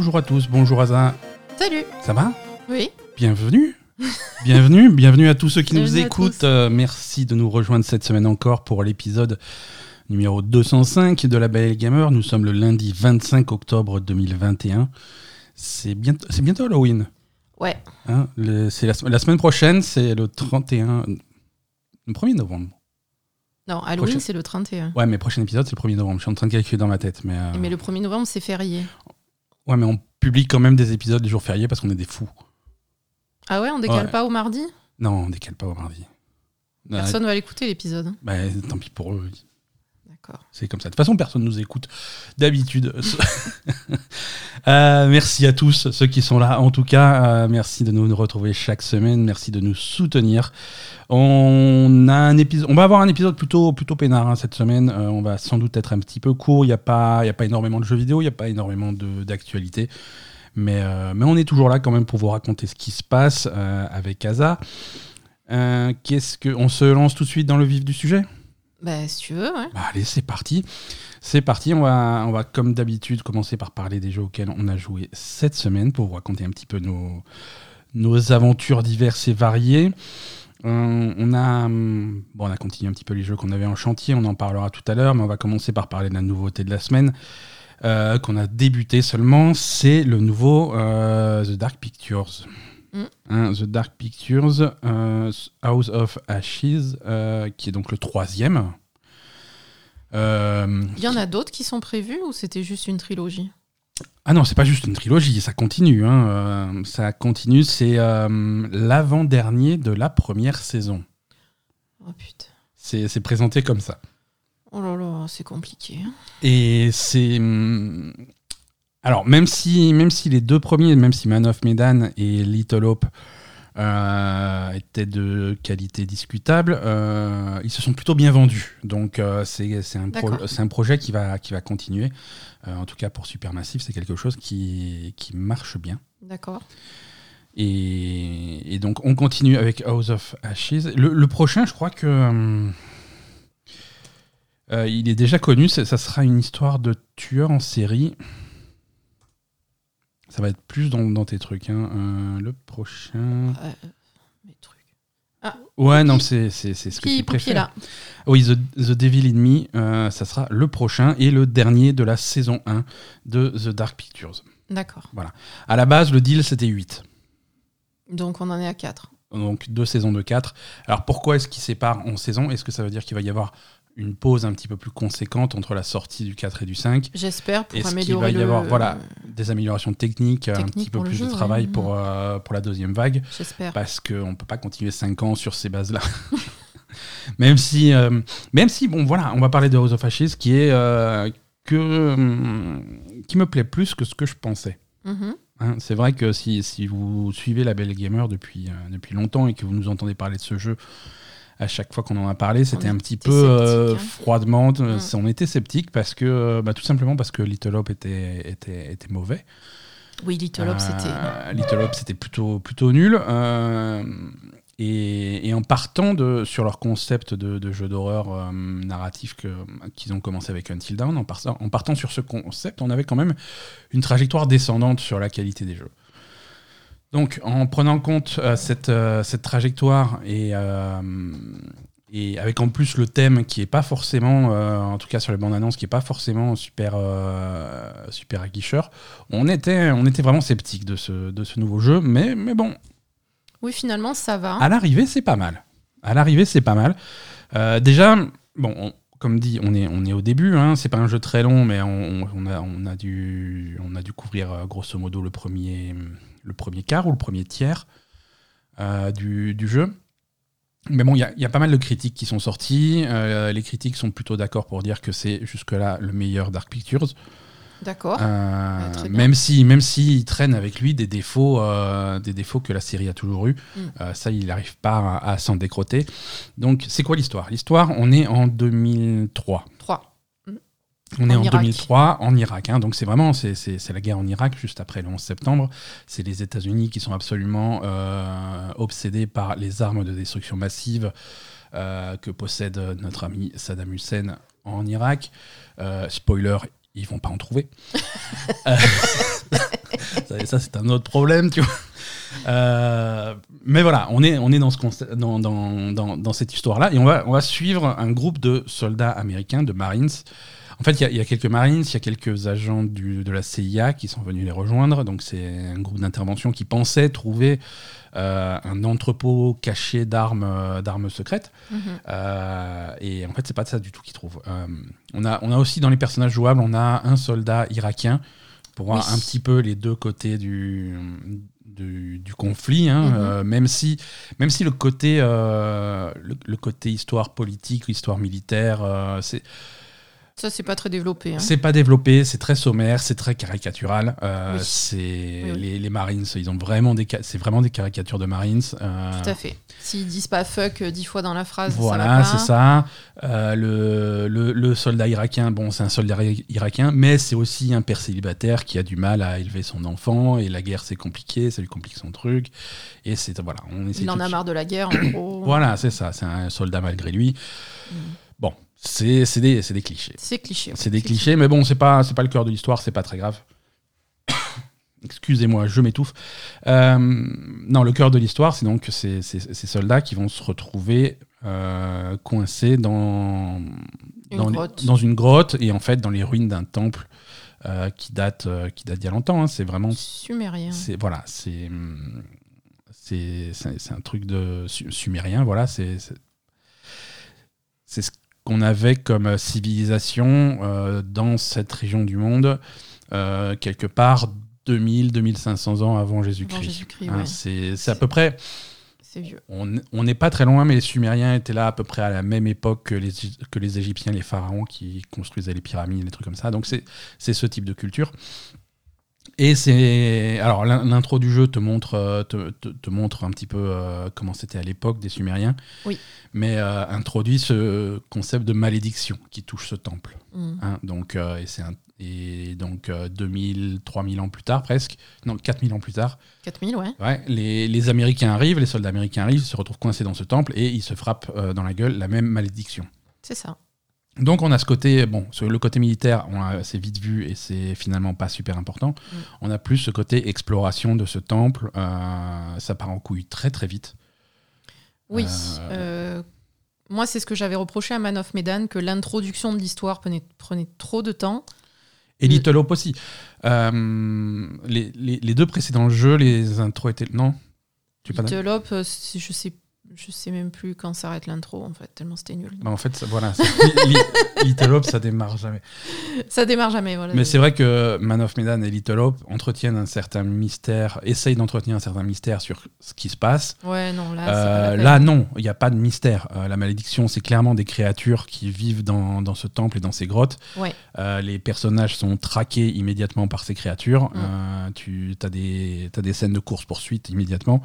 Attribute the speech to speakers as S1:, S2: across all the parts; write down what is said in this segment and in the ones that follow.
S1: Bonjour à tous, bonjour Aza.
S2: Salut
S1: Ça va?
S2: Oui.
S1: Bienvenue. bienvenue, bienvenue à tous ceux qui nous
S2: Bienvenue
S1: écoutent. Euh, merci de nous rejoindre cette semaine encore pour l'épisode numéro 205 de La Belle Gamer. Nous sommes le lundi 25 octobre 2021. C'est bientôt, c'est bientôt Halloween.
S2: Ouais.
S1: hein. Le- c'est la, sem- la semaine prochaine, c'est le 31... Le 1er novembre.
S2: Non, Halloween,
S1: Prochaine-
S2: c'est le 31.
S1: Ouais, mais prochain épisode, c'est le 1er novembre. Je suis en train de calculer dans ma tête. Mais, euh,
S2: Mais le 1er novembre, c'est férié.
S1: Ouais, mais on publie quand même des épisodes les jours fériés parce qu'on est des fous.
S2: Ah ouais, on décale
S1: Ouais.
S2: pas au mardi?
S1: Non, on décale pas au mardi.
S2: Personne va l'écouter, l'épisode. hein.
S1: bah, tant pis pour eux.
S2: D'accord.
S1: C'est comme ça. De toute façon, personne nous écoute d'habitude. Euh, merci à tous ceux qui sont là. En tout cas, euh, merci de nous retrouver chaque semaine. Merci de nous soutenir. On a un épisode. On va avoir un épisode plutôt plutôt peinard hein, cette semaine. Euh, on va sans doute être un petit peu court. Il n'y a pas il y a pas énormément de jeux vidéo. Il n'y a pas énormément de- d'actualité. Mais, euh, mais on est toujours là quand même pour vous raconter ce qui se passe euh, avec Asa. Qu'est-ce que on se lance tout de suite dans le vif du sujet?
S2: Bah, si tu veux, ouais.
S1: bah allez, c'est parti. C'est parti, on va, on va comme d'habitude commencer par parler des jeux auxquels on a joué cette semaine pour vous raconter un petit peu nos, nos aventures diverses et variées. Euh, on, a, hum, bon, on a continué un petit peu les jeux qu'on avait en chantier, on en parlera tout à l'heure, mais on va commencer par parler de la nouveauté de la semaine euh, qu'on a débuté seulement. C'est le nouveau euh, The Dark Pictures.
S2: Mm.
S1: Hein, The Dark Pictures, euh, House of Ashes, qui est donc le troisième.
S2: Il y en a d'autres qui sont prévus ou c'était juste une trilogie?
S1: Ah non, c'est pas juste une trilogie, ça continue. hein, euh, ça continue, c'est euh, l'avant-dernier de la première saison.
S2: Oh putain.
S1: C'est présenté comme ça.
S2: Oh là là, c'est compliqué. hein.
S1: Et c'est. hum, Alors, même si, même si les deux premiers, même si Man of Medan et Little Hope euh, étaient de qualité discutable, euh, ils se sont plutôt bien vendus. Donc, euh, c'est un, pro- un projet qui va, qui va continuer. En tout cas, pour Supermassive, c'est quelque chose qui, qui marche bien.
S2: D'accord.
S1: Et, et donc, on continue avec House of Ashes. Le, le prochain, je crois que. hum, euh, il est déjà connu, ça, ça sera une histoire de tueur en série. Ça va être plus dans, dans tes trucs. hein. Euh, le prochain.
S2: Euh, mes trucs.
S1: Ouais, non, c'est ce que
S2: Qui
S1: tu préfères.
S2: là
S1: Oui, The, The Devil in Me, euh, ça sera le prochain et le dernier de la saison 1 de The Dark Pictures.
S2: D'accord.
S1: À la base, le deal, c'était 8.
S2: Donc on en est à 4.
S1: donc deux saisons de 4. Alors pourquoi est-ce qu'ils séparent en saison? Est-ce que ça veut dire qu'il va y avoir une pause un petit peu plus conséquente entre la sortie du 4 et du 5
S2: J'espère pour
S1: Est-ce qu'il
S2: améliorer
S1: va y
S2: le...
S1: avoir voilà, des améliorations techniques, un petit peu plus de travail
S2: ouais.
S1: pour, euh, pour la deuxième vague
S2: J'espère.
S1: Parce qu'on ne peut pas continuer 5 ans sur ces bases-là. même si, euh, même si, bon voilà, on va parler de House of Ashes qui est... euh, que, hum, qui me plaît plus que ce que je pensais.
S2: Mhm.
S1: Hein, c'est vrai que si, si vous suivez la Belle Gamer depuis, depuis longtemps et que vous nous entendez parler de ce jeu à chaque fois qu'on en a parlé, c'était un petit peu euh,
S2: hein.
S1: froidement. euh,
S2: Mm.
S1: On était sceptique parce que, euh, bah, tout simplement parce que Little Hope était, était, était mauvais.
S2: Oui, Little Hope, c'était...
S1: Euh, Little Hope, c'était plutôt, plutôt nul. euh, et, et en partant de, sur leur concept de, de jeu d'horreur euh, narratif qu'ils ont commencé avec Until Dawn, en, partant- en partant sur ce concept, on avait quand même une trajectoire descendante sur la qualité des jeux. Donc, en prenant en compte euh, cette, euh, cette trajectoire et, euh, et avec en plus le thème qui est pas forcément, en tout cas sur les bandes annonces, qui est pas forcément super, super aguicheur, on était, on était vraiment sceptique de ce, de ce nouveau jeu, mais, mais bon,
S2: Oui, finalement, ça va.
S1: à l'arrivée, c'est pas mal. À l'arrivée, c'est pas mal. Déjà, bon, on- comme dit, on est, on est au début. Hein, c'est pas un jeu très long, mais on, on a, on, a dû, on a dû couvrir grosso modo le premier, le premier quart ou le premier tiers euh, du, du jeu. Mais bon, il y y a pas mal de critiques qui sont sorties. Euh, les critiques sont plutôt d'accord pour dire que c'est jusque-là le meilleur Dark Pictures.
S2: D'accord.
S1: Euh, même si même s'il traîne avec lui des défauts euh, des défauts que la série a toujours eu
S2: Mm.
S1: Euh, ça il n'arrive pas à, à s'en décroter donc c'est quoi l'histoire? L'histoire on est en 2003
S2: 3.
S1: On est
S2: En
S1: en
S2: Irak.
S1: 2003 en Irak hein. donc c'est vraiment c'est la guerre en Irak juste après le 11 septembre c'est les États-Unis qui sont absolument euh, obsédés par les armes de destruction massive euh, que possède notre ami Saddam Hussein en Irak Euh, spoiler ils vont pas en trouver ça, ça, c'est un autre problème, tu vois. Euh, mais voilà, on est, on est dans, ce dans, dans, dans, dans, cette histoire-là et on va, on va suivre un groupe de soldats américains, de Marines. En fait, il y, y, a quelques Marines, il y a quelques agents du, de la CIA qui sont venus les rejoindre. Donc, c'est un groupe d'intervention qui pensait trouver euh, un entrepôt caché d'armes euh, d'armes secrètes. Mm -hmm. euh, et en fait, c'est pas ça du tout qu'ils trouvent. Euh, on, a, on a aussi dans les personnages jouables, on a un soldat irakien pour voir oui. un petit peu les deux côtés du, du, du conflit, hein, mm -hmm. euh, même, si, même si le côté, le, le, côté histoire politique, histoire militaire, c'est.
S2: Ça, c'est pas très développé. Hein.
S1: C'est pas développé, c'est très sommaire, c'est très caricatural. Euh, oui. C'est oui, oui. Les, les, Marines, ils ont vraiment des, c'est vraiment des caricatures de Marines.
S2: Euh... Tout à fait. S'ils disent pas fuck dix fois dans la phrase,
S1: voilà, c'est ça. Euh, le, le, le, soldat irakien, bon, c'est un soldat irakien, mais c'est aussi un père célibataire qui a du mal à élever son enfant et la guerre c'est compliqué, ça lui complique son truc. Et c'est voilà,
S2: on essaie. Il en a marre de la guerre, en gros.
S1: voilà, c'est ça. C'est un soldat malgré lui. Mm. C'est des, des, clichés.
S2: C'est cliché.
S1: C'est des clichés, mais bon, c'est pas, pas le cœur de l'histoire, c'est pas très grave. Excusez-moi, je m'étouffe. Euh, non, le cœur de l'histoire, c'est donc ces, ces, ces, soldats qui vont se retrouver euh, coincés dans
S2: une,
S1: dans,
S2: grotte.
S1: Les, dans une grotte et en fait dans les ruines d'un temple euh, qui date qui date d'il y a longtemps. Hein. C'est vraiment
S2: sumérien.
S1: C'est voilà, c'est c'est un truc de sumérien. Voilà, c'est c'est ce qu'on avait comme civilisation euh, dans cette région du monde, euh, quelque part 2000-2500 ans avant Jésus-Christ.
S2: Jésus
S1: hein,
S2: ouais.
S1: C'est à peu près.
S2: C'est vieux.
S1: On n'est pas très loin, mais les Sumériens étaient là à peu près à la même époque que les, que les Égyptiens, les pharaons qui construisaient les pyramides, les trucs comme ça. Donc c'est ce type de culture. Et c'est alors l'intro du jeu te montre te, te, te, montre un petit peu euh, comment c'était à l'époque des Sumériens,
S2: oui.
S1: mais euh, introduit ce concept de malédiction qui touche ce temple.
S2: Mm.
S1: Hein, donc euh, et c'est et donc 2000 3000 ans plus tard presque, non 4000 ans plus tard.
S2: 4000 ouais.
S1: Ouais, les, les Américains arrivent, les soldats américains arrivent, se retrouvent coincés dans ce temple et ils se frappent dans la gueule la même malédiction.
S2: C'est ça.
S1: Donc on a ce côté, bon, le côté militaire, c'est vite vu et c'est finalement pas super important.
S2: Mm.
S1: On a plus ce côté exploration de ce temple. Euh, ça part en couille très très vite.
S2: Oui. Euh... moi, c'est ce que j'avais reproché à Man of Medan, que l'introduction de l'histoire prenait, prenait, trop de temps.
S1: Et Little Hope aussi. Euh, les, les, les, deux précédents jeux, les intros étaient... Non?
S2: Tu Little Hope, je sais je sais même plus quand s'arrête l'intro en fait tellement c'était nul.
S1: Bah en fait voilà Little Hope ça démarre jamais.
S2: Ça démarre jamais voilà.
S1: Mais c'est vrai que Man of Medan et Little Hope entretiennent un certain mystère essayent d'entretenir un certain mystère sur ce qui se passe.
S2: Ouais non là
S1: euh, là non il n'y a pas de mystère. Euh, la malédiction c'est clairement des créatures qui vivent dans, dans, ce temple et dans ces grottes.
S2: Ouais.
S1: euh, les personnages sont traqués immédiatement par ces créatures.
S2: Mm.
S1: tu as des, as des scènes de course poursuite immédiatement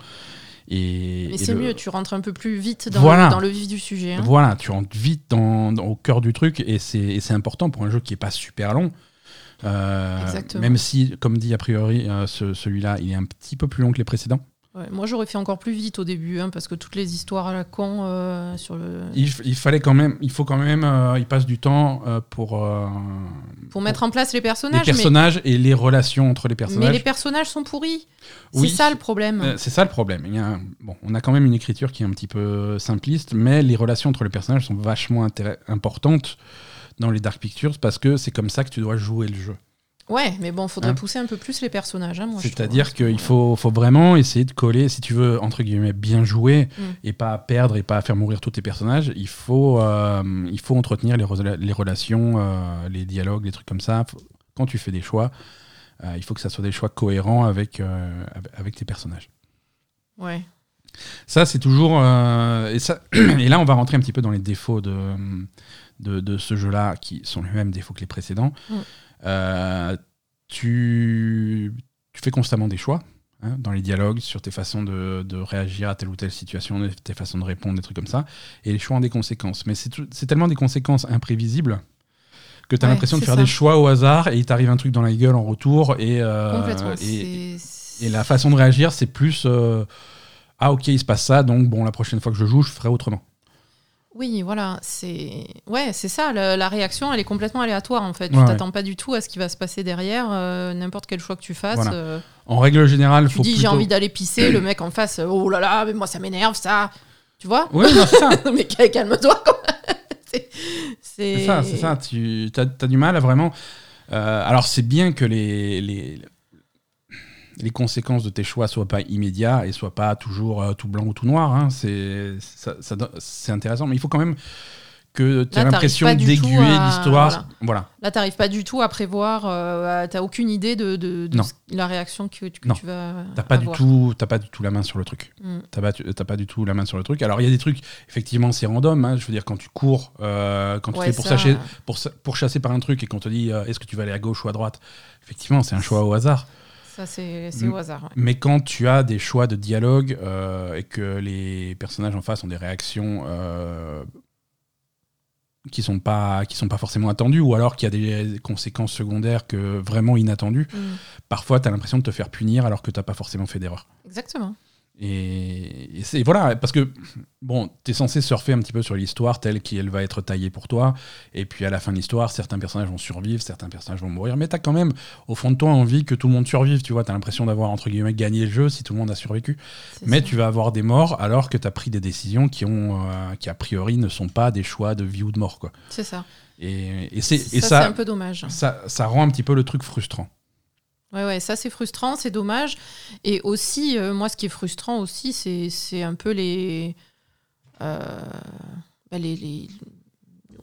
S1: et,
S2: Mais c'est le... mieux, tu rentres un peu plus vite dans, voilà. le, dans le, vif du sujet. Hein.
S1: Voilà, tu rentres vite dans, dans, au cœur du truc et c'est important pour un jeu qui n'est pas super long. Euh, même si, comme dit a priori, euh, ce, celui-là, il est un petit peu plus long que les précédents.
S2: Ouais, moi, j'aurais fait encore plus vite au début, hein, parce que toutes les histoires à la con euh, sur le.
S1: Il, il, fallait quand même, il faut quand même, euh, il passe du temps euh, pour.
S2: pour mettre en place les personnages.
S1: Les personnages mais... et les relations entre les personnages.
S2: Mais les personnages sont pourris.
S1: Oui,
S2: c'est ça le problème.
S1: c'est ça le problème. Il y a, bon, on a quand même une écriture qui est un petit peu simpliste, mais les relations entre les personnages sont vachement importantes dans les Dark Pictures parce que c'est comme ça que tu dois jouer le jeu.
S2: Ouais, mais bon, faudrait hein pousser un peu plus les personnages. Hein,
S1: C'est-à-dire qu'il faut, faut vraiment essayer de coller, si tu veux, entre guillemets, bien jouer
S2: mm.
S1: et pas perdre et pas faire mourir tous tes personnages, il faut, euh, il faut entretenir les, re les relations, euh, les dialogues, les trucs comme ça. Quand tu fais des choix, euh, il faut que ça soit des choix cohérents avec, avec tes personnages.
S2: Ouais.
S1: Ça, c'est toujours. Et, ça, et là, on va rentrer un petit peu dans les défauts de, de, de ce jeu-là, qui sont les mêmes défauts que les précédents.
S2: Mm.
S1: Euh, tu, tu, fais constamment des choix hein, dans les dialogues sur tes façons de, de, réagir à telle ou telle situation, tes façons de répondre, des trucs comme ça. Et les choix ont des conséquences. Mais c'est tellement des conséquences imprévisibles que tu as
S2: ouais,
S1: l'impression de faire
S2: ça.
S1: des choix au hasard et il t'arrive un truc dans la gueule en retour. Et,
S2: euh,
S1: et, et, la façon de réagir, c'est plus euh, Ah, ok, il se passe ça, donc bon, la prochaine fois que je joue, je ferai autrement.
S2: Oui, voilà, c'est ouais, c'est ça. La, réaction, elle est complètement aléatoire en fait. Tu t'attends pas du tout à ce qui va se passer derrière. Euh, n'importe quel choix que tu fasses. Euh,
S1: en règle générale,
S2: tu dis j'ai envie d'aller pisser, le mec en face, oh là là, mais moi ça m'énerve ça. Tu vois?
S1: Oui, c'est ça.
S2: mais calme-toi.
S1: c'est ça, c'est ça. Tu as, du mal à vraiment. Euh, alors c'est bien que les, les les conséquences de tes choix soient pas immédiats et soient pas toujours euh, tout blanc ou tout noir. Hein. C'est intéressant, mais il faut quand même que tu aies l'impression d'aiguiller l'histoire. Voilà.
S2: Là, tu n'arrives pas du tout à prévoir, euh, tu n'as aucune idée de, de, la réaction que, tu vas.
S1: Tu pas, du tout, pas du tout la main sur le truc. Mm. Tu n'as pas, du tout la main sur le truc. Alors, il y a des trucs, effectivement, c'est random. Hein. je veux dire, quand tu cours, euh, quand tu fais pour, chasser, pour, pour, chasser par un truc et qu'on te dit est-ce que tu vas aller à gauche ou à droite, effectivement, c'est un choix au hasard.
S2: Ça, c'est au hasard.
S1: Mais quand tu as des choix de dialogue euh, et que les personnages en face ont des réactions euh, qui sont pas qui sont pas forcément attendues ou alors qu'il y a des conséquences secondaires que vraiment inattendues, mm. parfois tu as l'impression de te faire punir alors que tu n'as pas forcément fait d'erreur.
S2: Exactement.
S1: Et, c'est voilà, parce que bon, tu es censé surfer un petit peu sur l'histoire telle qu'elle va être taillée pour toi. Et puis à la fin de l'histoire, certains personnages vont survivre, certains personnages vont mourir. Mais tu as quand même, au fond de toi, envie que tout le monde survive. Tu vois, tu as l'impression d'avoir, entre guillemets, gagné le jeu si tout le monde a survécu. Mais tu vas avoir des morts alors que tu as pris des décisions qui, ont, euh, qui, a priori, ne sont pas des choix de vie ou de mort.
S2: C'est ça.
S1: Et, et c'est ça,
S2: un peu dommage.
S1: Ça, ça rend un petit peu le truc frustrant.
S2: Ouais, ouais, ça c'est frustrant, c'est dommage. Et aussi, euh, moi, ce qui est frustrant aussi, c'est un peu les, euh, bah, les, les,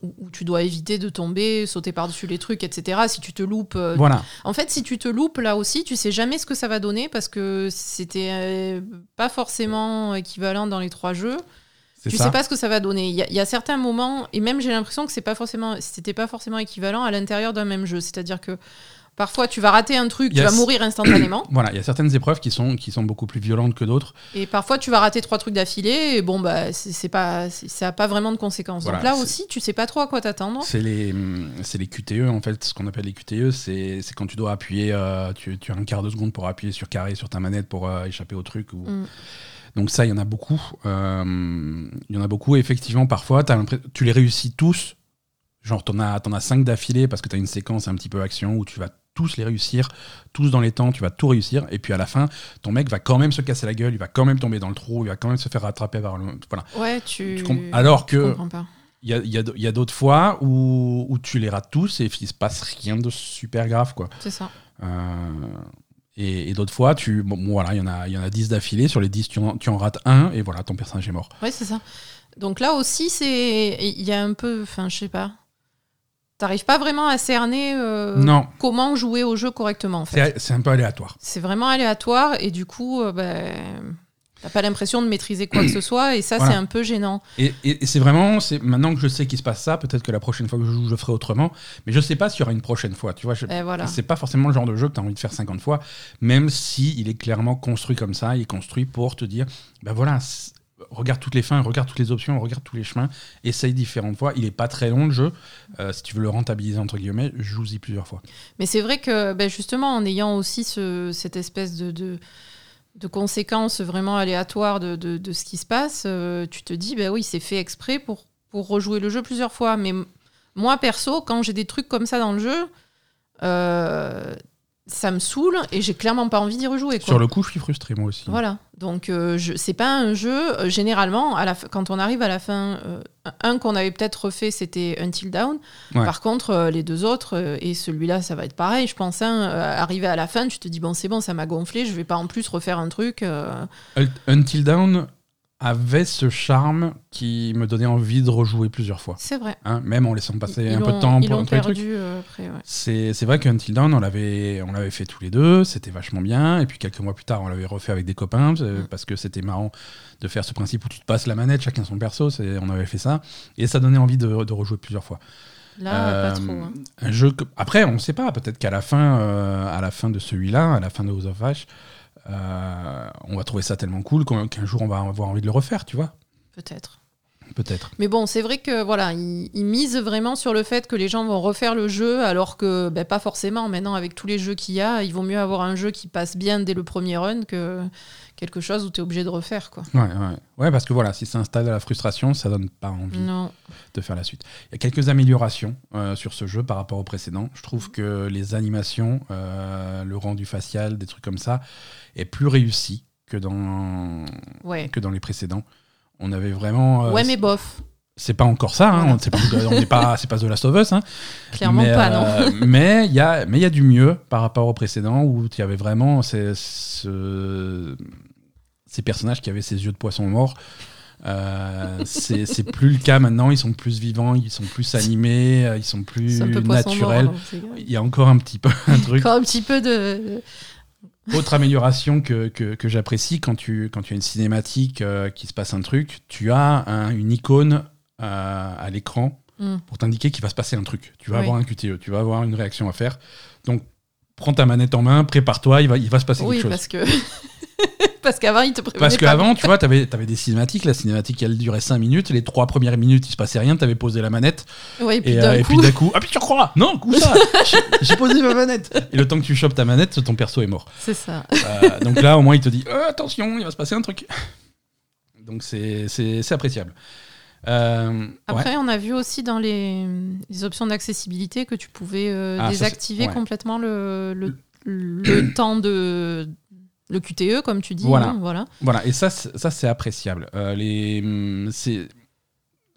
S2: où, tu dois éviter de tomber, sauter par-dessus les trucs, etc. Si tu te loupes. Euh,
S1: voilà.
S2: En fait, si tu te loupes là aussi, tu sais jamais ce que ça va donner parce que c'était pas forcément équivalent dans les trois jeux. Tu sais pas ce que ça va donner. Il y, y, a certains moments, et même j'ai l'impression que c'est pas forcément, c'était pas forcément équivalent à l'intérieur d'un même jeu. C'est-à-dire que Parfois, tu vas rater un truc, tu vas mourir instantanément.
S1: voilà, il y a certaines épreuves qui sont, qui sont beaucoup plus violentes que d'autres.
S2: Et parfois, tu vas rater trois trucs d'affilée, et bon, bah, c'est pas, ça n'a pas vraiment de conséquences. Donc là aussi, tu sais pas trop à quoi t'attendre.
S1: C'est les, les QTE, en fait, ce qu'on appelle les QTE, c'est quand tu dois appuyer, euh, tu, tu, as un quart de seconde pour appuyer sur carré sur ta manette pour euh, échapper au truc. Ou... Mm. Donc ça, il y en a beaucoup. Euh, il y en a beaucoup, effectivement, parfois, as tu les réussis tous. Genre, t'en as, en as cinq d'affilée parce que tu as une séquence un petit peu action où tu vas tous les réussir, tous dans les temps, tu vas tout réussir, et puis à la fin, ton mec va quand même se casser la gueule, il va quand même tomber dans le trou, il va quand même se faire rattraper par le. Voilà.
S2: Ouais, tu.
S1: Alors que. Il y a, y a d'autres fois où, où, tu les rates tous et il se passe rien de super grave, quoi.
S2: C'est ça.
S1: Euh, et, d'autres fois, tu, bon, voilà, il y en a, il y en a 10 d'affilée. Sur les 10, tu en, tu en rates un et voilà, ton personnage est mort.
S2: Ouais, c'est ça. Donc là aussi, c'est, il y a un peu, enfin, je sais pas T'arrives pas vraiment à cerner euh, comment jouer au jeu correctement. En fait.
S1: C'est un peu aléatoire.
S2: C'est vraiment aléatoire et du coup, euh, ben, t'as pas l'impression de maîtriser quoi que ce soit et ça, c'est un peu gênant.
S1: Et, c'est vraiment, c'est maintenant que je sais qu'il se passe ça, peut-être que la prochaine fois que je joue, je ferai autrement. Mais je sais pas s'il y aura une prochaine fois. Tu vois, c'est pas forcément le genre de jeu que tu as envie de faire 50 fois, même si il est clairement construit comme ça. Il est construit pour te dire, ben voilà, regarde toutes les fins, regarde toutes les options, regarde tous les chemins, essaye différentes fois. Il n'est pas très long le jeu. Euh, si tu veux le rentabiliser, entre guillemets, joue-y plusieurs fois.
S2: Mais c'est vrai que ben, justement, en ayant aussi cette espèce de, de, conséquences vraiment aléatoires de, de, ce qui se passe, euh, tu te dis, ben oui, c'est fait exprès pour, pour rejouer le jeu plusieurs fois. Mais moi, perso, quand j'ai des trucs comme ça dans le jeu, euh, ça me saoule et j'ai clairement pas envie d'y rejouer.
S1: Sur le coup, je suis frustré moi aussi.
S2: Voilà. Donc, euh, c'est pas un jeu. Euh, généralement, à la quand on arrive à la fin, euh, un qu'on avait peut-être refait, c'était Until Down. Par contre, les deux autres, et celui-là, ça va être pareil. Je pense, hein, arriver à la fin, tu te dis, bon, c'est bon, ça m'a gonflé, je vais pas en plus refaire un truc.
S1: Until Down, avait ce charme qui me donnait envie de rejouer plusieurs fois.
S2: C'est vrai.
S1: Hein, même en laissant passer un peu de temps
S2: pour un truc. Euh, ouais.
S1: C'est vrai qu'Until Dawn, on l'avait fait tous les deux, c'était vachement bien. Et puis quelques mois plus tard, on l'avait refait avec des copains mm. parce que c'était marrant de faire ce principe où tu te passes la manette, chacun son perso. On avait fait ça. Et ça donnait envie de, de rejouer plusieurs fois.
S2: Là, pas euh, trop. Hein.
S1: Un jeu Après, on ne sait pas. Peut-être qu'à la, fin, euh, à la fin de celui-là, à la fin de House of Ash, on va trouver ça tellement cool qu'un jour on va avoir envie de le refaire, tu vois.
S2: Peut-être.
S1: peut-être.
S2: Mais bon, c'est vrai que voilà, ils, ils misent vraiment sur le fait que les gens vont refaire le jeu, alors que ben, pas forcément. Maintenant, avec tous les jeux qu'il y a, il vaut mieux avoir un jeu qui passe bien dès le premier run que quelque chose où tu es obligé de refaire. Quoi.
S1: Ouais, ouais. ouais, parce que voilà, si ça installe la frustration, ça donne pas envie
S2: Non.
S1: de faire la suite. Il y a quelques améliorations euh, sur ce jeu par rapport au précédent. Je trouve que les animations, euh, le rendu facial, des trucs comme ça, est plus réussi que dans,
S2: Ouais.
S1: que dans les précédents. On avait vraiment. euh,
S2: ouais, mais bof.
S1: c'est pas encore ça. hein, c'est pas, on n'est pas, c'est pas The Last of Us. hein.
S2: Clairement
S1: mais,
S2: pas, non.
S1: euh, mais il y a, mais il y a du mieux par rapport au précédent où il y avait vraiment ce- ces personnages qui avaient ces yeux de poisson mort. Euh, c'est plus le cas maintenant. Ils sont plus vivants, ils sont plus animés, euh, ils sont plus
S2: mort,
S1: naturels.
S2: hein.
S1: Il y a encore un petit peu un truc.
S2: Encore un petit peu de.
S1: Autre amélioration que, que, que j'apprécie quand tu, quand tu as une cinématique euh, qui se passe un truc, tu as un- une icône euh, à l'écran
S2: Hmm.
S1: pour t'indiquer qu'il va se passer un truc. Tu vas
S2: Oui.
S1: avoir un QTE, tu vas avoir une réaction à faire. Donc, prends ta manette en main, prépare-toi, il va, il va se passer
S2: Oui,
S1: quelque chose.
S2: parce que. parce qu'avant, ils te prévenaient
S1: Parce qu'avant, tu vois, tu avais, des cinématiques. La cinématique, elle durait 5 minutes. Les 3 premières minutes, il se passait rien. Tu avais posé la manette.
S2: Ouais, et puis
S1: Et,
S2: d'un
S1: euh, et
S2: coup.
S1: puis d'un coup, ah, puis tu crois Non, où ça? J'ai- posé ma manette. Et le temps que tu chopes ta manette, ton perso est mort.
S2: C'est ça.
S1: Euh, donc là, au moins, il te dit Euh, attention, il va se passer un truc. Donc c'est c'est- c'est appréciable. Euh, ouais.
S2: Après, on a vu aussi dans les, les options d'accessibilité que tu pouvais euh,
S1: Ah, ça,
S2: désactiver
S1: ouais.
S2: complètement le, le, le temps de. Le QTE, comme tu dis.
S1: Voilà.
S2: hein, voilà.
S1: Voilà, et ça, c'est- ça c'est appréciable. Euh, les, hum, c'est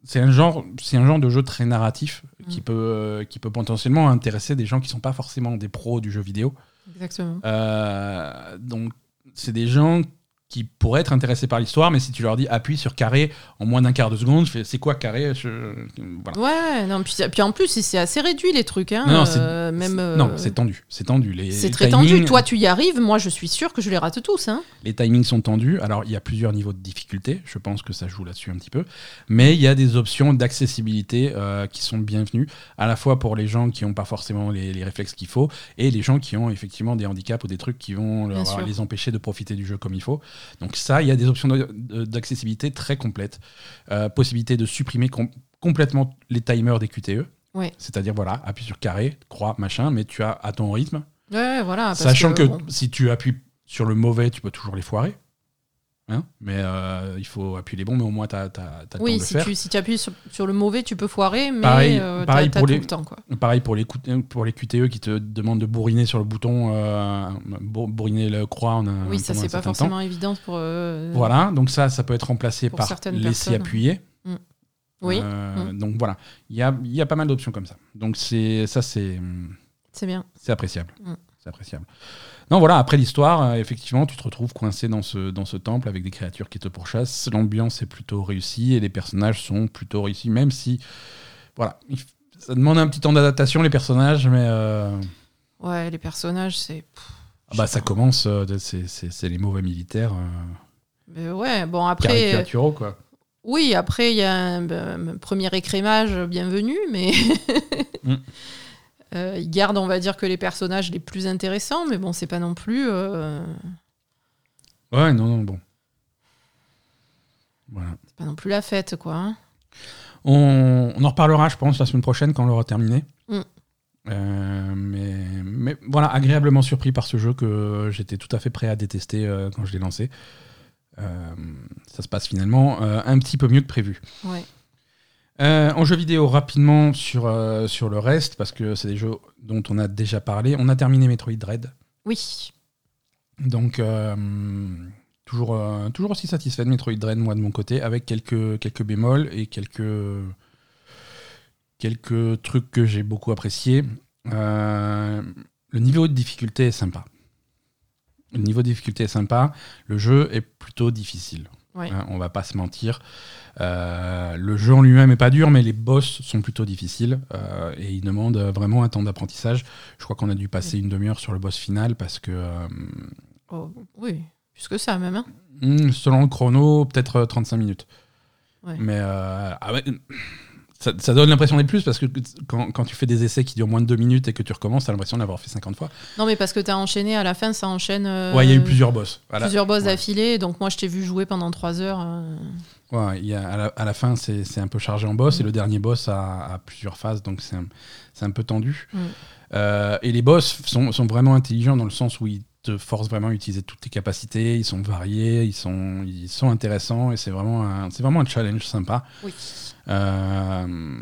S1: c'est un genre, c'est un genre de jeu très narratif qui
S2: Mm.
S1: peut, euh, qui peut potentiellement intéresser des gens qui sont pas forcément des pros du jeu vidéo.
S2: Exactement.
S1: Euh, donc, c'est des gens qui pourraient être intéressés par l'histoire, mais si tu leur dis appuie sur carré en moins d'un quart de seconde, c'est quoi carré Je- voilà.
S2: Ouais, non, puis, puis en plus, c'est assez réduit les trucs. Hein,
S1: Non, non, c'est-
S2: euh, même, euh,
S1: Non, c'est tendu, c'est tendu.
S2: C'est très
S1: timings-
S2: tendu. Toi, tu y arrives. Moi, je suis sûr que je les rate tous. Hein.
S1: Les timings sont tendus. Alors, il y a plusieurs niveaux de difficulté. Je pense que ça joue là-dessus un petit peu. Mais il y a des options d'accessibilité euh, qui sont bienvenues, à la fois pour les gens qui n'ont pas forcément les, les réflexes qu'il faut et les gens qui ont effectivement des handicaps ou des trucs qui vont leur- les empêcher de profiter du jeu comme il faut. Donc, ça, il y a des options d'accessibilité très complètes. Euh, possibilité de supprimer com- complètement les timers des QTE.
S2: Ouais.
S1: C'est-à-dire, voilà, appuie sur carré, croix, machin, mais tu as à ton rythme.
S2: Ouais, voilà. parce
S1: Sachant que,
S2: bon,
S1: si tu appuies sur le mauvais, tu peux toujours les foirer. Hein mais euh, il faut appuyer les bons, mais au moins tu as, le temps
S2: oui,
S1: de le
S2: si
S1: faire.
S2: tu, si tu appuies sur, sur le mauvais, tu peux foirer, mais
S1: Pareil-
S2: euh,
S1: pareil pour
S2: tout
S1: les-
S2: le temps. Quoi.
S1: Pareil pour les, QTE pour les QTE qui te demandent de bourriner sur le bouton, euh, bour- bourriner le croix en
S2: Oui, ça, c'est pas
S1: temps.
S2: forcément évident pour. euh,
S1: Voilà, donc ça, ça peut être remplacé par laisser
S2: personnes.
S1: appuyer.
S2: Oui,
S1: Euh,
S2: Mm.
S1: Donc voilà, il y a, y a pas mal d'options comme ça. Donc ça, c'est
S2: c'est bien.
S1: c'est appréciable.
S2: Mm.
S1: C'est appréciable. Non, voilà, après l'histoire, euh, effectivement, tu te retrouves coincé dans ce, dans ce temple avec des créatures qui te pourchassent. L'ambiance est plutôt réussie et les personnages sont plutôt réussis, même si. Voilà. Ça demande un petit temps d'adaptation, les personnages, mais. euh,
S2: Ouais, les personnages, c'est.
S1: ah bah, ça commence, euh, c'est les mauvais militaires euh,
S2: Mais ouais, bon, après.
S1: caricaturaux, quoi.
S2: Oui, après, il y a un, ben, premier écrémage bienvenu, mais.
S1: Mm.
S2: Euh, ils gardent, on va dire, que les personnages les plus intéressants, mais bon, c'est pas non plus. euh,
S1: Ouais, non, non, bon. Voilà.
S2: c'est pas non plus la fête, quoi. hein.
S1: On, on en reparlera, je pense, la semaine prochaine quand on l'aura terminé.
S2: Mm.
S1: Euh, mais, mais voilà, agréablement surpris par ce jeu que j'étais tout à fait prêt à détester euh, quand je l'ai lancé. Euh, ça se passe finalement euh, un petit peu mieux que prévu.
S2: Ouais.
S1: Euh, en jeu vidéo, rapidement sur, euh, sur le reste, parce que c'est des jeux dont on a déjà parlé. On a terminé Metroid Dread.
S2: Oui.
S1: Donc, euh, toujours, toujours aussi satisfait de Metroid Dread, moi, de mon côté, avec quelques, quelques bémols et quelques, quelques trucs que j'ai beaucoup appréciés. Le niveau de difficulté est sympa. Le niveau de difficulté est sympa. Le jeu est plutôt difficile.
S2: Ouais.
S1: Hein, on va pas se mentir. Euh, le jeu en lui-même est pas dur, mais les boss sont plutôt difficiles euh, et ils demandent vraiment un temps d'apprentissage. Je crois qu'on a dû passer une demi-heure sur le boss final parce que euh,
S2: Oh, oui, plus que ça, même. hein.
S1: Hmm, selon le chrono, peut-être euh, 35 minutes.
S2: Ouais.
S1: Mais euh, ah ouais, Ça, ça donne l'impression d'être plus parce que quand, quand tu fais des essais qui durent moins de deux minutes et que tu recommences, t'as l'impression d'avoir fait 50 fois.
S2: Non, mais parce que t'as enchaîné à la fin, ça enchaîne. euh,
S1: Ouais, il y a eu plusieurs boss. Voilà.
S2: plusieurs boss
S1: Ouais.
S2: d'affilée. Donc moi, je t'ai vu jouer pendant 3 heures. euh,
S1: Ouais, y a, à, la, à la fin, c'est un peu chargé en boss et le dernier boss a, a plusieurs phases, donc c'est un, un peu tendu.
S2: Mm.
S1: Euh, et les boss sont, sont vraiment intelligents dans le sens où ils te forcent vraiment à utiliser toutes tes capacités, ils sont variés, ils sont, ils sont intéressants et c'est vraiment, un- c'est vraiment un challenge sympa.
S2: Oui.
S1: Euh,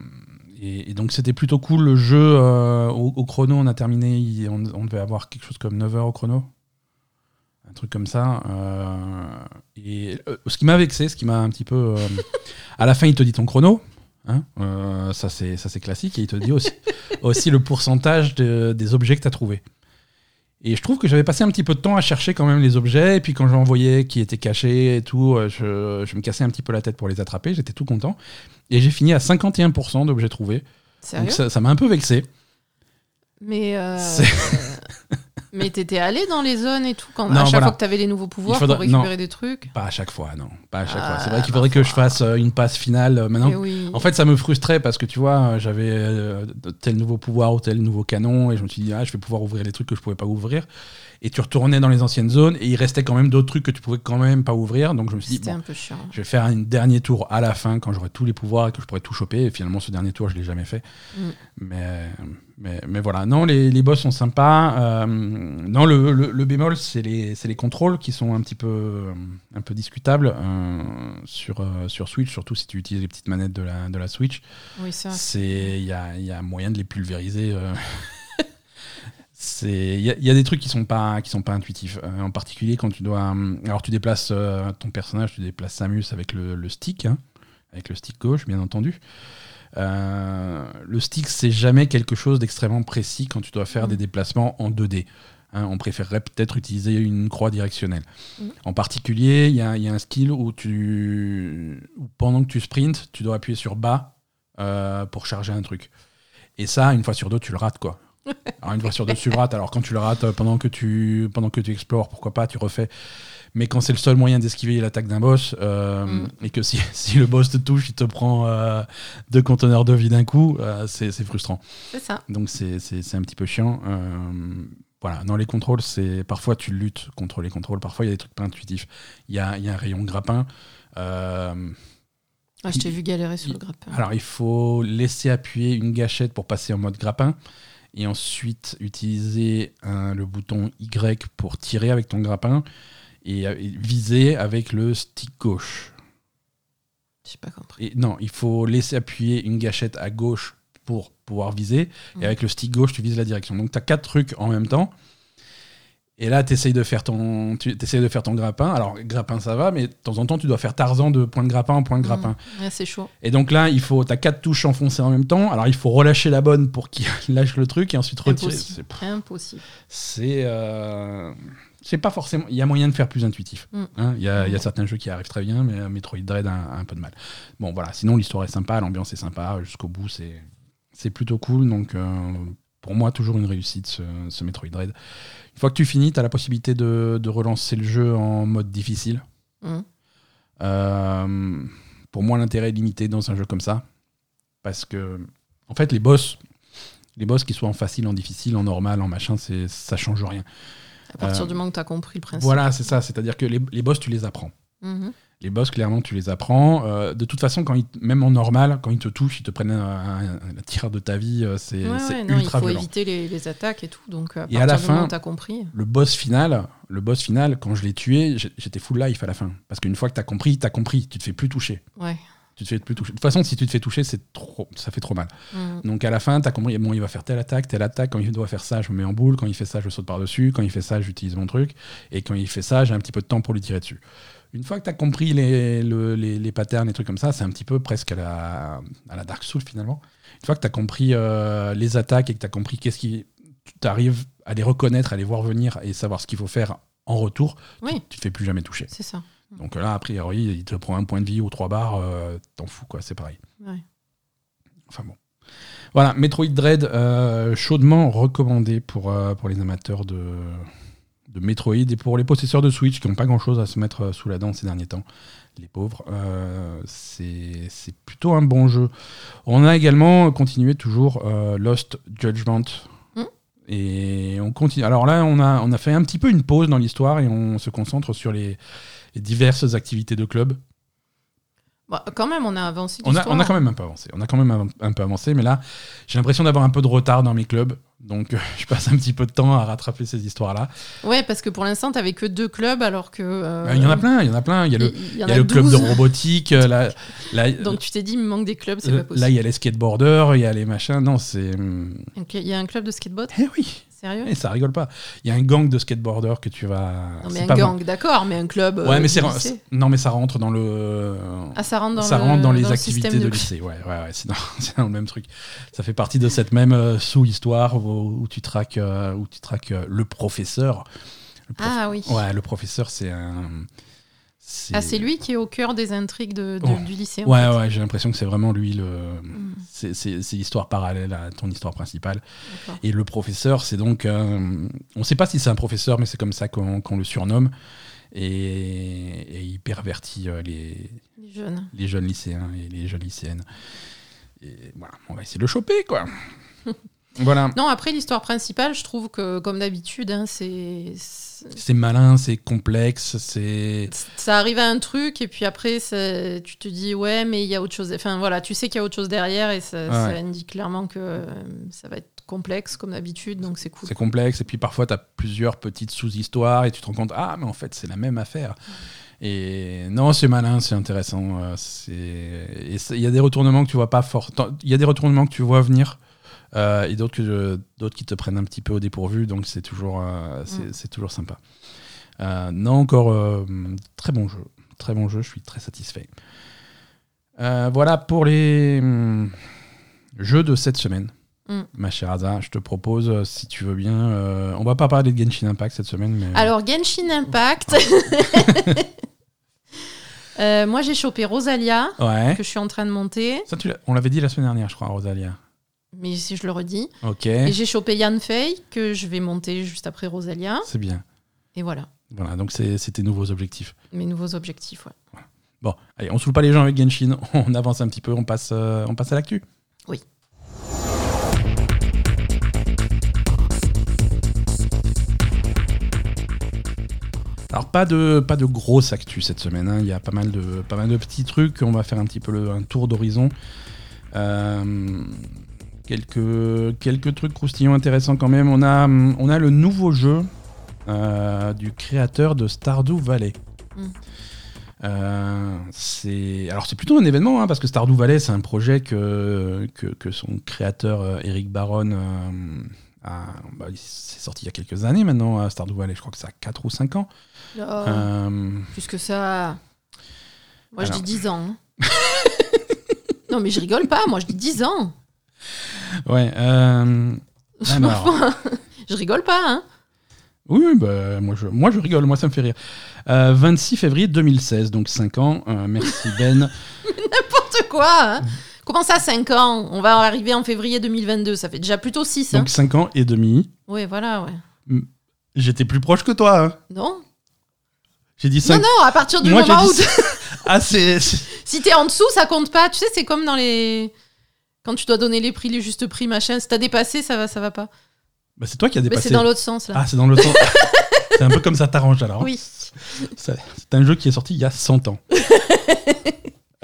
S1: et, et donc c'était plutôt cool. Le jeu, euh, au, au chrono, on a terminé, il- on, on devait avoir quelque chose comme 9 heures au chrono. Un truc comme ça. euh, et ce qui m'a vexé, ce qui m'a un petit peu. à la fin, il te dit ton chrono. hein, ça, c'est ça, c'est classique. Et il te dit aussi, aussi le pourcentage de- des objets que tu as trouvés. Et je trouve que j'avais passé un petit peu de temps à chercher quand même les objets. Et puis quand j'en voyais qui étaient cachés et tout, euh, je, je me cassais un petit peu la tête pour les attraper. J'étais tout content. Et j'ai fini à 51% d'objets trouvés.
S2: Sérieux?
S1: Donc ça m'a un peu vexé.
S2: Mais. euh, mais t'étais allé dans les zones et tout quand
S1: Non,
S2: à chaque
S1: voilà.
S2: fois que t'avais les nouveaux pouvoirs pour récupérer des trucs.
S1: Pas à chaque fois, non. Pas à chaque
S2: Ah,
S1: fois. C'est vrai qu'il faudrait que je fasse euh, une passe finale euh, maintenant.
S2: Eh oui.
S1: En fait, ça me frustrait parce que tu vois, euh, j'avais euh, tel nouveau pouvoir ou tel nouveau canon et je me suis dit, ah, je vais pouvoir ouvrir les trucs que je pouvais pas ouvrir. Et tu retournais dans les anciennes zones et il restait quand même d'autres trucs que tu pouvais quand même pas ouvrir. Donc je me suis dit, bon,
S2: un peu chiant.
S1: je vais faire un dernier tour à la fin quand j'aurai tous les pouvoirs et que je pourrai tout choper. Et finalement, ce dernier tour, je l'ai jamais fait.
S2: Mm.
S1: Mais, mais, mais voilà. Non, les, les boss sont sympas. Euh, non, le, le, le bémol, c'est les, les contrôles qui sont un petit peu, euh, un peu discutables euh, sur, euh, sur Switch, surtout si tu utilises les petites manettes de la, de la Switch.
S2: Oui, ça.
S1: Il y a, il y a moyen de les pulvériser. C'est il y, a- il y a des trucs qui sont pas qui sont pas intuitifs. Euh, en particulier quand tu dois hum, alors tu déplaces euh, ton personnage, tu déplaces Samus avec le, le stick, hein, avec le stick gauche bien entendu. Euh, le stick c'est jamais quelque chose d'extrêmement précis quand tu dois faire des déplacements en 2D. Hein, on préférerait peut-être utiliser une croix directionnelle.
S2: Mhm.
S1: En particulier, il y a, y a un skill où, tu, où pendant que tu sprints, tu dois appuyer sur bas pour charger un truc. Et ça, une fois sur deux, tu le rates, quoi. Alors, une tu le rates. Alors, quand tu le rates euh, pendant que tu, pendant que tu explores, pourquoi pas, tu refais. Mais quand c'est le seul moyen d'esquiver l'attaque d'un boss, euh,
S2: Mm.
S1: et que si, si le boss te touche, il te prend euh, deux conteneurs de vie d'un coup, euh, c'est frustrant.
S2: C'est ça.
S1: Donc, c'est un petit peu chiant. Voilà, dans les contrôles, c'est parfois tu luttes contre les contrôles, parfois il y a des trucs pas intuitifs. Il y a, y a un rayon grappin.
S2: Ah, je t'ai vu galérer sur le grappin.
S1: alors, il faut laisser appuyer une gâchette pour passer en mode grappin et ensuite utiliser un- le bouton Y pour tirer avec ton grappin et, euh, et viser avec le stick gauche.
S2: J'ai pas compris.
S1: Et non, il faut laisser appuyer une gâchette à gauche pour pouvoir viser et avec le stick gauche, tu vises la direction. Donc, tu as quatre trucs en même temps. Et là, tu essayes de faire ton, tu essayes de faire ton grappin. Alors, grappin, ça va, mais de temps en temps, tu dois faire Tarzan de point de grappin en point de grappin.
S2: Mm. Ouais, c'est chaud.
S1: Et donc là, il faut, t'as quatre touches enfoncées en même temps. Alors il faut relâcher la bonne pour qu'il lâche le truc et ensuite retirer. C'est-
S2: Impossible.
S1: C'est, euh, c'est pas forcément. Il y a moyen de faire plus intuitif.
S2: Mm.
S1: Hein, Il y, a, y a certains jeux qui arrivent très bien, mais Metroid Dread a, a un peu de mal. Bon voilà. Sinon l'histoire est sympa, l'ambiance est sympa jusqu'au bout. C'est, c'est plutôt cool. Donc euh, pour moi toujours une réussite ce, ce Metroid Dread. Une fois que tu finis, t'as la possibilité de, de relancer le jeu en mode difficile.
S2: Mm.
S1: Euh, pour moi, l'intérêt est limité dans un jeu comme ça. Parce que, en fait, les boss, les boss qui soient en facile, en difficile, en normal, en machin, ça change rien.
S2: À partir
S1: Euh,
S2: du moment que tu as compris le principe.
S1: Voilà, c'est ça. C'est-à-dire que les, les boss, tu les apprends.
S2: Mhm.
S1: Les boss, clairement, tu les apprends. Euh, de toute façon, quand ils- même en normal, quand ils te touchent, ils te prennent un, un- un tir de ta vie. euh, C'est,
S2: Ouais, ouais, non, il
S1: ultra
S2: faut
S1: violent.
S2: éviter les, les attaques et tout. Donc, à
S1: Et à la fin-
S2: as compris.
S1: Le boss final, le boss final, quand je l'ai tué, j'étais full life à la fin. Parce qu'une fois que t'as compris, t'as compris. Tu te fais plus toucher.
S2: Ouais.
S1: Tu te fais plus toucher. De toute façon, si tu te fais toucher, c'est trop, ça fait trop mal.
S2: Mhm.
S1: Donc à la fin, tu as compris, bon, il va faire telle attaque, telle attaque. Quand il doit faire ça, je me mets en boule. Quand il fait ça, je saute par-dessus. Quand il fait ça, j'utilise mon truc. Et quand il fait ça, j'ai un petit peu de temps pour lui tirer dessus. Une fois que tu as compris les, le- les, les patterns, les trucs comme ça, c'est un petit peu presque à la, à la Dark Souls finalement. Une fois que tu as compris euh, les attaques et que tu as compris qu'est-ce qui. Tu arrives à les reconnaître, à les voir venir et savoir ce qu'il faut faire en retour,
S2: Oui,
S1: tu te fais plus jamais toucher.
S2: c'est ça.
S1: Donc là, a priori, il te prend un point de vie ou trois barres, euh, t'en fous quoi, c'est pareil.
S2: Ouais.
S1: Enfin bon. Voilà, Metroid Dread, euh, chaudement recommandé pour, pour les amateurs de, de Metroid et pour les possesseurs de Switch qui n'ont pas grand chose à se mettre euh, sous la dent ces derniers temps, les pauvres, euh, c'est plutôt un bon jeu. On a également continué toujours euh, Lost Judgment.
S2: Hmm.
S1: Et on continue. Alors là, on a, on a fait un petit peu une pause dans l'histoire et on se concentre sur les, les diverses activités de club.
S2: Bah, quand même, on a avancé.
S1: On a,
S2: l'histoire.
S1: on a quand même un peu avancé. On a quand même un, un peu avancé, mais là, j'ai l'impression d'avoir un peu de retard dans mes clubs. Donc, euh, je passe un petit peu de temps à rattraper ces histoires-là.
S2: Ouais, parce que pour l'instant, t'avais que deux clubs, alors que. euh,
S1: Euh, Il y en a plein, il y en a plein. Il y a le,
S2: y
S1: y a club de
S2: 12.
S1: robotique. euh,
S2: Donc tu t'es dit, il me manque des clubs, c'est pas possible.
S1: là, il y a les skateboarders, il y a les machins. Non, c'est.
S2: Donc, Il y a un club de skateboard?
S1: Eh oui,
S2: Sérieux
S1: eh, ça rigole pas. Il y a un gang de skateboarders que tu vas.
S2: Non, mais un
S1: pas
S2: gang, d'accord, mais un club.
S1: Ouais,
S2: euh,
S1: mais
S2: du
S1: c'est. Non, mais ça rentre dans le.
S2: Ah, ça rentre dans,
S1: ça
S2: le-
S1: rentre dans les
S2: le
S1: activités de, lycée. Ouais, ouais, ouais, c'est dans, le même truc. Ça fait partie de cette même euh, sous-histoire où, où tu traques, euh, où tu traques euh, le professeur. Le prof-
S2: Ah oui.
S1: Ouais, le professeur, c'est un.
S2: Ah, c'est lui qui est au cœur des intrigues de, de- du lycée. en
S1: Ouais,
S2: fait.
S1: ouais, j'ai l'impression que c'est vraiment lui le.
S2: Mm,
S1: C'est l'histoire parallèle à ton histoire principale. Et le professeur, c'est donc. on ne sait pas si c'est un professeur, mais c'est comme ça qu'on qu'on le surnomme. Et, et il pervertit euh, les,
S2: Les jeunes.
S1: les jeunes lycéens et les jeunes lycéennes. Et voilà, on va essayer de le choper, quoi. voilà.
S2: Non, après, l'histoire principale, je trouve que, comme d'habitude, hein, c'est. C'est-
S1: malin, c'est complexe, c'est.
S2: Ça arrive à un truc, et puis après, tu te dis, ouais, mais il y a autre chose. Enfin, voilà, tu sais qu'il y a autre chose derrière, et ça, indique clairement que euh, ça va être complexe, comme d'habitude, donc c'est cool.
S1: C'est complexe, et puis parfois tu as plusieurs petites sous-histoires, et tu te rends compte, ah, mais en fait, c'est la même affaire. Et non, c'est malin, c'est intéressant. euh, Il y a des retournements que tu vois pas fort. Il y a des retournements que tu vois venir, euh, et d'autres que d'autres qui te prennent un petit peu au dépourvu, donc c'est toujours, euh, c'est
S2: Mm.
S1: c'est toujours sympa. Euh, non, encore très bon jeu. Très bon jeu, je suis très satisfait. Voilà pour les hum, jeux de cette semaine.
S2: Mm.
S1: Ma chère Aza, je te propose, si tu veux bien, euh, on va pas parler de Genshin Impact cette semaine, mais
S2: Alors, Genshin Impact. Euh, moi, j'ai chopé Rosalia,
S1: ouais.
S2: que je suis en train de monter,
S1: Ça, tu l'as- on l'avait dit la semaine dernière, je crois, Rosalia.
S2: Mais si je le redis.
S1: Ok,
S2: Et j'ai chopé Yan Fei, que je vais monter juste après Rosalia.
S1: c'est bien.
S2: Et voilà,
S1: Voilà, donc c'est c'est tes nouveaux objectifs.
S2: mes nouveaux objectifs. Ouais.
S1: Bon, allez, on saoule pas les gens avec Genshin, on avance un petit peu, on passe, euh, on passe à l'actu.
S2: Oui.
S1: Alors pas de pas de grosse actu cette semaine. hein. Il y a pas mal de pas mal de petits trucs. On va faire un petit peu le- un tour d'horizon. Euh, quelques quelques trucs croustillants intéressants quand même. On a on a le nouveau jeu euh, du créateur de Stardew Valley.
S2: Mm.
S1: Euh, c'est alors c'est plutôt un événement hein, parce que Stardew Valley c'est un projet que, que, que son créateur euh, Eric Baron a, bah, c'est sorti il y a quelques années maintenant euh, Stardew Valley je crois que ça a 4 ou 5 ans
S2: Oh, Plus que ça. Moi,
S1: Alors.
S2: je dis 10 ans. hein. non, mais je rigole pas, moi, je dis 10 ans.
S1: Ouais euh, alors,
S2: je rigole pas, hein.
S1: oui, bah, moi, je, moi je rigole moi ça me fait rire Euh, 26 février 2016 donc 5 ans Euh, merci Ben
S2: N'importe quoi, hein. Comment ça, 5 ans? On va arriver en février 2022, ça fait déjà plutôt 6. Hein.
S1: donc 5 ans et demi
S2: Oui, voilà, ouais.
S1: j'étais plus proche que toi hein.
S2: Non
S1: j'ai dit
S2: Non,
S1: 5
S2: non, à partir du
S1: Moi, j'ai
S2: moment où.
S1: dit ah c'est c'est-
S2: Si t'es en dessous, ça compte pas. Tu sais, c'est comme dans les. Quand tu dois donner les prix, les justes prix, machin. Si t'as dépassé, ça va, ça va pas.
S1: bah, c'est toi qui as
S2: Mais
S1: dépassé
S2: c'est dans l'autre sens, là.
S1: Ah, c'est dans le sens. c'est un peu comme ça t'arrange alors.
S2: oui.
S1: C'est c'est un jeu qui est sorti il y a 100 ans.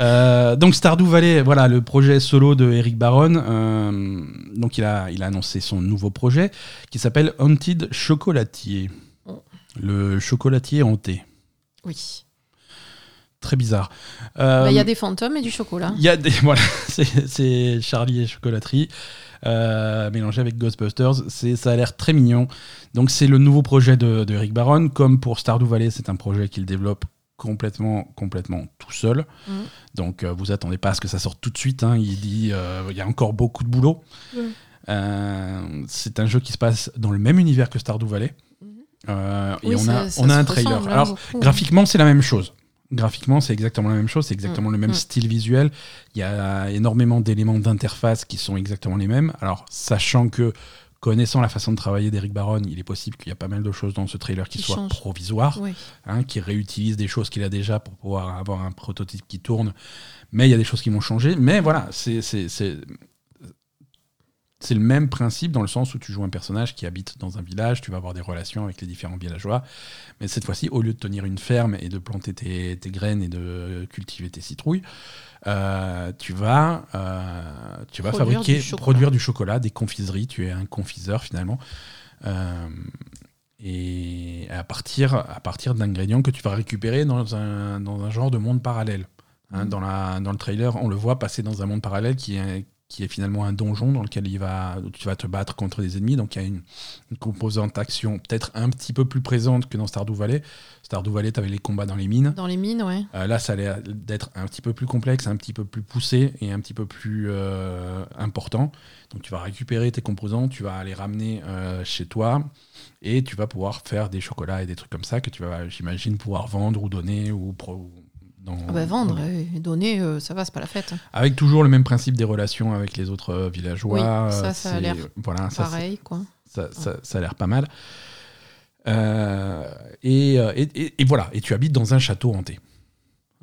S1: Euh, donc Stardew Valley, voilà le projet solo de Eric Baron. euh, donc il a, il a annoncé son nouveau projet qui s'appelle Haunted Chocolatier.
S2: Oh.
S1: Le chocolatier hanté.
S2: Oui.
S1: Très bizarre.
S2: Bah, Il
S1: Euh,
S2: y a des fantômes et du chocolat.
S1: il y a des voilà, c'est- Charlie et chocolaterie euh, mélangé avec Ghostbusters. C'est ça a l'air très mignon. Donc c'est le nouveau projet de, de Eric Baron. Comme pour Stardew Valley, c'est un projet qu'il développe complètement complètement tout seul.
S2: Mhm.
S1: Donc euh, vous attendez pas à ce que ça sorte tout de suite. hein. Il dit euh, il y a encore beaucoup de boulot. Euh, c'est un jeu qui se passe dans le même univers que Stardew Valley. Euh, et on a,
S2: ça
S1: on a un trailer.
S2: hein,
S1: Alors
S2: beaucoup.
S1: Graphiquement, c'est la même chose. Graphiquement, c'est exactement la même chose, c'est exactement
S2: Mm,
S1: le même
S2: mm.
S1: style visuel. Il y a énormément d'éléments d'interface qui sont exactement les mêmes. Alors, sachant que, connaissant la façon de travailler d'Eric Baron, il est possible qu'il y a pas mal de choses dans ce trailer qui,
S2: Qui
S1: soient provisoires,
S2: Oui.
S1: hein, qui réutilise des choses qu'il a déjà pour pouvoir avoir un prototype qui tourne. Mais il y a des choses qui vont changer. Mais voilà, c'est c'est- le même principe dans le sens où tu joues un personnage qui habite dans un village, tu vas avoir des relations avec les différents villageois. Mais cette fois-ci, au lieu de tenir une ferme et de planter tes, tes graines et de cultiver tes citrouilles, euh, tu vas, euh, tu vas
S2: Produire
S1: fabriquer,
S2: du
S1: produire du chocolat, des confiseries. Tu es un confiseur finalement. Euh, et à partir, à partir d'ingrédients que tu vas récupérer dans un, dans un genre de monde parallèle. Hein, dans, la, dans le trailer, on le voit passer dans un monde parallèle qui est, qui est finalement un donjon dans lequel il va, tu vas te battre contre des ennemis. Donc il y a une, une composante action peut-être un petit peu plus présente que dans Stardew Valley. Stardew Valley, tu avais les combats dans les mines.
S2: Dans les mines, ouais.
S1: Euh, là, ça allait d'être un petit peu plus complexe, un petit peu plus poussé et un petit peu plus euh, important. Donc, tu vas récupérer tes composants, tu vas les ramener euh, chez toi et tu vas pouvoir faire des chocolats et des trucs comme ça que tu vas, j'imagine, pouvoir vendre ou donner ou pro- dans-
S2: Ah bah, vendre et donner, euh, ça va, c'est pas la fête.
S1: Avec toujours le même principe des relations avec les autres euh, villageois.
S2: Oui,
S1: Euh,
S2: ça, ça a l'air
S1: voilà, ça,
S2: Pareil, quoi.
S1: ça, ça- ça a l'air pas mal. Euh, et, et- et- et voilà, et tu habites dans un château hanté.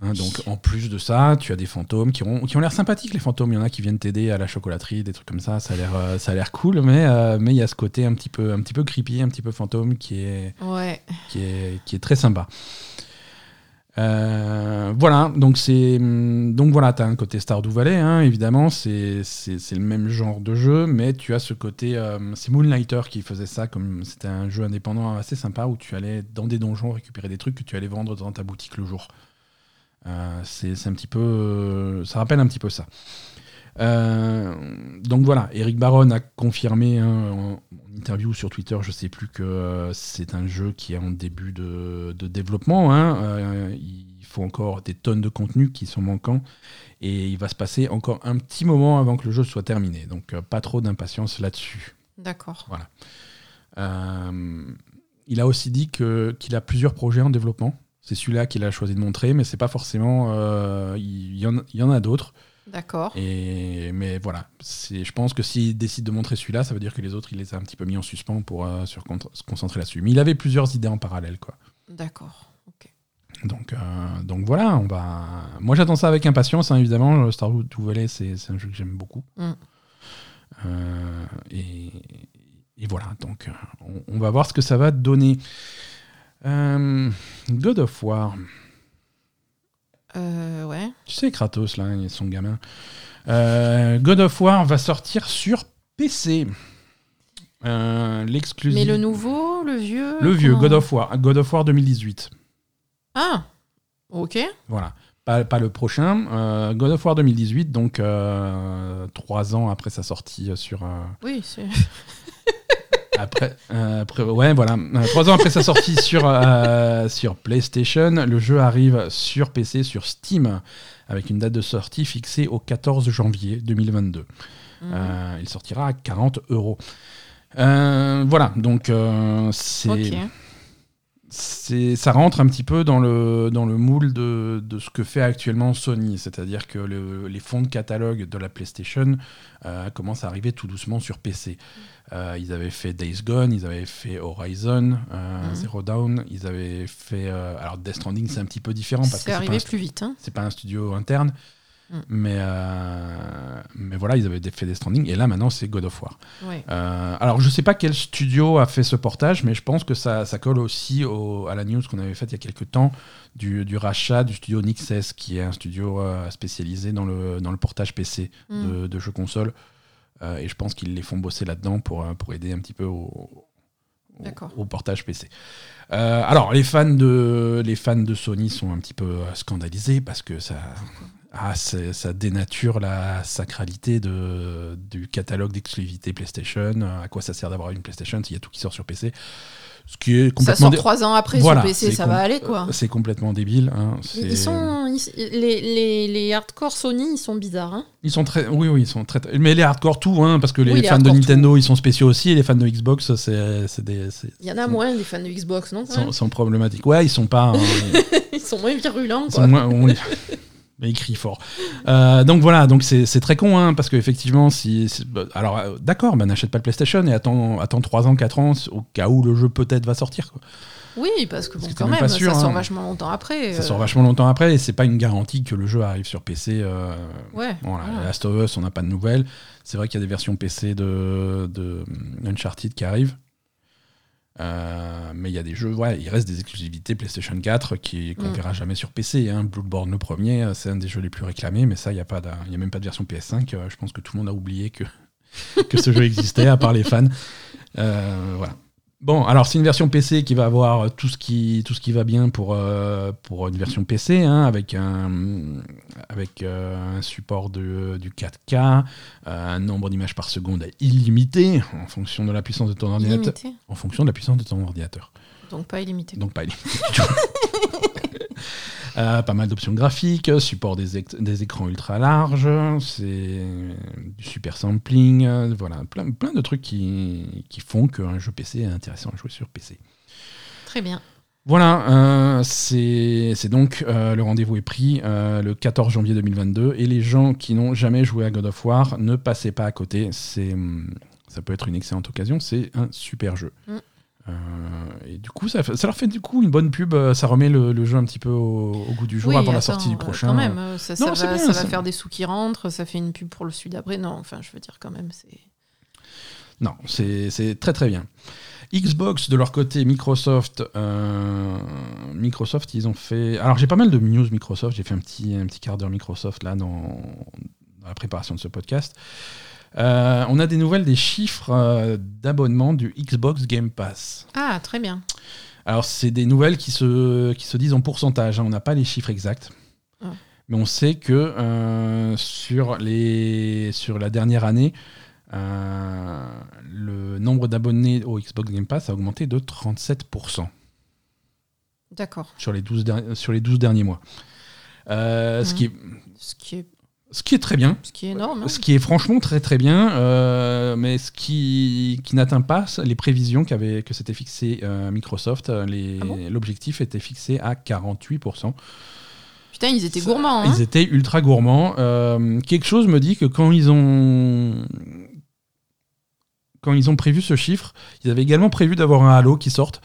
S1: Hein, donc en plus de ça, tu as des fantômes qui ont, qui ont l'air sympathiques, les fantômes. Il y en a qui viennent t'aider à la chocolaterie, des trucs comme ça. Ça a l'air, ça a l'air cool, mais euh, mais il y a ce côté un petit peu, un petit peu creepy, un petit peu fantôme qui est,
S2: Ouais.
S1: qui est, qui est très sympa. Euh, voilà, donc c'est donc voilà, t'as un côté Stardew Valley, hein, évidemment, c'est le même genre de jeu, mais tu as ce côté, euh, c'est Moonlighter qui faisait ça, comme c'était un jeu indépendant assez sympa où tu allais dans des donjons récupérer des trucs que tu allais vendre dans ta boutique le jour. Euh, c'est un petit peu, ça rappelle un petit peu ça. Euh, donc voilà, Eric Baron a confirmé hein, en, interview sur Twitter, je sais plus que euh, c'est un jeu qui est en début de, de développement. hein. Euh, il faut encore des tonnes de contenus qui sont manquants et il va se passer encore un petit moment avant que le jeu soit terminé. Donc pas trop d'impatience là-dessus.
S2: D'accord.
S1: Euh, il a aussi dit que- qu'il a plusieurs projets en développement. C'est celui-là qu'il a choisi de montrer, mais c'est pas forcément. il, y en, il y en a d'autres.
S2: D'accord.
S1: Et, mais voilà, je pense que s'il décide de montrer celui-là, ça veut dire que les autres, il les a un petit peu mis en suspens pour euh, se concentrer là-dessus. Mais il avait plusieurs idées en parallèle, quoi.
S2: D'accord. Ok.
S1: Donc, euh, donc voilà, on va. Moi, j'attends ça avec impatience, hein, évidemment. Stardew Valley, c'est c'est un jeu que j'aime beaucoup.
S2: Mm.
S1: Euh, et, et voilà, donc on, on va voir ce que ça va donner. God of War.
S2: Euh, ouais.
S1: Tu sais, Kratos, là, il est son gamin. Euh, God of War va sortir sur PC. Euh, L'exclusif.
S2: Mais le nouveau, le vieux
S1: Le vieux,
S2: comment-
S1: God of War. God of War 2018.
S2: Ah Ok.
S1: Voilà. Pas, pas le prochain. euh, God of War 2018, donc trois ans après sa sortie sur.
S2: Oui, c'est.
S1: après, euh, après- ouais, voilà. Euh, trois ans après sa sortie sur, euh, sur PlayStation, le jeu arrive sur PC, sur Steam, avec une date de sortie fixée au 14 janvier 2022.
S2: Mhm.
S1: Euh, il sortira à 40 euros. Voilà, donc c'est. ça rentre un petit peu dans le, dans le moule de, de ce que fait actuellement Sony, c'est-à-dire que le- les fonds de catalogue de la PlayStation commencent à arriver tout doucement sur PC. Euh, ils avaient fait Days Gone, ils avaient fait Horizon, euh,
S2: Mhm.
S1: Zero Dawn, ils avaient fait... euh, alors Death Stranding c'est un petit peu différent parce que
S2: C'est arrivé plus vite. Hein.
S1: c'est pas un studio interne,
S2: Mm.
S1: mais, mais voilà, ils avaient fait Death Stranding et là maintenant c'est God of War.
S2: Ouais.
S1: Alors, je sais pas quel studio a fait ce portage, mais je pense que ça, ça colle aussi au- à la news qu'on avait faite il y a quelques temps du, du rachat du studio Nixes, qui est un studio spécialisé dans le, dans le portage PC
S2: Mm.
S1: de, de jeux console. Euh, et je pense qu'ils les font bosser là-dedans pour, euh, pour aider un petit peu au, au,
S2: D'accord.
S1: au portage PC. Euh, alors, les fans, de, les fans de Sony sont un petit peu scandalisés parce que ça, ah, c'est- ça dénature la sacralité de, du catalogue d'exclusivité PlayStation. À quoi ça sert d'avoir une PlayStation s'il y a tout qui sort sur PC Ce qui est
S2: Ça sort trois ans après
S1: Voilà,
S2: sur PC, ça va aller quoi.
S1: C'est complètement débile. hein,
S2: Ils sont, ils- les, les, les hardcore Sony, ils sont bizarres. Hein.
S1: Ils sont très, oui, oui, ils sont très. Mais les hardcore tout, hein, parce que les
S2: Oui, les
S1: fans de Nintendo, ils sont spéciaux aussi, et les fans de Xbox, c'est, c'est des,
S2: Il y en a moins des fans de Xbox, non
S1: sont, sont problématiques. Ouais, ils sont pas. hein,
S2: Ils sont moins virulents.
S1: ils
S2: Quoi.
S1: sont moins- oui. Mais il crie fort. Euh, donc voilà, donc c'est très con, hein, parce qu'effectivement, si, si- bah, alors euh, d'accord, bah, n'achète pas de PlayStation et attends, attends 3 ans, 4 ans, au cas où le jeu peut-être va sortir. quoi.
S2: Oui, parce que bon,
S1: que
S2: quand
S1: même
S2: même,
S1: pas sûr,
S2: ça sort
S1: hein.
S2: vachement longtemps après.
S1: Ça
S2: euh,
S1: sort vachement longtemps après et c'est pas une garantie que le jeu arrive sur PC. euh,
S2: Ouais.
S1: Voilà,
S2: voilà.
S1: Last of Us, on n'a pas de nouvelles. C'est vrai qu'il y a des versions PC de, de Uncharted qui arrivent. Euh, mais il y a des jeux, ouais, il reste des exclusivités PlayStation 4 qui qu'on
S2: Mm.
S1: verra jamais sur PC. Hein. Bloodborne le premier, euh, c'est un des jeux les plus réclamés, mais ça, il n'y a, pas de- il y a même pas de version PS5. Euh, Je pense que tout le monde a oublié que, que ce jeu existait, à part les fans. Euh, voilà. Bon, alors c'est une version PC qui va avoir tout ce qui, tout ce qui va bien pour, euh, pour une version PC, hein, avec, un, avec euh, un support de, du 4K, euh, un nombre d'images par seconde illimité en fonction de la puissance de ton ordinateur.
S2: Illimité.
S1: En fonction de la puissance de ton ordinateur.
S2: Donc pas illimité.
S1: Donc pas illimité. Euh, pas mal d'options graphiques, support des, éc- des écrans ultra larges, c'est du super sampling, euh, voilà, plein, plein de trucs qui, qui font qu'un jeu PC est intéressant à jouer sur PC.
S2: Très bien.
S1: Voilà, euh, c'est donc euh, le rendez-vous est pris euh, le 14 janvier 2022 et les gens qui n'ont jamais joué à God of War, ne passez pas à côté. C'est hum, ça peut être une excellente occasion. C'est un super jeu.
S2: Mm.
S1: Euh, et du coup, ça, leur fait du coup une bonne pub. euh, Ça remet le, le jeu un petit peu au, au goût du jour
S2: Oui,
S1: avant la sortie du
S2: euh,
S1: prochain.
S2: Quand même, ça,
S1: Non,
S2: va,
S1: bien,
S2: ça va
S1: ça-
S2: faire des sous qui rentrent, ça fait une pub pour le celui d'après. Non, enfin, je veux dire quand même, c'est.
S1: Non, c'est c'est très très bien. Xbox, de leur côté, Microsoft, euh, Microsoft, ils ont fait. Alors j'ai pas mal de news Microsoft. J'ai fait un petit un petit quart d'heure Microsoft là dans, dans la préparation de ce podcast. Euh, on a des nouvelles des chiffres euh, d'abonnement du Xbox Game Pass.
S2: Ah, très bien.
S1: Alors c'est des nouvelles qui se qui se disent en pourcentage. hein. On n'a pas les chiffres exacts.
S2: Ah.
S1: Mais on sait que euh, sur, les, sur la dernière année, euh, le nombre d'abonnés au Xbox Game Pass a augmenté de 37%
S2: D'accord.
S1: sur les 12, derni- sur les 12 derniers mois. Euh, ce, qui est,
S2: Ce qui est,
S1: ce qui est très bien.
S2: ce qui est énorme. hein.
S1: Ce qui est franchement très très bien, euh, mais ce qui, qui n'atteint pas les prévisions qu'avait, que s'était fixé euh, Microsoft. Euh, les-
S2: Ah bon?
S1: L'objectif était fixé à 48%.
S2: Putain, ils étaient
S1: Ça-
S2: gourmands. hein.
S1: Ils étaient ultra gourmands. Euh, quelque chose me dit que quand ils ont quand ils ont prévu ce chiffre, ils avaient également prévu d'avoir un Halo qui sorte.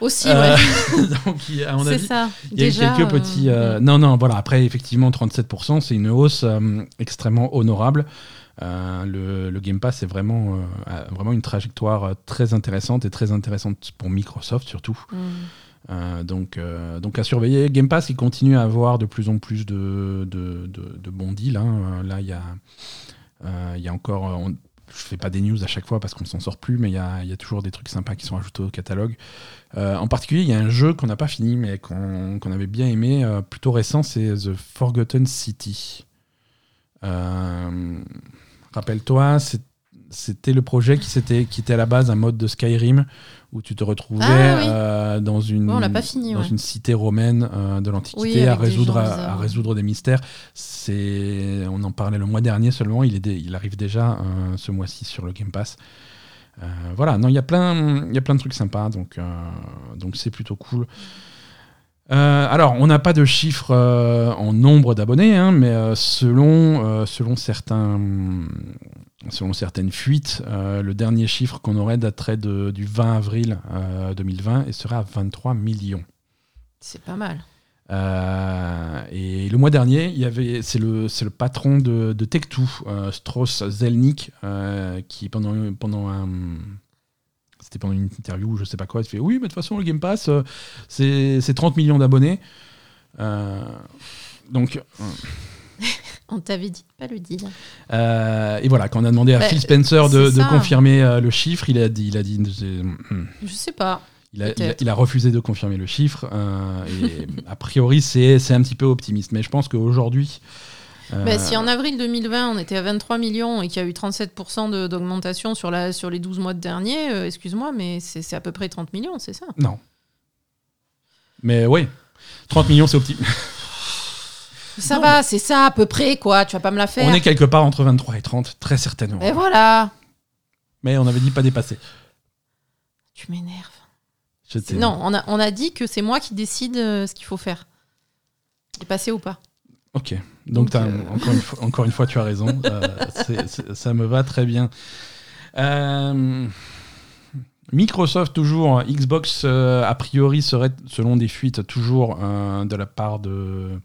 S2: Aussi,
S1: Euh,
S2: ouais.
S1: donc, il- à mon
S2: C'est
S1: avis,
S2: ça.
S1: il y a
S2: Déjà,
S1: quelques
S2: euh,
S1: petits. euh, Non, non, voilà. Après, effectivement, 37%, c'est une hausse extrêmement honorable. Euh, le, le Game Pass est vraiment, euh, vraiment une trajectoire euh, très intéressante et très intéressante pour Microsoft surtout.
S2: mm.
S1: Donc, donc à surveiller. Game Pass, il continue à avoir de plus en plus de, de, de- de bons deals. hein. Là, il y a, y a encore. on- je fais pas des news à chaque fois parce qu'on s'en sort plus, mais il y a, toujours des trucs sympas qui sont ajoutés au catalogue. Euh, en particulier, il y a un jeu qu'on n'a pas fini, mais qu'on qu'on avait bien aimé, euh, plutôt récent, c'est The Forgotten City. Euh, Rappelle-toi, c'est- c'était le projet qui, était à la base un mode de Skyrim où tu te retrouvais
S2: Ah oui.
S1: euh, dans, une,
S2: Ouais, on l'a pas fini,
S1: dans
S2: ouais.
S1: une cité romaine euh, de l'Antiquité
S2: Oui,
S1: à, résoudre,
S2: gens
S1: à,
S2: bizarres.
S1: à résoudre des mystères. C'est, on en parlait le mois dernier seulement, il, est dé- il arrive déjà euh, ce mois-ci sur le Game Pass. Voilà, non, il y a plein, de trucs sympas, donc donc c'est plutôt cool. Euh, alors, on n'a pas de chiffres euh, en nombre d'abonnés, hein, mais euh, selon, selon, certains, selon certaines fuites, euh, le dernier chiffre qu'on aurait daterait de- du 20 avril euh, 2020 et serait à 23 millions.
S2: C'est pas mal.
S1: Euh, et le mois dernier, il y avait, c'est le, c'est le patron de, de Tech2, euh, Strauss Zelnick, euh, qui pendant, pendant un, c'était pendant une interview, je sais pas quoi, il fait oui, mais de toute façon le Game Pass, euh, c'est, c'est 30 millions d'abonnés. Euh, donc, euh,
S2: On t'avait dit de pas le dire.
S1: euh, et voilà, quand on a demandé à
S2: Bah,
S1: Phil Spencer de, confirmer euh, le chiffre, il a dit, il a dit, c'est- hmm.
S2: Je sais pas.
S1: Il a, il, a,
S2: Peut-être.
S1: il a refusé de confirmer le chiffre. euh, et a priori, c'est un petit peu optimiste. Mais je pense qu'aujourd'hui. euh,
S2: Bah, si en avril 2020, on était à 23 millions et qu'il y a eu 37% de- d'augmentation sur, la- sur les 12 mois de dernier, euh, excuse-moi, mais c'est à peu près 30 millions, c'est ça?
S1: Non. Mais oui, 30 millions, c'est optimiste.
S2: Ça
S1: Non,
S2: va, c'est ça à peu près, quoi. Tu vas pas me la faire.
S1: On est quelque part entre 23 et 30, très certainement.
S2: Et voilà.
S1: Mais on avait dit pas dépasser.
S2: Tu m'énerves. Non, on a, on a dit que c'est moi qui décide euh, ce qu'il faut faire. Dépasser ou pas?
S1: Ok, donc,
S2: Donc, euh,
S1: encore, une fois, encore une fois, tu as raison. Euh, ça me va très bien. Euh, Microsoft, toujours, Xbox, euh, a priori, serait, selon des fuites, toujours euh, de la part de.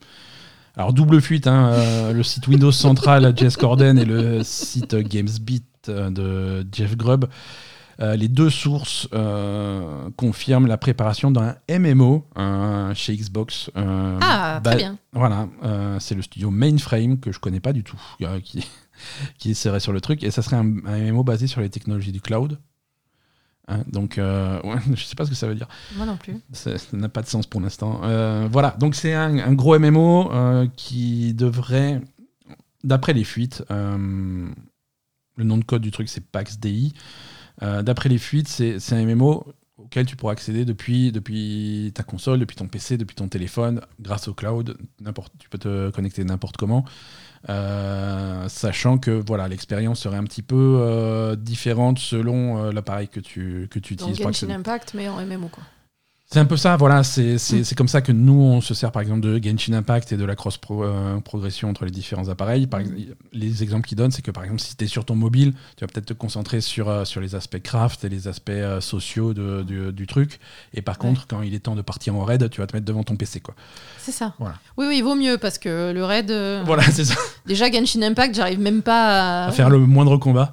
S1: Alors, double fuite, hein, euh, le site Windows Central, Jess Corden, et le site GamesBeat euh, de Jeff Grubb. Euh, les deux sources euh, confirment la préparation d'un MMO euh, chez Xbox.
S2: Ah, très bien.
S1: voilà, c'est le studio Mainframe que je connais pas du tout, qui, qui serait sur le truc. Et ça serait un, un MMO basé sur les technologies du cloud. Hein, donc, euh, ouais, je sais pas ce que ça veut dire.
S2: Moi non plus.
S1: Ça n'a pas de sens pour l'instant. Euh, voilà, donc c'est un, un gros MMO euh, qui devrait, d'après les fuites, euh, le nom de code du truc c'est PAX-DI. D'après les fuites, c'est c'est un MMO auquel tu pourras accéder depuis, depuis ta console, depuis ton PC, depuis ton téléphone, grâce au cloud. N'importe- Tu peux te connecter n'importe comment. Euh, sachant que voilà, l'expérience serait un petit peu euh, différente selon euh, l'appareil que tu, que tu utilises. pour
S2: Genshin
S1: accéder.
S2: Impact, mais en MMO quoi.
S1: C'est un peu ça, voilà. C'est c'est-
S2: Mm.
S1: c'est comme ça que nous, on se sert par exemple de Genshin Impact et de la cross-progression entre les différents appareils. Par
S2: Mm.
S1: les exemples qu'ils donnent, c'est que par exemple, si tu es sur ton mobile, tu vas peut-être te concentrer sur, euh, sur les aspects craft et les aspects euh, sociaux de- du, du truc. Et par
S2: Ouais.
S1: contre, quand il est temps de partir en raid, tu vas te mettre devant ton PC. Quoi.
S2: C'est ça.
S1: Voilà.
S2: Oui, oui, il vaut mieux parce que le raid. euh,
S1: Voilà, c'est ça.
S2: Déjà, Genshin Impact, j'arrive même pas à.
S1: À faire le moindre combat.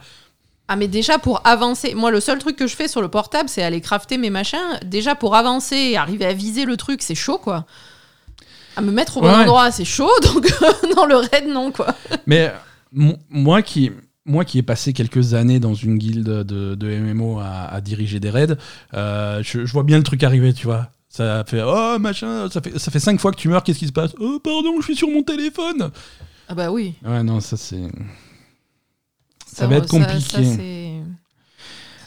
S2: Ah, mais déjà pour avancer. Moi, le seul truc que je fais sur le portable, c'est aller crafter mes machins. Déjà pour avancer et arriver à viser le truc, c'est chaud quoi. À me mettre au bon
S1: Ouais, ouais.
S2: endroit, c'est chaud. Donc, dans le raid, non quoi.
S1: Mais mo- moi qui, moi qui ai passé quelques années dans une guilde de, de MMO à, à diriger des raids, euh, je, je vois bien le truc arriver, tu vois. Ça fait oh machin, ça fait ça fait cinq fois que tu meurs, qu'est-ce qui se passe? Oh pardon, je suis sur mon téléphone.
S2: Ah, bah oui.
S1: Ouais non, ça c'est ça va être compliqué.
S2: ça,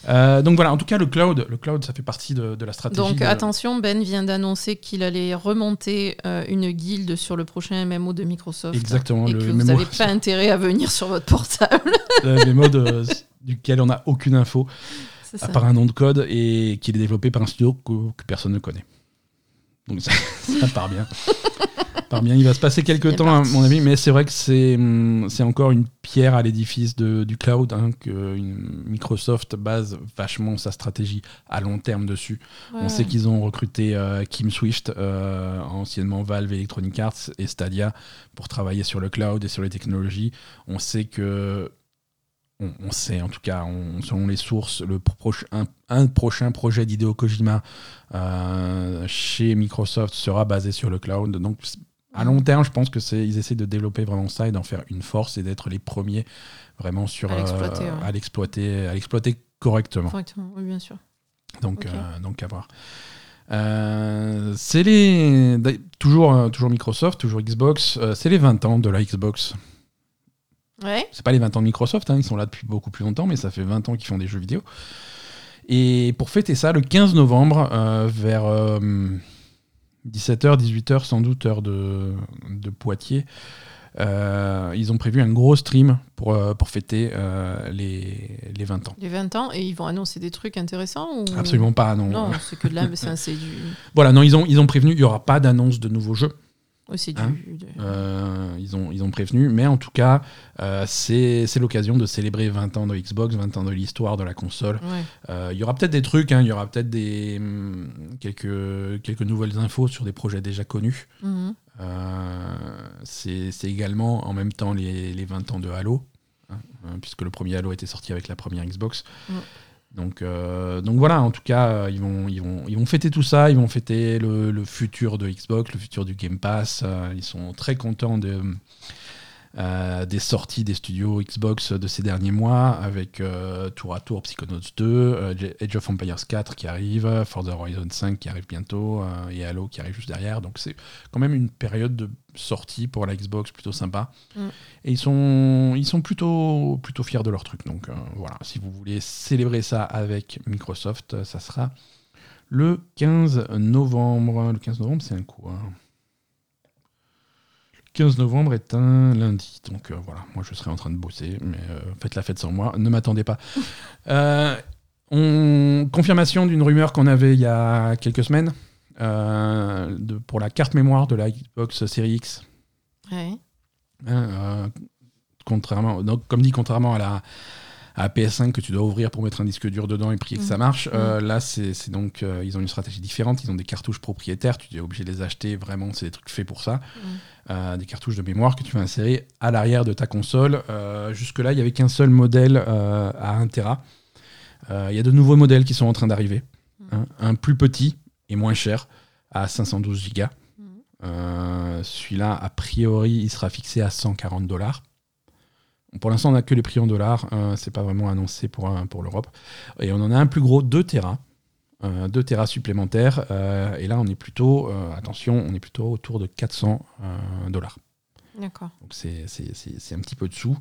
S1: Euh, donc voilà, en tout cas le cloud, le cloud ça fait partie de, de la stratégie.
S2: Donc
S1: de-
S2: attention, Ben vient d'annoncer qu'il allait remonter euh, une guilde sur le prochain MMO de Microsoft.
S1: Exactement,
S2: Et
S1: le
S2: que vous
S1: MMO,
S2: n'avez pas intérêt à venir sur votre portable.
S1: le MMO de- duquel on n'a aucune info. À part un nom de code et qu'il est développé par un studio que, que personne ne connaît. Donc ça, ça part bien. Bien. Il va se passer quelques temps, à mon avis, mais c'est vrai que c'est hum, c'est encore une pierre à l'édifice de- du cloud, hein, que Microsoft base vachement sa stratégie à long terme dessus. On sait qu'ils ont recruté euh, Kim Swift, euh, anciennement Valve Electronic Arts, et Stadia pour travailler sur le cloud et sur les technologies. On sait que. On, on sait en tout cas, on- selon les sources, le proche- un, un prochain projet d'Hideo Kojima euh, chez Microsoft sera basé sur le cloud. Donc, à long terme, je pense que c'est ils essaient de développer vraiment ça et d'en faire une force et d'être les premiers vraiment sur
S2: À l'exploiter,
S1: euh,
S2: ouais.
S1: à l'exploiter, à l'exploiter correctement.
S2: Correctement, oui, bien sûr.
S1: Donc, euh, donc à voir. Euh, c'est les toujours toujours Microsoft, toujours Xbox. c'est les 20 ans de la Xbox.
S2: Ouais.
S1: C'est pas les 20 ans de Microsoft, hein, ils sont là depuis beaucoup plus longtemps, mais ça fait 20 ans qu'ils font des jeux vidéo. Et pour fêter ça, le 15 novembre, vers 17h, 18h sans doute, heure de, de Poitiers, euh, ils ont prévu un gros stream pour, euh, pour fêter euh, les, les 20 ans.
S2: Les 20 ans, et ils vont annoncer des trucs intéressants ou...
S1: Absolument pas, non.
S2: Non, c'est que de là, mais c'est c'est du.
S1: Voilà, non, ils ont, ils ont prévenu, il n'y aura pas d'annonce de nouveaux jeux.
S2: Du.
S1: Hein Euh, ils, ont, ils ont prévenu, mais en tout cas, euh, c'est l'occasion de célébrer 20 ans de Xbox, 20 ans de l'histoire de la console.
S2: Ouais.
S1: Euh, Il y aura peut-être des trucs, hein, il y aura peut-être des hum, quelques, quelques nouvelles infos sur des projets déjà connus.
S2: Mhm.
S1: Euh, c'est également en même temps les, les 20 ans de Halo, hein, puisque le premier Halo était sorti avec la première Xbox.
S2: Mm.
S1: Donc, euh, donc voilà, en tout cas, euh, ils vont, ils, ils vont fêter tout ça, ils vont fêter le, futur de Xbox, le futur du Game Pass. euh, ils sont très contents de, des sorties des studios Xbox de ces derniers mois, avec euh, tour à tour Psychonauts 2, euh, Age of Empires 4 qui arrive, Forza Horizon 5 qui arrive bientôt, euh, et Halo qui arrive juste derrière. Donc c'est quand même une période de sortie pour la Xbox plutôt sympa.
S2: Mm.
S1: Et ils sont, ils sont plutôt, plutôt fiers de leur truc. Donc euh, voilà, si vous voulez célébrer ça avec Microsoft, euh, ça sera le 15 novembre. Le 15 novembre, c'est un coup. hein. Le 15 novembre est un lundi. Donc euh, voilà, moi je serai en train de bosser, mais euh, faites la fête sans moi. Ne m'attendez pas. Euh, on... Confirmation d'une rumeur qu'on avait il y a quelques semaines de- pour la carte mémoire de la Xbox Series X.
S2: Ouais.
S1: Hein, contrairement, donc, comme dit, contrairement à la à PS5 que tu dois ouvrir pour mettre un disque dur dedans et prier que ça
S2: Mhm.
S1: marche. Euh,
S2: Mhm.
S1: là, c'est donc euh, ils ont une stratégie différente. Ils ont des cartouches propriétaires. Tu es obligé de les acheter. Vraiment, c'est des trucs faits pour ça.
S2: Mhm.
S1: Euh, des cartouches de mémoire que tu vas insérer à l'arrière de ta console. Euh, Jusque là, il y avait qu'un seul modèle euh, à 1 Tera. Il y a de nouveaux modèles qui sont en train d'arriver. Hein. un plus petit et moins cher à 512 Go. Celui-là, a priori, il sera fixé à 140 dollars. Pour l'instant, on n'a que les prix en dollars. Euh, c'est pas vraiment annoncé pour, pour l'Europe. Et on en a un plus gros, 2 Tera. Euh, 2 Tera supplémentaires. Euh, et là, on est plutôt, euh, attention, on est plutôt autour de 400 euh, dollars.
S2: D'accord.
S1: Donc c'est c'est- c'est- c'est un petit peu de sous.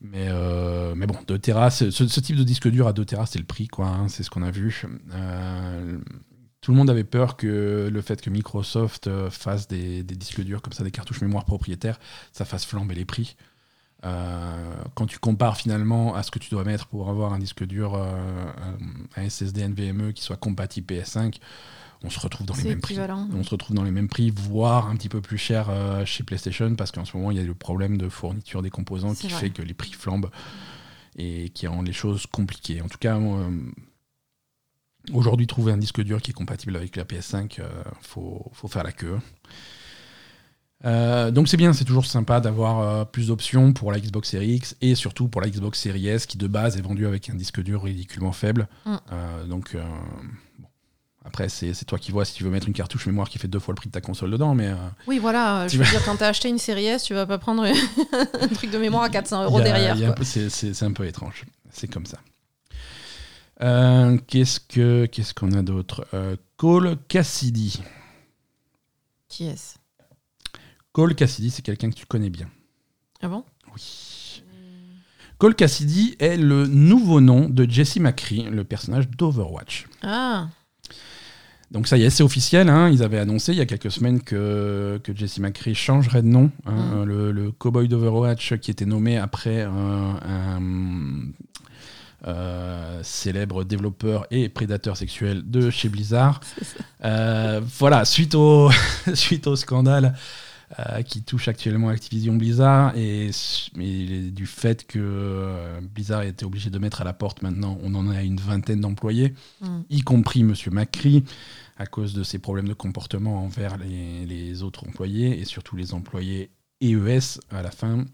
S1: Mais, euh, mais bon, 2 Tera, ce, type de disque dur à 2 Tera, c'est le prix, quoi. hein, c'est ce qu'on a vu. Euh, tout le monde avait peur que le fait que Microsoft euh, fasse des, des disques durs comme ça, des cartouches mémoire propriétaires, ça fasse flamber les prix. Euh, quand tu compares finalement à ce que tu dois mettre pour avoir un disque dur, euh, un SSD NVMe qui soit compatible PS5, on se retrouve dans les mêmes prix on se retrouve dans les mêmes prix, voire un petit peu plus cher euh, chez PlayStation, parce qu'en ce moment, il y a le problème de fourniture des composants qui
S2: vrai.
S1: fait que les prix flambent et qui rend les choses compliquées. En tout cas, aujourd'hui, trouver un disque dur qui est compatible avec la PS5, il faut, faut faire la queue. Euh, donc c'est bien, c'est toujours sympa d'avoir euh, plus d'options pour la Xbox Series X et surtout pour la Xbox Series S qui de base est vendue avec un disque dur ridiculement faible.
S2: Mm.
S1: Euh, donc bon. après c'est toi qui vois si tu veux mettre une cartouche mémoire qui fait deux fois le prix de ta console dedans, mais
S2: Oui, voilà. Je veux dire, quand t'as acheté une série S, tu vas pas prendre un truc de mémoire à 400 euros
S1: a-
S2: derrière.
S1: c'est un peu étrange, c'est comme ça. Qu'est-ce que qu'est-ce qu'on a d'autre? Cole Cassidy.
S2: Qui est-ce?
S1: Cole Cassidy, c'est quelqu'un que tu connais bien.
S2: Ah bon?
S1: Oui. Cole Cassidy est le nouveau nom de Jesse McCree, le personnage d'Overwatch.
S2: Ah,
S1: Donc ça y est, c'est officiel. hein, ils avaient annoncé il y a quelques semaines que, que Jesse McCree changerait de nom. hein,
S2: Mm.
S1: le, le cowboy d'Overwatch qui était nommé après un, un, euh, célèbre développeur et prédateur sexuel de chez Blizzard. Euh, voilà, suite au, suite au scandale euh, qui touche actuellement Activision Blizzard et, et du fait que euh, Blizzard était obligé de mettre à la porte maintenant, on en a une vingtaine d'employés
S2: Hmm.
S1: y compris Monsieur McCree, à cause de ses problèmes de comportement envers les, les autres employés et surtout les employés EES à la fin.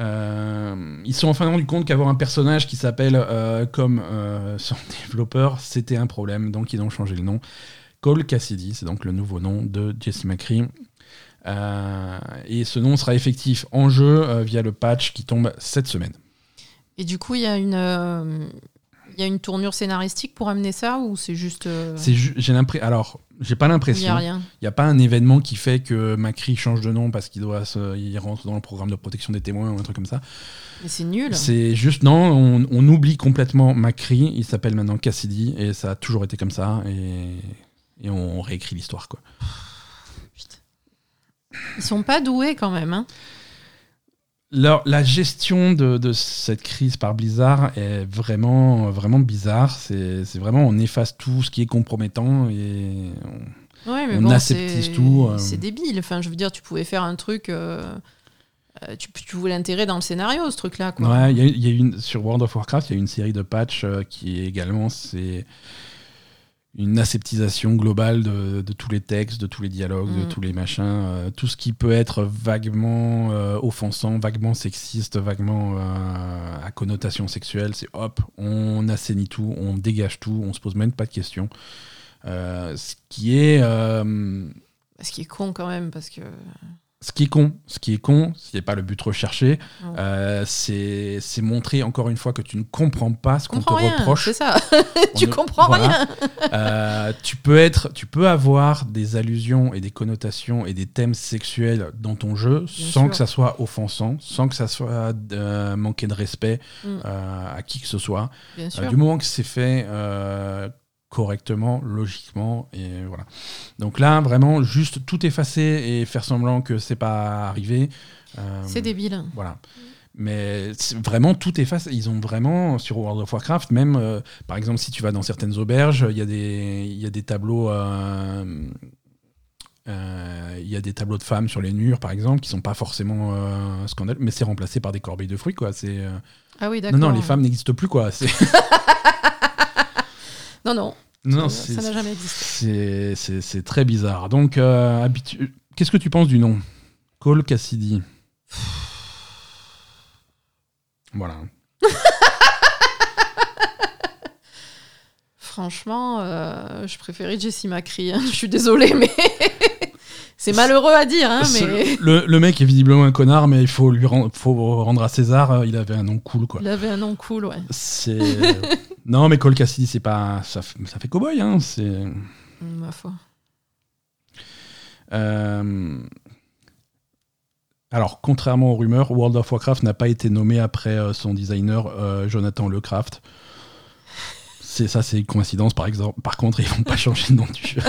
S1: Euh, ils se sont enfin rendus compte qu'avoir un personnage qui s'appelle euh, comme euh, son développeur, c'était un problème, donc ils ont changé le nom. Cole Cassidy, c'est donc le nouveau nom de Jesse McCree. Euh, et ce nom sera effectif en jeu euh, via le patch qui tombe cette semaine.
S2: Et du coup, il y a une. euh, Il y a une tournure scénaristique pour amener ça ou c'est juste. euh,
S1: C'est ju- j'ai l'impression. Alors, j'ai pas
S2: Il n'y
S1: l'impression.
S2: a rien.
S1: Il n'y a pas un événement qui fait que Macri change de nom parce qu'il doit se- il rentre dans le programme de protection des témoins ou un truc comme ça.
S2: Mais c'est nul.
S1: C'est juste non, on, on oublie complètement Macri. Il s'appelle maintenant Cassidy et ça a toujours été comme ça et, et on réécrit l'histoire quoi.
S2: Ils sont pas doués quand même. Hein.
S1: Leur- la gestion de, de cette crise par Blizzard est vraiment vraiment bizarre. C'est vraiment on efface tout ce qui est compromettant et on-
S2: Ouais, mais
S1: On
S2: bon,
S1: aseptise tout, euh.
S2: C'est débile. Enfin, je veux dire, tu pouvais faire un truc. euh, euh, tu, tu voulais l'intégrer dans le scénario, ce truc-là.
S1: Ouais, y a- il y, a une sur World of Warcraft, il y a une série de patchs qui est également c'est une aseptisation globale de, de tous les textes, de tous les dialogues, de
S2: Mm.
S1: tous les machins, euh, tout ce qui peut être vaguement euh, offensant, vaguement sexiste, vaguement euh, à connotation sexuelle, c'est hop, on assainit tout, on dégage tout, on se pose même pas de questions. Ce qui est
S2: Ce qui est con quand même, parce que.
S1: Ce qui est con, ce qui est con, ce n'est pas le but recherché, euh, c'est montrer encore une fois que tu ne comprends pas ce qu'on te
S2: rien.
S1: reproche.
S2: C'est ça.
S1: On
S2: tu
S1: ne-
S2: comprends
S1: voilà.
S2: rien.
S1: Euh, tu peux être, tu peux avoir des allusions et des connotations et des thèmes sexuels dans ton jeu
S2: Bien
S1: sans
S2: sûr.
S1: que ça soit offensant, sans que ça soit euh, manquer de respect
S2: Mm.
S1: euh, à qui que ce soit. Du moment que c'est fait correctement, logiquement, et voilà. Donc là, vraiment, juste tout effacer et faire semblant que c'est pas arrivé. euh,
S2: C'est débile.
S1: voilà. Mais vraiment tout efface. Ils ont vraiment sur World of Warcraft, même euh, par exemple si tu vas dans certaines auberges, il y a des y a des tableaux euh, Euh, Il y a des tableaux de femmes sur les murs, par exemple, qui sont pas forcément euh, scandaleux, mais c'est remplacé par des corbeilles de fruits, quoi. C'est euh,
S2: Ah oui, d'accord.
S1: non, non, les femmes n'existent plus, quoi.
S2: Non, non,
S1: non,
S2: ça
S1: c'est
S2: ça n'a jamais existé.
S1: c'est- c'est c'est très bizarre. Donc, euh, habitu- qu'est-ce que tu penses du nom? Cole Cassidy. Voilà.
S2: Franchement, euh, je préférais Jessie Macri. hein. Je suis désolée, mais c'est malheureux à dire. Hein, mais
S1: le, le mec est visiblement un connard, mais il faut lui rendre, faut rendre à César. euh, Il avait un nom cool, quoi.
S2: il avait un nom cool, ouais.
S1: C'est non, mais Cole Cassidy, c'est pas ça, ça fait cowboy, hein. C'est
S2: Mm, Ma foi.
S1: euh, alors contrairement aux rumeurs, World of Warcraft n'a pas été nommé après euh, son designer euh, Jonathan Lecraft. C'est ça, c'est une coïncidence par exemple. Par contre, ils vont pas changer le nom du jeu.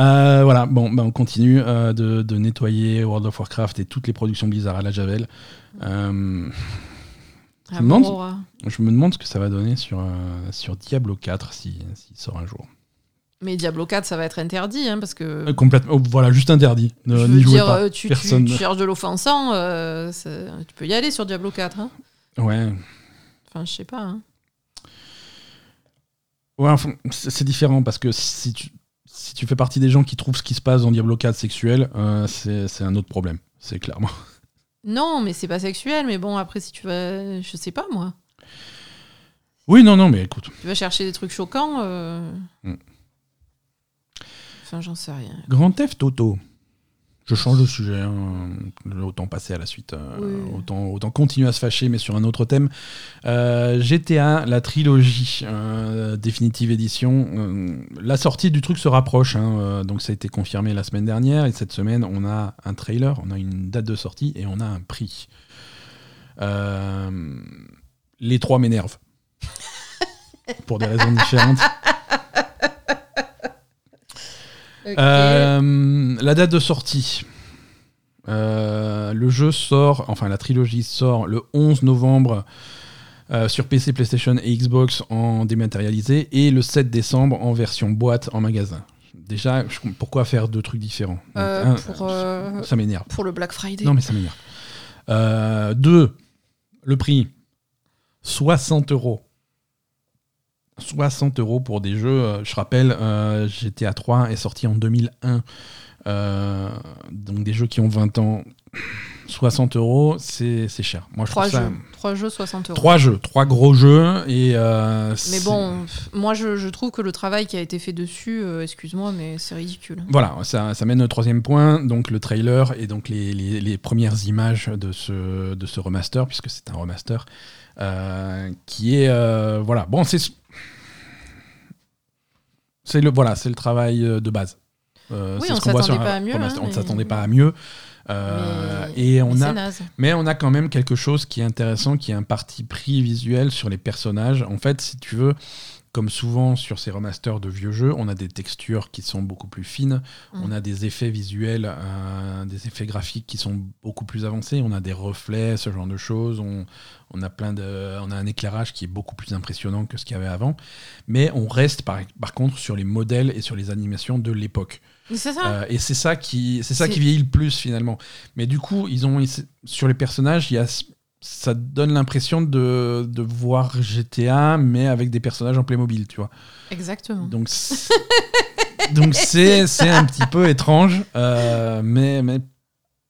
S1: Euh, voilà, bon, ben, on continue euh, de, de nettoyer World of Warcraft et toutes les productions Blizzard à la Javel. Euh, Je me demande- je me demande ce que ça va donner sur, euh, sur Diablo 4 s'il si, s'il sort un jour.
S2: Mais Diablo 4, ça va être interdit, hein, parce que.
S1: Euh, complètement, oh, voilà, juste interdit. Ne-
S2: je
S1: N'y
S2: veux
S1: jouez
S2: dire,
S1: pas.
S2: tu,
S1: Personne.
S2: tu cherches de l'offensant, euh, tu peux y aller sur Diablo 4. Hein.
S1: Ouais.
S2: Enfin, je sais pas. hein.
S1: Ouais, enfin, c'est différent parce que si tu, si tu fais partie des gens qui trouvent ce qui se passe dans Diablo 4 sexuel, euh, c'est un autre problème. C'est clairement.
S2: Non, mais c'est pas sexuel. Mais bon, après, si tu vas. Je sais pas, moi.
S1: Oui, non, non, mais écoute.
S2: Tu vas chercher des trucs choquants. euh,
S1: Mm.
S2: Enfin, j'en sais rien.
S1: Grand Theft Auto. Je change de sujet. hein. Autant passer à la suite. euh,
S2: Oui.
S1: autant, autant continuer à se fâcher, mais sur un autre thème. Euh, GTA, la trilogie euh, définitive édition. euh, la sortie du truc se rapproche. hein, donc ça a été confirmé la semaine dernière. Et cette semaine, on a un trailer, on a une date de sortie et on a un prix. Les trois m'énervent. Pour des raisons différentes. Euh, la date de sortie. Euh, le jeu sort, enfin la trilogie sort le 11 novembre euh, sur PC, PlayStation et Xbox en dématérialisé et le 7 décembre en version boîte en magasin. Déjà, je pourquoi faire deux trucs différents? Un,
S2: pour,
S1: Ça m'énerve.
S2: pour le Black Friday.
S1: Non, mais ça m'énerve. Deux, le prix 60 euros. 60 euros pour des jeux. euh, Je rappelle, euh, GTA 3 est sorti en 2001. Euh, donc des jeux qui ont 20 ans. 60 euros, c'est cher. Moi, je
S2: Trois
S1: trouve ça-
S2: jeux. Trois jeux, 60 euros.
S1: Trois jeux, trois gros jeux. Et, euh,
S2: Mais bon, moi je, je trouve que le travail qui a été fait dessus, euh, excuse-moi, mais c'est ridicule.
S1: Voilà, ça, ça mène au troisième point, donc le trailer et donc les, les- les premières images de ce, de ce remaster, puisque c'est un remaster, euh, qui est... voilà, bon, c'est... C'est le, voilà, c'est le travail euh, de base. Euh,
S2: Oui, on
S1: qu'on voit
S2: s'attendait pas à mieux, hein,
S1: on ne
S2: mais-
S1: s'attendait pas à mieux. Euh,
S2: Mais-
S1: et on
S2: mais
S1: a,
S2: naze.
S1: mais on a quand même quelque chose qui est intéressant, qui est un parti pris visuel sur les personnages. En fait, si tu veux, comme souvent sur ces remasters de vieux jeux, on a des textures qui sont beaucoup plus fines,
S2: Mm.
S1: on a des effets visuels, euh, des effets graphiques qui sont beaucoup plus avancés, on a des reflets, ce genre de choses, on, on a plein de, on a un éclairage qui est beaucoup plus impressionnant que ce qu'il y avait avant, mais on reste par, par contre sur les modèles et sur les animations de l'époque. Euh, et c'est ça qui c'est ça qui vieillit le plus finalement. Mais du coup, ils ont sur les personnages, il y a ça donne l'impression de, de voir GTA mais avec des personnages en Playmobil, tu vois.
S2: Exactement.
S1: Donc c'est- donc c'est c'est un petit peu étrange euh, mais mais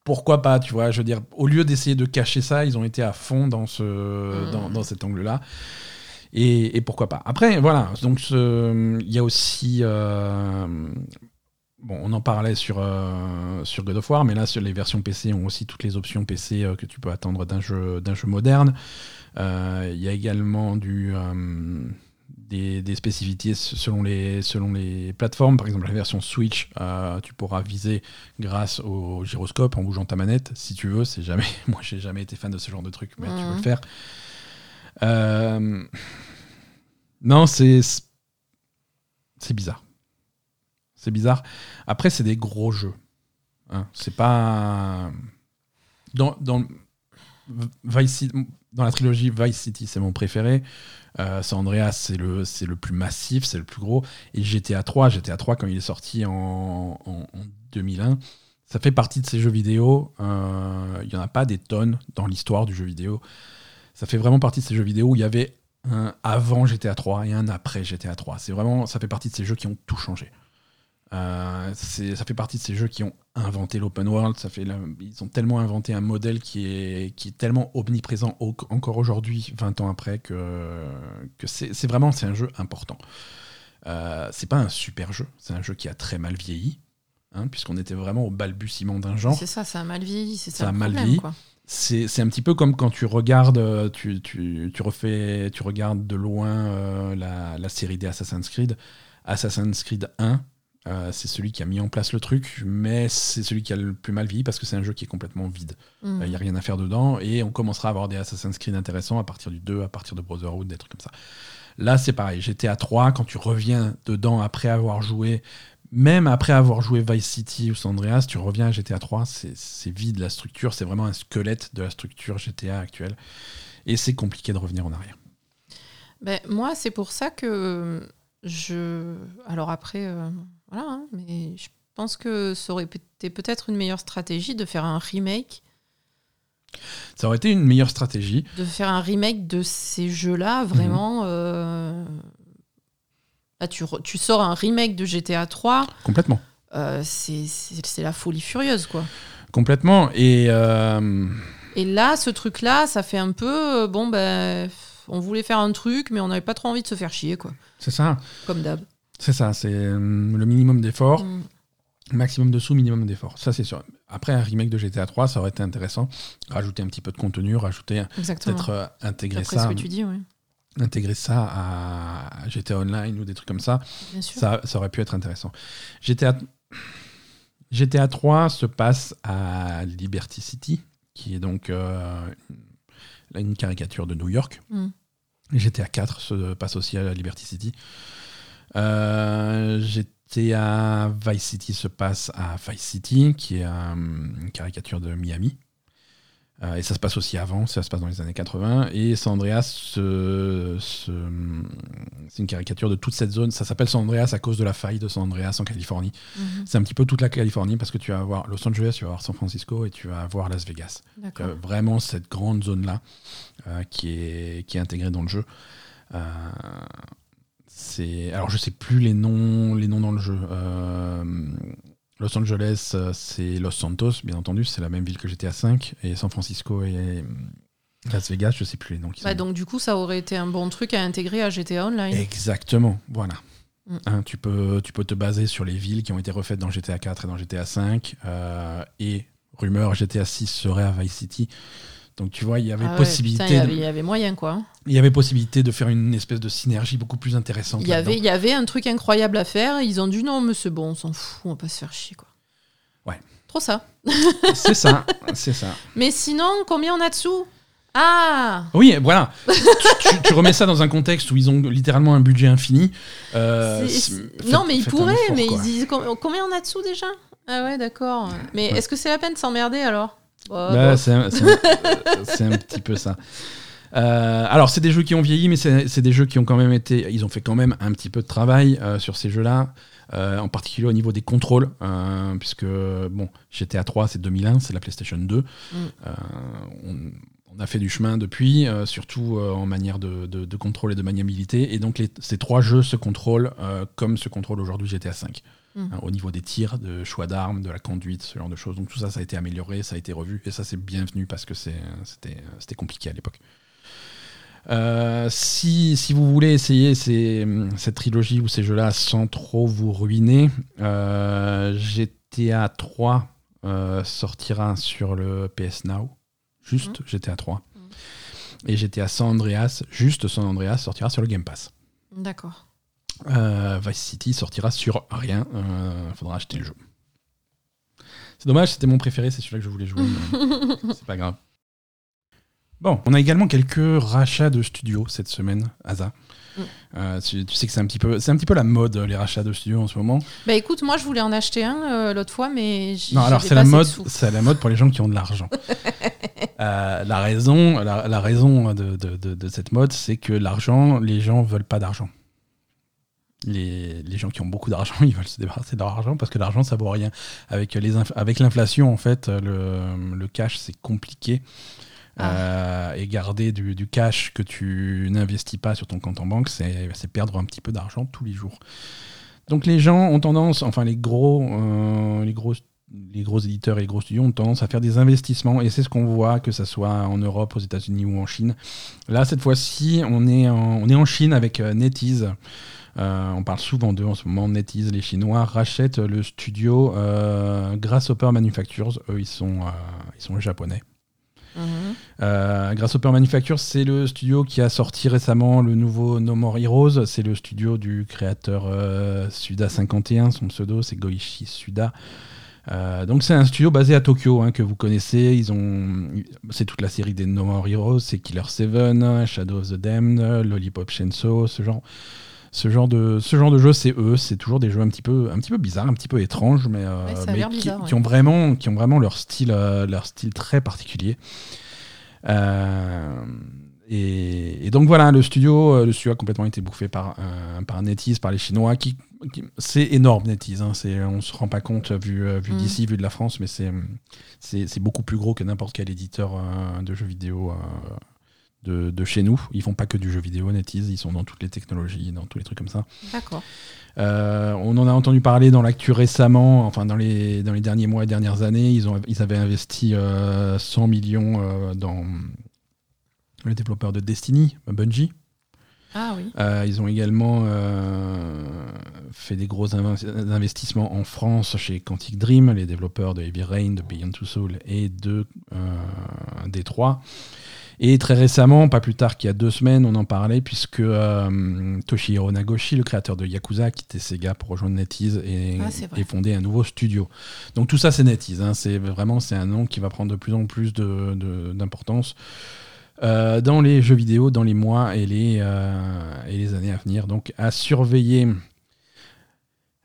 S1: pourquoi pas, tu vois, je veux dire au lieu d'essayer de cacher ça, ils ont été à fond dans ce dans, dans cet angle-là. Et, et pourquoi pas. Après, voilà, donc il y a aussi euh, Bon, on en parlait sur, euh, sur God of War, mais là, sur les versions PC ont aussi toutes les options PC euh, que tu peux attendre d'un jeu, d'un jeu moderne. Euh, Il y a également du, des, des spécificités selon les, selon les plateformes. Par exemple, la version Switch, tu pourras viser grâce au gyroscope en bougeant ta manette, si tu veux. C'est jamais, moi, j'ai jamais été fan de ce genre de truc, mais tu peux le faire. Euh, non, c'est c'est bizarre. C'est bizarre. Après, c'est des gros jeux. Hein. C'est pas. Dans, dans, Vice dans la trilogie, Vice City, c'est mon préféré. Euh, San Andreas, c'est le, le plus massif, c'est le plus gros. Et GTA 3, GTA 3, quand il est sorti en, en- en 2001, ça fait partie de ces jeux vidéo. euh, Il n'y en a pas des tonnes dans l'histoire du jeu vidéo. Ça fait vraiment partie de ces jeux vidéo où il y avait un avant GTA 3 et un après GTA 3. C'est vraiment, ça fait partie de ces jeux qui ont tout changé. Euh, ça fait partie de ces jeux qui ont inventé l'open world. Ça fait, la- ils ont tellement inventé un modèle qui est, qui est tellement omniprésent au- encore aujourd'hui, 20 ans après, que, que c'est vraiment c'est un jeu important. Euh, c'est pas un super jeu, c'est un jeu qui a très mal vieilli, hein, puisqu'on était vraiment au balbutiement d'un genre.
S2: C'est ça, ça a mal vieilli, c'est
S1: Ça
S2: ça,
S1: a mal
S2: problème,
S1: vieilli. C'est un petit peu comme quand tu regardes, tu, tu, tu refais, tu regardes de loin euh, la, la série des Assassin's Creed. Assassin's Creed 1, euh, c'est celui qui a mis en place le truc, mais c'est celui qui a le plus mal vieilli parce que c'est un jeu qui est complètement vide. Il
S2: Mhm.
S1: n'y a rien à faire dedans et on commencera à avoir des Assassin's Creed intéressants à partir du 2, à partir de Brotherhood, des trucs comme ça. Là, c'est pareil. GTA 3, quand tu reviens dedans après avoir joué, même après avoir joué Vice City ou San Andreas, tu reviens à GTA 3, c'est c'est vide la structure, c'est vraiment un squelette de la structure GTA actuelle. Et c'est compliqué de revenir en arrière.
S2: Ben, moi, c'est pour ça que je. Alors après, euh, voilà, hein, mais je pense que ça aurait été peut-être une meilleure stratégie de faire un remake,
S1: Ça aurait été une meilleure stratégie.
S2: de faire un remake de ces jeux-là, vraiment. euh, Là, tu, tu sors un remake de GTA 3,
S1: Complètement.
S2: euh, c'est c'est- c'est la folie furieuse, quoi.
S1: Complètement. Et euh,
S2: Et là, ce truc-là, ça fait un peu. euh, Bon, ben. On voulait faire un truc, mais on n'avait pas trop envie de se faire chier, quoi.
S1: c'est ça.
S2: Comme d'hab.
S1: C'est ça. C'est euh, le minimum d'effort.
S2: Mm.
S1: Maximum de sous, minimum d'effort. Ça, c'est sûr. Après, un remake de GTA 3, ça aurait été intéressant. Rajouter un petit peu de contenu, rajouter,
S2: Exactement.
S1: peut-être euh, intégrer ça,
S2: ce que tu dis, oui.
S1: intégrer ça à GTA Online ou des trucs comme ça.
S2: Bien sûr.
S1: Ça, ça aurait pu être intéressant. GTA, GTA 3 se passe à Liberty City, qui est donc euh, une caricature de New York.
S2: Mm.
S1: GTA 4 se passe aussi à Liberty City. Euh, GTA Vice City se passe à Vice City, qui est euh, une caricature de Miami. Euh, et ça se passe aussi avant, ça se passe dans les années 80. Et San Andreas, c'est une caricature de toute cette zone. Ça s'appelle San Andreas à cause de la faille de San Andreas en Californie.
S2: Mhm.
S1: C'est un petit peu toute la Californie parce que tu vas avoir Los Angeles, tu vas avoir San Francisco et tu vas avoir Las Vegas. Euh, vraiment cette grande zone-là euh, qui, est, qui est intégrée dans le jeu. C'est alors je sais plus les noms les noms dans le jeu. Euh, Los Angeles, euh, c'est Los Santos, bien entendu, c'est la même ville que GTA 5 et San Francisco et euh, Las Vegas, je sais plus les noms qui
S2: Bah,
S1: sont.
S2: donc du coup, ça aurait été un bon truc à intégrer à GTA Online.
S1: Exactement, voilà.
S2: Mm.
S1: Hein, tu, peux, tu peux te baser sur les villes qui ont été refaites dans GTA 4 et dans GTA 5. euh, et rumeur, GTA 6 serait à Vice City. Donc tu vois, il y avait
S2: Ah ouais,
S1: possibilité,
S2: putain, il y
S1: de-
S2: avait- il y avait moyen quoi.
S1: il y avait possibilité de faire une espèce de synergie beaucoup plus intéressante.
S2: Il y, avait,
S1: là-dedans.
S2: il y avait un truc incroyable à faire. Ils ont dit non, mais c'est bon, on s'en fout, on va pas se faire chier quoi.
S1: Ouais.
S2: Trop ça.
S1: C'est ça, c'est ça.
S2: Mais sinon, combien on a de sous? Ah
S1: Oui, voilà. tu, tu- tu remets ça dans un contexte où ils ont littéralement un budget infini. euh,
S2: Non, mais ils pourraient,
S1: effort,
S2: mais
S1: quoi.
S2: ils disent com- combien on a de sous déjà? Ah ouais, d'accord. Mais
S1: Ouais.
S2: est-ce que c'est la peine de s'emmerder alors? Bah,
S1: Bah, c'est un, c'est un- euh, c'est un petit peu ça. Euh, alors, c'est des jeux qui ont vieilli, mais c'est des jeux qui ont quand même été. Ils ont fait quand même un petit peu de travail euh, sur ces jeux-là, euh, en particulier au niveau des contrôles, puisque bon, GTA 3 c'est 2001, c'est la PlayStation 2.
S2: Mm.
S1: On, on a fait du chemin depuis, surtout en manière de, de- de contrôle et de maniabilité. Et donc, les- ces trois jeux se contrôlent comme se contrôle aujourd'hui GTA 5. Hein, au niveau des tirs, de choix d'armes, de la conduite, ce genre de choses. Donc tout ça, ça a été amélioré, ça a été revu, et ça c'est bienvenu parce que c'était compliqué à l'époque. Euh, si, si vous voulez essayer ces- cette trilogie ou ces jeux-là sans trop vous ruiner, euh, GTA 3 euh, sortira sur le PS Now, juste GTA 3. Et GTA San Andreas, juste San Andreas, sortira sur le Game Pass.
S2: D'accord.
S1: Euh, Vice City sortira sur rien. Il faudra acheter le jeu. C'est dommage, c'était mon préféré, c'est celui-là que je voulais jouer. c'est pas grave. Bon, on a également quelques rachats de studios cette semaine, Asa.
S2: Mm.
S1: Euh, tu, tu sais que c'est un petit peu, c'est un petit peu la mode les rachats de studios en ce moment.
S2: Bah écoute, moi je voulais en acheter un euh, l'autre fois, mais
S1: Non, alors c'est la mode, c'est la mode pour les gens qui ont de l'argent. Euh, la raison, la, la raison de, de- de- de cette mode, c'est que l'argent, les gens veulent pas d'argent. Les, les gens qui ont beaucoup d'argent, ils veulent se débarrasser de leur argent parce que l'argent, ça vaut rien. Avec les inf- avec l'inflation, en fait, le, le cash, c'est compliqué. Euh, et garder du, du cash que tu n'investis pas sur ton compte en banque, c'est c'est perdre un petit peu d'argent tous les jours. Donc les gens ont tendance, enfin les gros, euh, les gros, les gros éditeurs et les gros studios ont tendance à faire des investissements et c'est ce qu'on voit que ça soit en Europe, aux États-Unis ou en Chine. Là cette fois-ci, on est en, on est en Chine avec euh, NetEase. Euh, on parle souvent d'eux en ce moment. NetEase, les Chinois rachètent le studio euh, Grasshopper Manufactures. Eux, ils sont, euh, ils sont japonais.
S2: Mhm.
S1: Euh, Grasshopper Manufacture, c'est le studio qui a sorti récemment le nouveau No More Heroes. C'est le studio du créateur euh, Suda51. Son pseudo, c'est Goichi Suda. Euh, donc c'est un studio basé à Tokyo hein, que vous connaissez. Ils ont, c'est toute la série des No More Heroes, c'est Killer 7, Shadow of the Damned, Lollipop Chainsaw, ce genre, ce genre de, ce genre de jeu, c'est eux. C'est toujours des jeux un petit peu, un petit peu bizarres, un petit peu étranges, mais, euh,
S2: Ouais,
S1: mais qui,
S2: bizarre,
S1: qui
S2: ouais.
S1: ont vraiment, qui ont vraiment leur style, euh, leur style très particulier. Euh, et, et donc voilà, le studio, le studio a complètement été bouffé par, par NetEase, par les Chinois. Qui, qui- c'est énorme NetEase. Hein, c'est, on se rend pas compte vu, vu
S2: Mm.
S1: d'ici, vu de la France, mais c'est, c'est, beaucoup plus gros que n'importe quel éditeur de jeux vidéo. Euh, de, de chez nous, ils font pas que du jeu vidéo, NetEase, ils sont dans toutes les technologies, dans tous les trucs comme ça.
S2: D'accord.
S1: Euh, on en a entendu parler dans l'actu récemment, enfin dans les, dans les derniers mois et dernières années. Ils, ont, ils avaient investi euh, 100 millions euh, dans le développeur de Destiny, Bungie.
S2: Ah oui.
S1: Euh, ils ont également euh, fait des gros inv- investissements en France chez Quantic Dream, les développeurs de Heavy Rain, de Beyond Two Soul et de euh, D3. Et très récemment, pas plus tard qu'il y a deux semaines, on en parlait puisque euh, Toshihiro Nagoshi, le créateur de Yakuza, a quitté Sega pour rejoindre NetEase et,
S2: Ah,
S1: et fondé un nouveau studio. Donc tout ça, c'est NetEase. hein. C'est vraiment c'est un nom qui va prendre de plus en plus de- de- d'importance euh, dans les jeux vidéo, dans les mois et les, euh, et les années à venir. Donc à surveiller.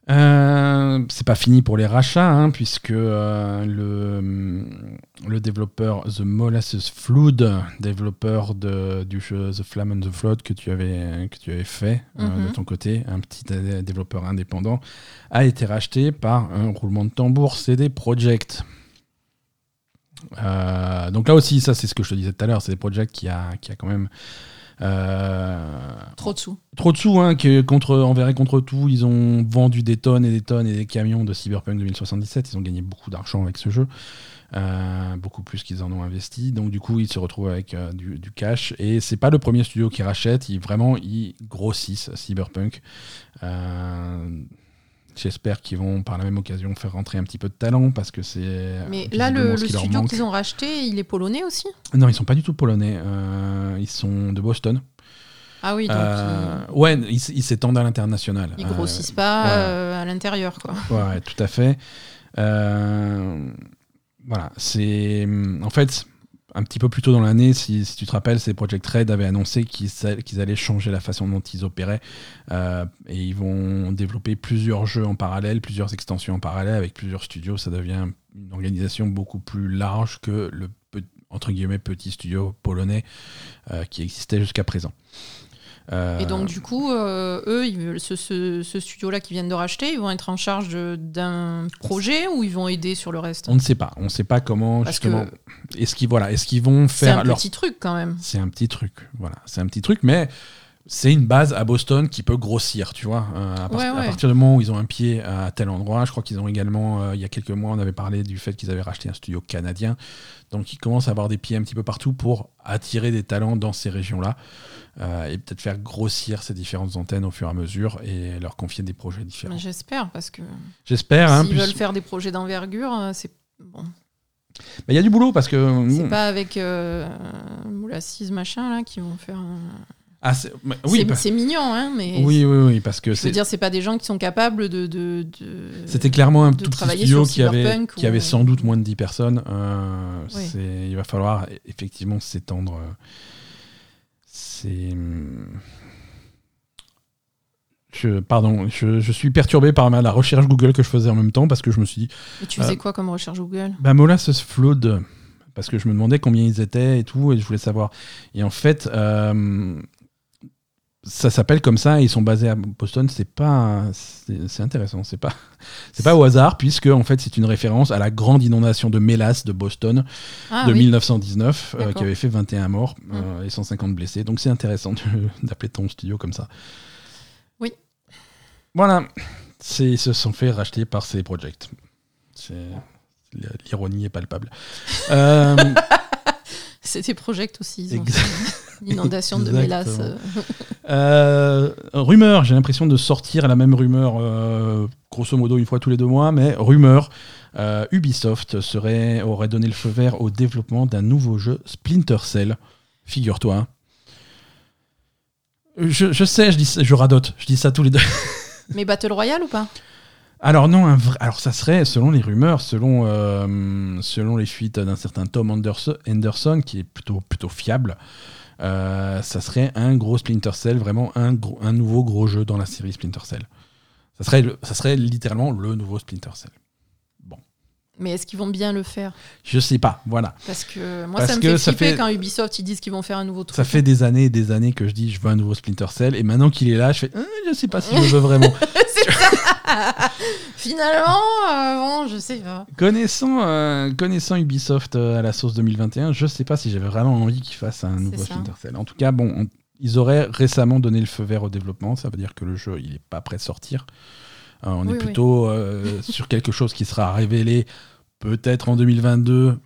S1: Euh, c'est pas fini pour les rachats, hein, puisque euh, le, le développeur The Molasses Flood, développeur de, du jeu The Flame and the Flood que tu avais, que tu avais fait euh,
S2: Mhm.
S1: de ton côté, un petit dé- développeur indépendant, a été racheté par un roulement de tambour CD Projekt. Donc là aussi, ça c'est ce que je te disais tout à l'heure, c'est des Projekt qui a, qui a quand même
S2: Trop de sous.
S1: trop de sous, hein, que contre, envers et contre tout, ils ont vendu des tonnes et des tonnes et des camions de Cyberpunk 2077. Ils ont gagné beaucoup d'argent avec ce jeu, euh, beaucoup plus qu'ils en ont investi. Donc du coup, ils se retrouvent avec euh, du, du cash. Et c'est pas le premier studio qui rachète. Ils vraiment, ils grossissent Cyberpunk. Euh, J'espère qu'ils vont par la même occasion faire rentrer un petit peu de talent parce que c'est.
S2: Mais
S1: visiblement
S2: là, le, studio qu'ils ont racheté, il est polonais aussi?
S1: Non, ils sont pas du tout polonais. Euh, ils sont de Boston.
S2: Ah oui, donc
S1: Euh, ouais, ils ils s'étendent à l'international.
S2: ils, ils
S1: Euh,
S2: grossissent pas
S1: ouais.
S2: euh, à l'intérieur, quoi.
S1: Ouais, tout à fait. Euh, voilà, c'est en fait un petit peu plus tôt dans l'année, si, tu te rappelles, c'est Project Red avait annoncé qu'ils allaient changer la façon dont ils opéraient euh, et ils vont développer plusieurs jeux en parallèle, plusieurs extensions en parallèle avec plusieurs studios. Ça devient une organisation beaucoup plus large que le petit studio polonais euh, qui existait jusqu'à présent. Euh,
S2: Et donc, du coup, euh, eux, ils ce, ce- ce studio-là qu'ils viennent de racheter, ils vont être en charge d'un projet ou ils vont aider sur le reste?
S1: On ne sait pas, on ne sait pas comment
S2: Parce
S1: justement. Est-ce qu'ils voilà, est-ce qu'ils vont
S2: c'est
S1: faire
S2: un
S1: leur
S2: petit truc quand même.
S1: C'est un petit truc, voilà. C'est un petit truc, mais c'est une base à Boston qui peut grossir, tu vois. Euh, à,
S2: Ouais,
S1: partir du moment où ils ont un pied à tel endroit, je crois qu'ils ont également, euh, il y a quelques mois, on avait parlé du fait qu'ils avaient racheté un studio canadien. Donc ils commencent à avoir des pieds un petit peu partout pour attirer des talents dans ces régions-là euh, et peut-être faire grossir ces différentes antennes au fur et à mesure et leur confier des projets différents.
S2: J'espère, parce que
S1: J'espère. hein,
S2: s'ils
S1: puis-
S2: veulent faire des projets d'envergure, c'est bon.
S1: Il y a du boulot parce que
S2: C'est
S1: bon,
S2: pas avec Moulassise machin là qui vont faire. un-
S1: Ah, c'est- oui, bah-
S2: mignon, hein, mais
S1: oui, oui, oui, parce que c'est-
S2: dire, c'est pas des gens qui sont capables de. de, de-
S1: C'était clairement un tout petit studio qui avait, qui avait sans doute moins de 10 personnes. Euh,
S2: Oui.
S1: Il va falloir e- effectivement s'étendre. euh, C'est. hum, Je, pardon, je, je suis perturbé par ma- la recherche Google que je faisais en même temps parce que je me suis dit,
S2: Et tu faisais
S1: Euh,
S2: quoi comme recherche Google?
S1: bah Molasses Flood, parce que je me demandais combien ils étaient et tout, et je voulais savoir. Et en fait, euh, ça s'appelle comme ça, et ils sont basés à Boston. C'est pas, c'est intéressant. C'est pas, c'est pas au hasard, puisque en fait, c'est une référence à la grande inondation de mélasse de Boston
S2: Ah
S1: de
S2: oui.
S1: 1919, euh, qui avait fait 21 morts euh, et 150 blessés. Donc c'est intéressant d'appeler ton studio comme ça.
S2: Oui.
S1: Voilà. C'est- Ils se sont fait racheter par ces projects. L'ironie est palpable. Euh,
S2: C'était Project aussi. ils ont
S1: Ex-
S2: fait une Inondation de mélasse.
S1: Exactement.
S2: euh.
S1: rumeur, j'ai l'impression de sortir la même rumeur, euh, grosso modo une fois tous les deux mois, mais rumeur, euh, Ubisoft serait, aurait donné le feu vert au développement d'un nouveau jeu Splinter Cell. Figure-toi. Je, je sais, je, dis, je radote, je dis ça tous les deux.
S2: Mais Battle Royale ou pas?
S1: Alors non, un vrai- alors ça serait, selon les rumeurs, selon, euh, selon les fuites d'un certain Tom Anderson, qui est plutôt, plutôt fiable, euh, ça serait un gros Splinter Cell, vraiment un, gros- un nouveau gros jeu dans la série Splinter Cell. Ça serait, le- ça serait littéralement le nouveau Splinter Cell.
S2: Mais est-ce qu'ils vont bien le faire?
S1: Je sais pas, voilà.
S2: Parce que moi,
S1: Parce
S2: ça me fait flipper
S1: fait-
S2: quand Ubisoft ils disent qu'ils vont faire un nouveau truc.
S1: Ça fait des années et des années que je dis je veux un nouveau Splinter Cell, et maintenant qu'il est là, je fais Hein, je sais pas si je veux vraiment.
S2: C'est ça Finalement, euh, bon, je sais pas.
S1: Connaissant, euh, connaissant Ubisoft euh, à la sauce 2021, je sais pas si j'avais vraiment envie qu'ils fassent un nouveau. Splinter Cell. En tout cas, bon, on- ils auraient récemment donné le feu vert au développement. Ça veut dire que le jeu, il est pas prêt de sortir. On
S2: Oui,
S1: est plutôt sur quelque chose qui sera révélé peut-être en 2022,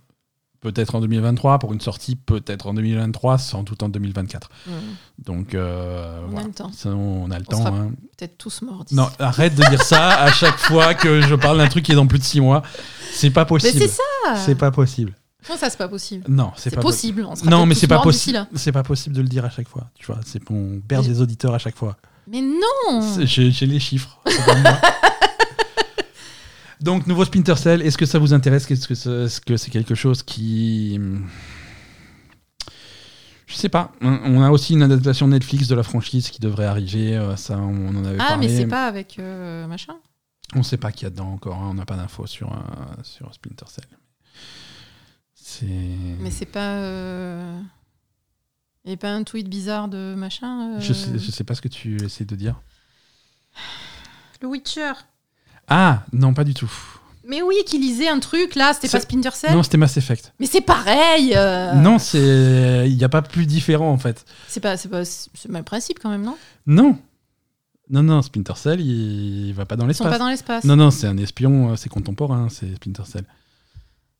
S1: peut-être en 2023, pour une sortie peut-être en 2023, sans doute en 2024.
S2: Hmm.
S1: Donc, euh,
S2: On a le temps.
S1: Ça, on a le
S2: On
S1: temps. hein.
S2: Peut-être tous morts.
S1: Non, arrête de dire ça à chaque fois que je parle d'un truc qui est dans plus de 6 mois. C'est pas
S2: Mais
S1: possible.
S2: c'est ça
S1: C'est pas possible.
S2: Comment ça, c'est pas possible?
S1: Non, c'est pas
S2: possible. On sera
S1: Non, mais c'est pas possible. C'est pas possible de le dire à chaque fois. Tu vois, c'est on perd
S2: Mais-
S1: des auditeurs à chaque fois.
S2: Mais non
S1: j'ai les chiffres. Donc, nouveau Splinter Cell, est-ce que ça vous intéresse? Est-ce que c'est est-ce que c'est quelque chose qui. Je sais pas. On a aussi une adaptation Netflix de la franchise qui devrait arriver. euh, Ça, on en avait
S2: Ah,
S1: parlé.
S2: mais c'est pas avec euh, machin?
S1: On sait pas qui y a dedans encore. hein. On n'a pas d'infos sur, euh, sur Splinter Cell. C'est.
S2: Mais c'est pas. euh, a pas un tweet bizarre de machin euh,
S1: Je sais, je sais pas ce que tu essaies de dire.
S2: Le Witcher.
S1: Ah, non, pas du tout.
S2: Mais oui, qui lisait un truc là, c'était pas Splinter Cell
S1: Non, c'était Mass Effect.
S2: Mais c'est pareil euh,
S1: Non, c'est. Il n'y a pas plus différent en fait.
S2: C'est pas, c'est pas, le même principe quand même, non?
S1: Non. Non, non, Splinter Cell, il, il va pas dans
S2: Ils sont pas
S1: l'espace.
S2: dans l'espace.
S1: Non, non, c'est un espion, euh, c'est contemporain, c'est Splinter Cell.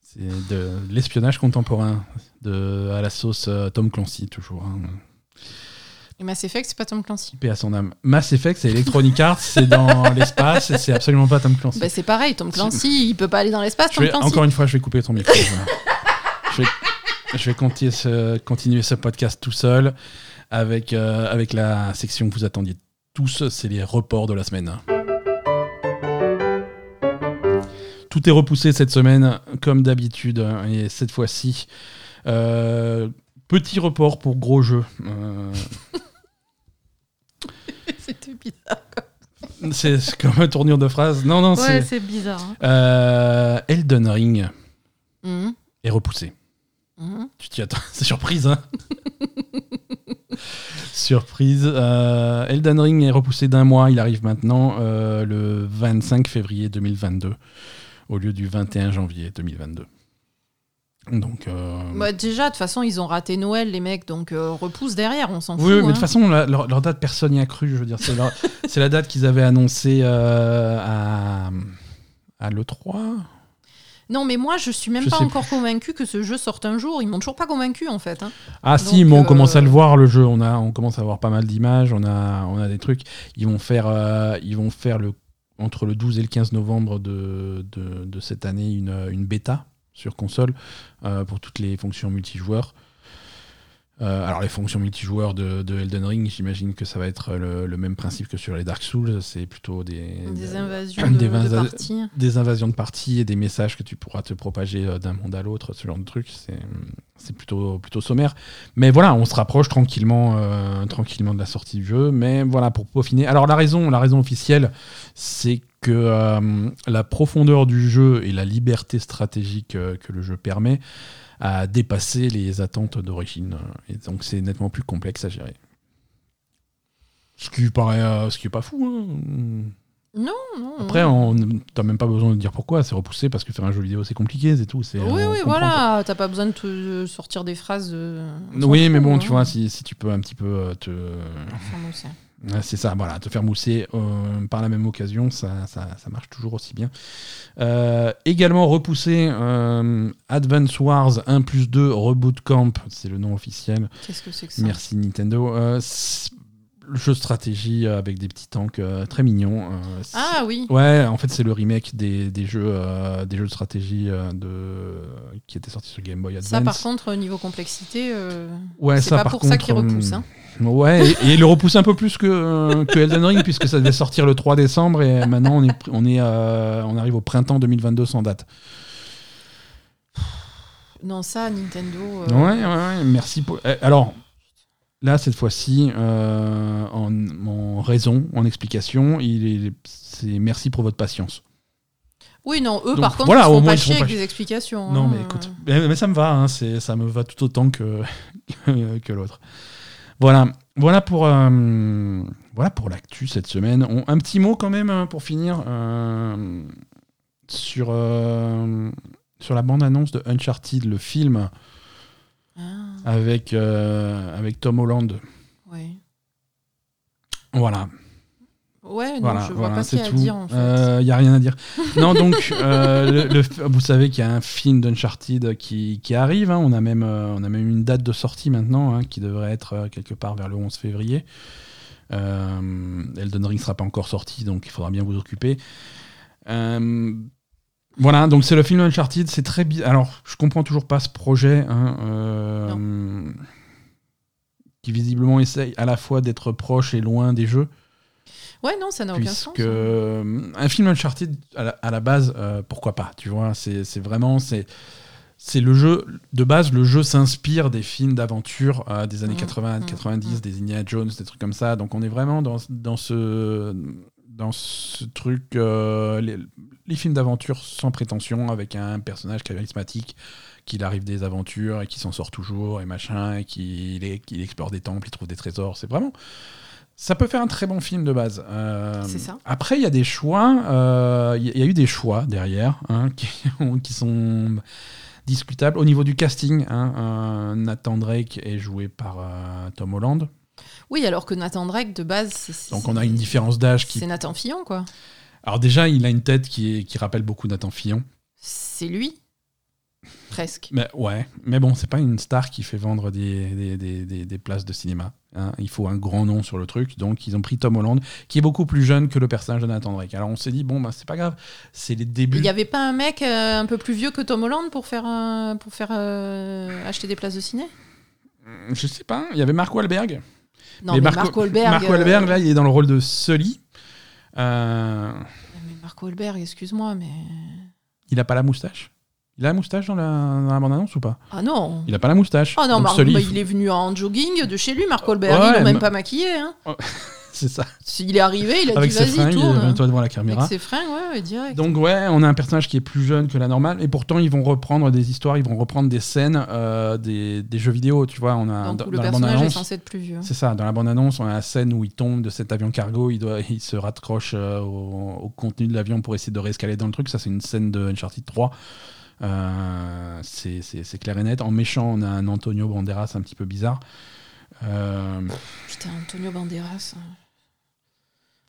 S1: C'est de l'espionnage contemporain, de, à la sauce euh, Tom Clancy, toujours. hein.
S2: Et Mass Effect, c'est pas Tom Clancy.
S1: Paix à son âme. Mass Effect, c'est Electronic Arts, c'est dans l'espace, c'est absolument pas Tom Clancy.
S2: Bah, c'est pareil, Tom Clancy, il peut pas aller dans l'espace,
S1: Je
S2: Tom
S1: vais-
S2: Clancy.
S1: encore une fois, je vais couper ton micro. voilà. je vais, je vais continuer, ce, continuer ce podcast tout seul avec, euh, avec la section que vous attendiez tous, c'est les reports de la semaine. Tout est repoussé cette semaine, comme d'habitude, et cette fois-ci, euh, petit report pour gros jeu. Euh,
S2: C'était bizarre.
S1: c'est c'est comme un tournure de phrase. Non, non,
S2: Ouais,
S1: c'est.
S2: c'est bizarre. hein.
S1: Euh, Elden Ring
S2: Mhm,
S1: est repoussé.
S2: mhm.
S1: Tu t'y attends, c'est surprise, hein Surprise. Euh, Elden Ring est repoussé d'un mois, il arrive maintenant euh, le 25 février 2022, au lieu du 21 janvier 2022. Donc, euh,
S2: Bah, déjà, de toute façon, ils ont raté Noël, les mecs, donc euh, repousse derrière, on s'en
S1: oui,
S2: fout.
S1: oui, mais de
S2: hein.
S1: toute façon, la- leur, leur date, personne n'y a cru. Je veux dire, c'est leur- c'est la date qu'ils avaient annoncée euh, à, à l'E3.
S2: Non, mais moi, je suis même
S1: Je
S2: pas encore convaincu que ce jeu sorte un jour. Ils m'ont toujours pas convaincu, en fait. hein.
S1: Ah
S2: Donc,
S1: si, mais on commence à le voir le jeu. On a, on commence à avoir pas mal d'images. On a, on a des trucs. Ils vont faire, ils vont faire le entre le 12 et le 15 novembre de, de, de cette année une, une bêta sur console euh, pour toutes les fonctions multijoueurs. Euh, alors les fonctions multijoueurs de, de Elden Ring, j'imagine que ça va être le, le même principe que sur les Dark Souls. C'est plutôt des,
S2: Des invasions de,
S1: des
S2: de
S1: invas-
S2: parties.
S1: des invasions de parties et des messages que tu pourras te propager euh, d'un monde à l'autre, ce genre de truc. C'est plutôt, plutôt sommaire. Mais voilà, on se rapproche tranquillement, euh, tranquillement de la sortie du jeu. Mais voilà, pour peaufiner. Alors la raison, la raison officielle, c'est que euh, la profondeur du jeu et la liberté stratégique euh, que le jeu permet a dépassé les attentes d'origine. Et donc c'est nettement plus complexe à gérer. Ce qui paraît, euh, ce qui est pas fou. hein.
S2: Non, non.
S1: Après, t'as même pas besoin de dire pourquoi, c'est repoussé parce que faire un jeu vidéo c'est compliqué, c'est tout.
S2: Oui, oui, voilà. T'as pas besoin de te sortir des phrases. euh,
S1: Oui, mais bon,
S2: hein.
S1: tu vois, si, si tu peux un petit peu euh, te.
S2: Enfin, bon, c'est-
S1: ça, voilà, te faire mousser euh, par la même occasion, ça, ça, ça marche toujours aussi bien. Euh, également repoussé euh, Advance Wars 1 plus 2 Reboot Camp, c'est le nom officiel.
S2: Qu'est-ce que c'est que ça?
S1: Merci Nintendo. Euh, le jeu de stratégie avec des petits tanks euh, très mignons. euh,
S2: Ah oui.
S1: Ouais, en fait, c'est le remake des, des jeux, euh, des jeux de stratégie euh, de... qui étaient sortis sur Game Boy Advance.
S2: Ça, par contre, niveau complexité, euh,
S1: ouais,
S2: c'est pas
S1: par
S2: pour ça qu'il repousse.
S1: euh,
S2: Hein.
S1: Ouais, et, et il le repousse un peu plus que, euh, que Elden Ring, puisque ça devait sortir le 3 décembre, et maintenant on, est, on, est, euh, on arrive au printemps 2022 sans date.
S2: Non, ça, Nintendo. euh,
S1: Ouais, ouais, ouais, merci. Pour... euh, Alors, là, cette fois-ci, euh, en, en raison, en explication, il est, c'est merci pour votre patience.
S2: Oui, non, eux,
S1: Donc,
S2: par contre,
S1: voilà,
S2: ils se
S1: au
S2: font
S1: moins,
S2: pas chier
S1: pas
S2: avec des explications.
S1: Non,
S2: hein.
S1: mais écoute, mais, mais ça me va, hein, c'est, ça me va tout autant que, que l'autre. Voilà, voilà pour, euh, voilà pour l'actu cette semaine. On- un petit mot quand même hein, pour finir euh, sur, sur la bande-annonce de Uncharted, le film
S2: Ah,
S1: avec, euh, avec Tom Holland.
S2: ouais.
S1: Voilà,
S2: Ouais, non,
S1: voilà,
S2: je vois
S1: voilà,
S2: pas ce qu'il
S1: c'est
S2: y a à
S1: tout.
S2: dire en fait.
S1: Il n'y a rien à dire. non, donc, euh, le- le- vous savez qu'il y a un film d'Uncharted qui, qui arrive. hein. On, a même, euh, on a même une date de sortie maintenant hein, qui devrait être euh, quelque part vers le 11 février. Euh, Elden Ring sera pas encore sorti, donc il faudra bien vous occuper. Voilà, donc c'est le film Uncharted. C'est très bizarre. Alors, je comprends toujours pas ce projet. hein, euh, qui visiblement essaye à la fois d'être proche et loin des jeux
S2: Ouais, non, ça n'a aucun sens. hein.
S1: euh, un film Uncharted à la, à la base euh, pourquoi pas tu vois c'est vraiment c'est le jeu de base le jeu s'inspire des films d'aventure euh, des années
S2: Mhm,
S1: 80
S2: mhm,
S1: 90
S2: mhm.
S1: des Indiana Jones des trucs comme ça donc on est vraiment dans, dans ce dans ce truc euh, les, les films d'aventure sans prétention avec un personnage charismatique qu'il arrive des aventures et qui s'en sort toujours et machin et qu'il explore des temples il trouve des trésors c'est vraiment ça peut faire un très bon film de base. Euh,
S2: C'est ça.
S1: Après, il y a des choix. euh, Il y, y a eu des choix derrière hein, qui, ont- qui sont discutables. Au niveau du casting, hein, Nathan Drake est joué par Tom Holland.
S2: Oui, alors que Nathan Drake, de base, c'est.
S1: Donc on a une différence d'âge qui.
S2: C'est Nathan Fillon, quoi.
S1: Alors déjà, il a une tête qui, est- qui rappelle beaucoup Nathan Fillon.
S2: C'est lui. Presque.
S1: Mais ouais, mais bon, c'est pas une star qui fait vendre des, des, des- des- des places de cinéma. hein. Il faut un grand nom sur le truc, donc ils ont pris Tom Holland, qui est beaucoup plus jeune que le personnage de Nathan Drake. Alors on s'est dit bon bah c'est pas grave, c'est les débuts.
S2: Il n'y avait pas un mec euh, un peu plus vieux que Tom Holland pour faire, euh, pour faire euh, acheter des places de ciné?
S1: Je sais pas, il y avait Mark Wahlberg.
S2: Non, mais, Mark Wahlberg.
S1: Mark
S2: euh,
S1: Wahlberg, là, il est dans le rôle de Sully. Euh,
S2: mais Wahlberg, excuse-moi, mais.
S1: il a pas la moustache? Il a la moustache dans la, dans la bande-annonce ou pas?
S2: Ah non
S1: Il a pas la moustache.
S2: Oh non,
S1: Sully,
S2: bah,
S1: il
S2: est venu en jogging de chez lui, Mark Wahlberg.
S1: Ouais,
S2: ils l'ont même pas maquillé. Hein.
S1: C'est ça.
S2: Il est arrivé, il a
S1: Avec
S2: dit vas-y, tourne.
S1: toi devant la caméra.
S2: Avec ses fringues, ouais, direct.
S1: Donc ouais, on a un personnage qui est plus jeune que la normale, et pourtant ils vont reprendre des histoires, ils vont reprendre des scènes euh, des, des jeux vidéo, tu vois. On a
S2: Donc,
S1: dans,
S2: le
S1: dans
S2: personnage est censé être plus vieux.
S1: c'est ça. Dans la bande-annonce, on a la scène où il tombe de cet avion cargo, il doit, il se raccroche euh, au, au contenu de l'avion pour essayer de réescaler dans le truc. Ça, c'est une scène de Uncharted 3. Euh, c'est clair et net. En méchant, on a un Antonio Banderas un petit peu bizarre. Euh,
S2: Putain, Antonio Banderas.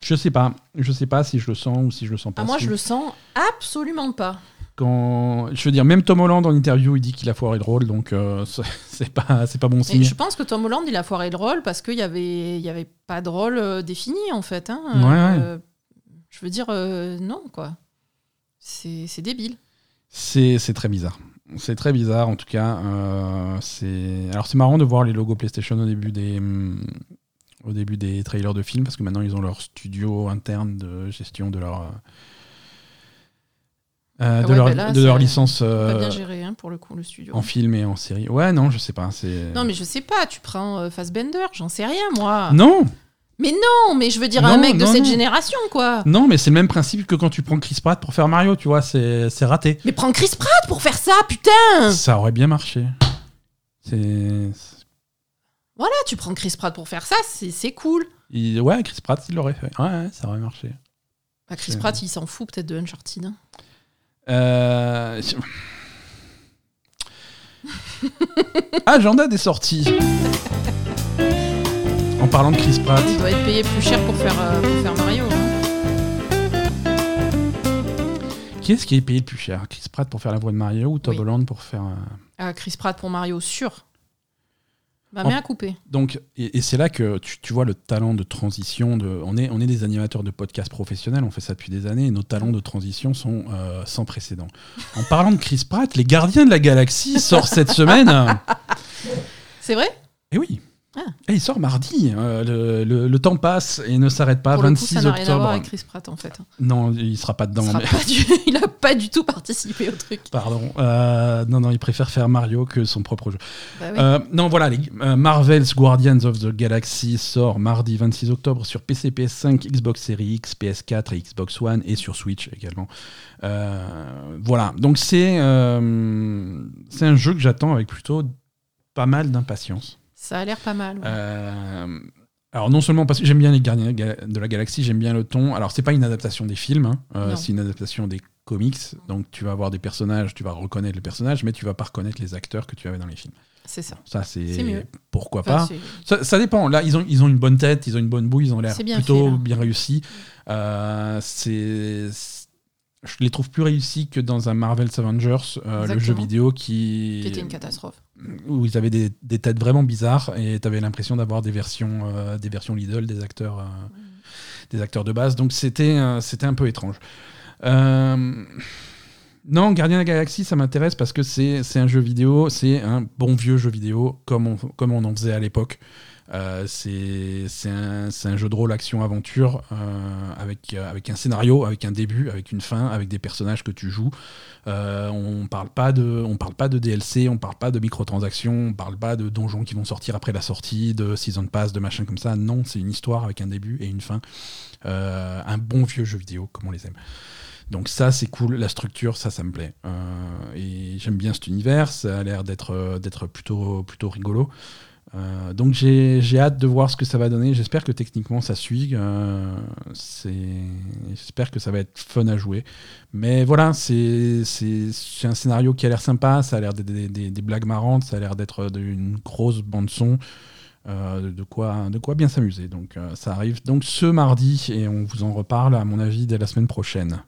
S1: Je sais pas, je sais pas si je le sens ou si je le sens pas.
S2: Ah, moi,
S1: Si-
S2: je le sens absolument pas.
S1: quand je veux dire même Tom Holland en interview il dit qu'il a foiré le rôle donc euh, c'est- pas c'est pas bon
S2: Et
S1: signe
S2: je pense que Tom Holland, il a foiré le rôle parce qu'il n'y avait, il y avait pas de rôle euh, défini, en fait. hein.
S1: Ouais, ouais.
S2: Euh, je veux dire, euh, non, quoi. C'est débile.
S1: c'est c'est très bizarre C'est très bizarre en tout cas. Euh, c'est alors c'est marrant de voir les logos PlayStation au début des au début des trailers de films parce que maintenant ils ont leur studio interne de gestion de leur euh, euh,
S2: Ah
S1: de
S2: ouais,
S1: leur,
S2: bah là,
S1: de leur licence
S2: Pas
S1: euh,
S2: bien géré hein, pour le coup le studio.
S1: en film et en série. Ouais, non, je sais pas. C'est
S2: Non mais je sais pas, tu prends euh, Fassbender, j'en sais rien moi.
S1: non,
S2: Mais non, mais je veux dire
S1: Non,
S2: un mec de cette
S1: non.
S2: génération quoi.
S1: non, mais c'est le même principe que quand tu prends Chris Pratt pour faire Mario, tu vois, c'est c'est raté.
S2: Mais prends Chris Pratt pour faire ça, putain.
S1: Ça aurait bien marché. C'est
S2: Voilà, tu prends Chris Pratt pour faire ça, c'est cool.
S1: il- ouais, Chris Pratt, il l'aurait fait. Ouais, ouais, ça aurait marché.
S2: Bah, Chris Pratt, il s'en fout peut-être de Uncharted. hein.
S1: Euh... Agenda des sorties. En parlant de Chris Pratt,
S2: Il doit être payé plus cher pour faire, euh, pour faire Mario. hein.
S1: qui est-ce qui est payé le plus cher? Chris Pratt pour faire la voix de Mario ou Tom
S2: Oui.
S1: Holland pour faire. euh,
S2: Ah, Chris Pratt pour Mario, sûr. Bah,
S1: En-
S2: mais à couper.
S1: Donc, et, et c'est là que tu, tu vois le talent de transition. De, on, est, on est des animateurs de podcasts professionnels, on fait ça depuis des années, et nos talents de transition sont euh, sans précédent. En parlant de Chris Pratt, Les Gardiens de la Galaxie sort cette semaine.
S2: C'est vrai?
S1: Et oui.
S2: Ah.
S1: Et il sort mardi. euh, le, le- le temps passe et ne s'arrête pas.
S2: Pour le coup,
S1: 26
S2: ça n'a rien à voir
S1: octobre.
S2: avec Chris Pratt en fait.
S1: Non, il sera pas dedans.
S2: Il, sera
S1: mais-
S2: pas du- il a pas du tout participé au truc.
S1: Pardon. Euh, non, non, il préfère faire Mario que son propre jeu.
S2: Bah oui.
S1: Euh, non, voilà, les, Marvel's Guardians of the Galaxy sort mardi 26 octobre sur PC, PS5, Xbox Series X, PS4 et Xbox One et sur Switch également. Voilà, donc c'est c'est un jeu que j'attends avec plutôt pas mal d'impatience.
S2: Ça a l'air pas mal. ouais.
S1: Euh, alors non seulement parce que j'aime bien les Gardiens de la Galaxie, j'aime bien le ton. Alors c'est pas une adaptation des films, hein, euh, c'est une adaptation des comics. Donc tu vas avoir des personnages, tu vas reconnaître les personnages, mais tu vas pas reconnaître les acteurs que tu avais dans les films.
S2: C'est ça.
S1: Ça c'est
S2: mieux.
S1: pourquoi
S2: Enfin,
S1: pas. Ça, ça dépend. Là ils ont ils ont une bonne tête, ils ont une bonne bouille, ils ont l'air plutôt
S2: fait,
S1: bien réussis. Euh, c'est je les trouve plus réussis que dans un Marvel's Avengers, euh, le jeu vidéo qui,
S2: Qui était une catastrophe.
S1: où ils avaient des, des têtes vraiment bizarres et tu avais l'impression d'avoir des versions euh, des versions Lidl des acteurs euh, des acteurs de base. Donc c'était c'était un peu étrange. Non Gardien de la Galaxie ça m'intéresse parce que c'est c'est un jeu vidéo c'est un bon vieux jeu vidéo comme on, comme on en faisait à l'époque Euh, c'est un, jeu de rôle action-aventure euh, avec, euh, avec un scénario, avec un début, avec une fin, avec des personnages que tu joues. On parle pas de, parle pas de DLC, on parle pas de microtransactions, on parle pas de donjons qui vont sortir après la sortie, de season pass, de machin comme ça. Non, c'est une histoire avec un début et une fin. Un bon vieux jeu vidéo, comme on les aime. Donc ça, c'est cool. La structure, ça, ça me plaît. Et j'aime bien cet univers. Ça a l'air d'être plutôt rigolo. Euh, donc j'ai hâte de voir ce que ça va donner. J'espère que techniquement ça suit. Euh, J'espère que ça va être fun à jouer. Mais voilà, c'est un scénario qui a l'air sympa. Ça a l'air des, des- des- des blagues marrantes. Ça a l'air d'être d'une grosse bande son. Euh, de quoi de quoi bien s'amuser. Donc euh, ça arrive donc ce mardi et on vous en reparle à mon avis dès la semaine prochaine.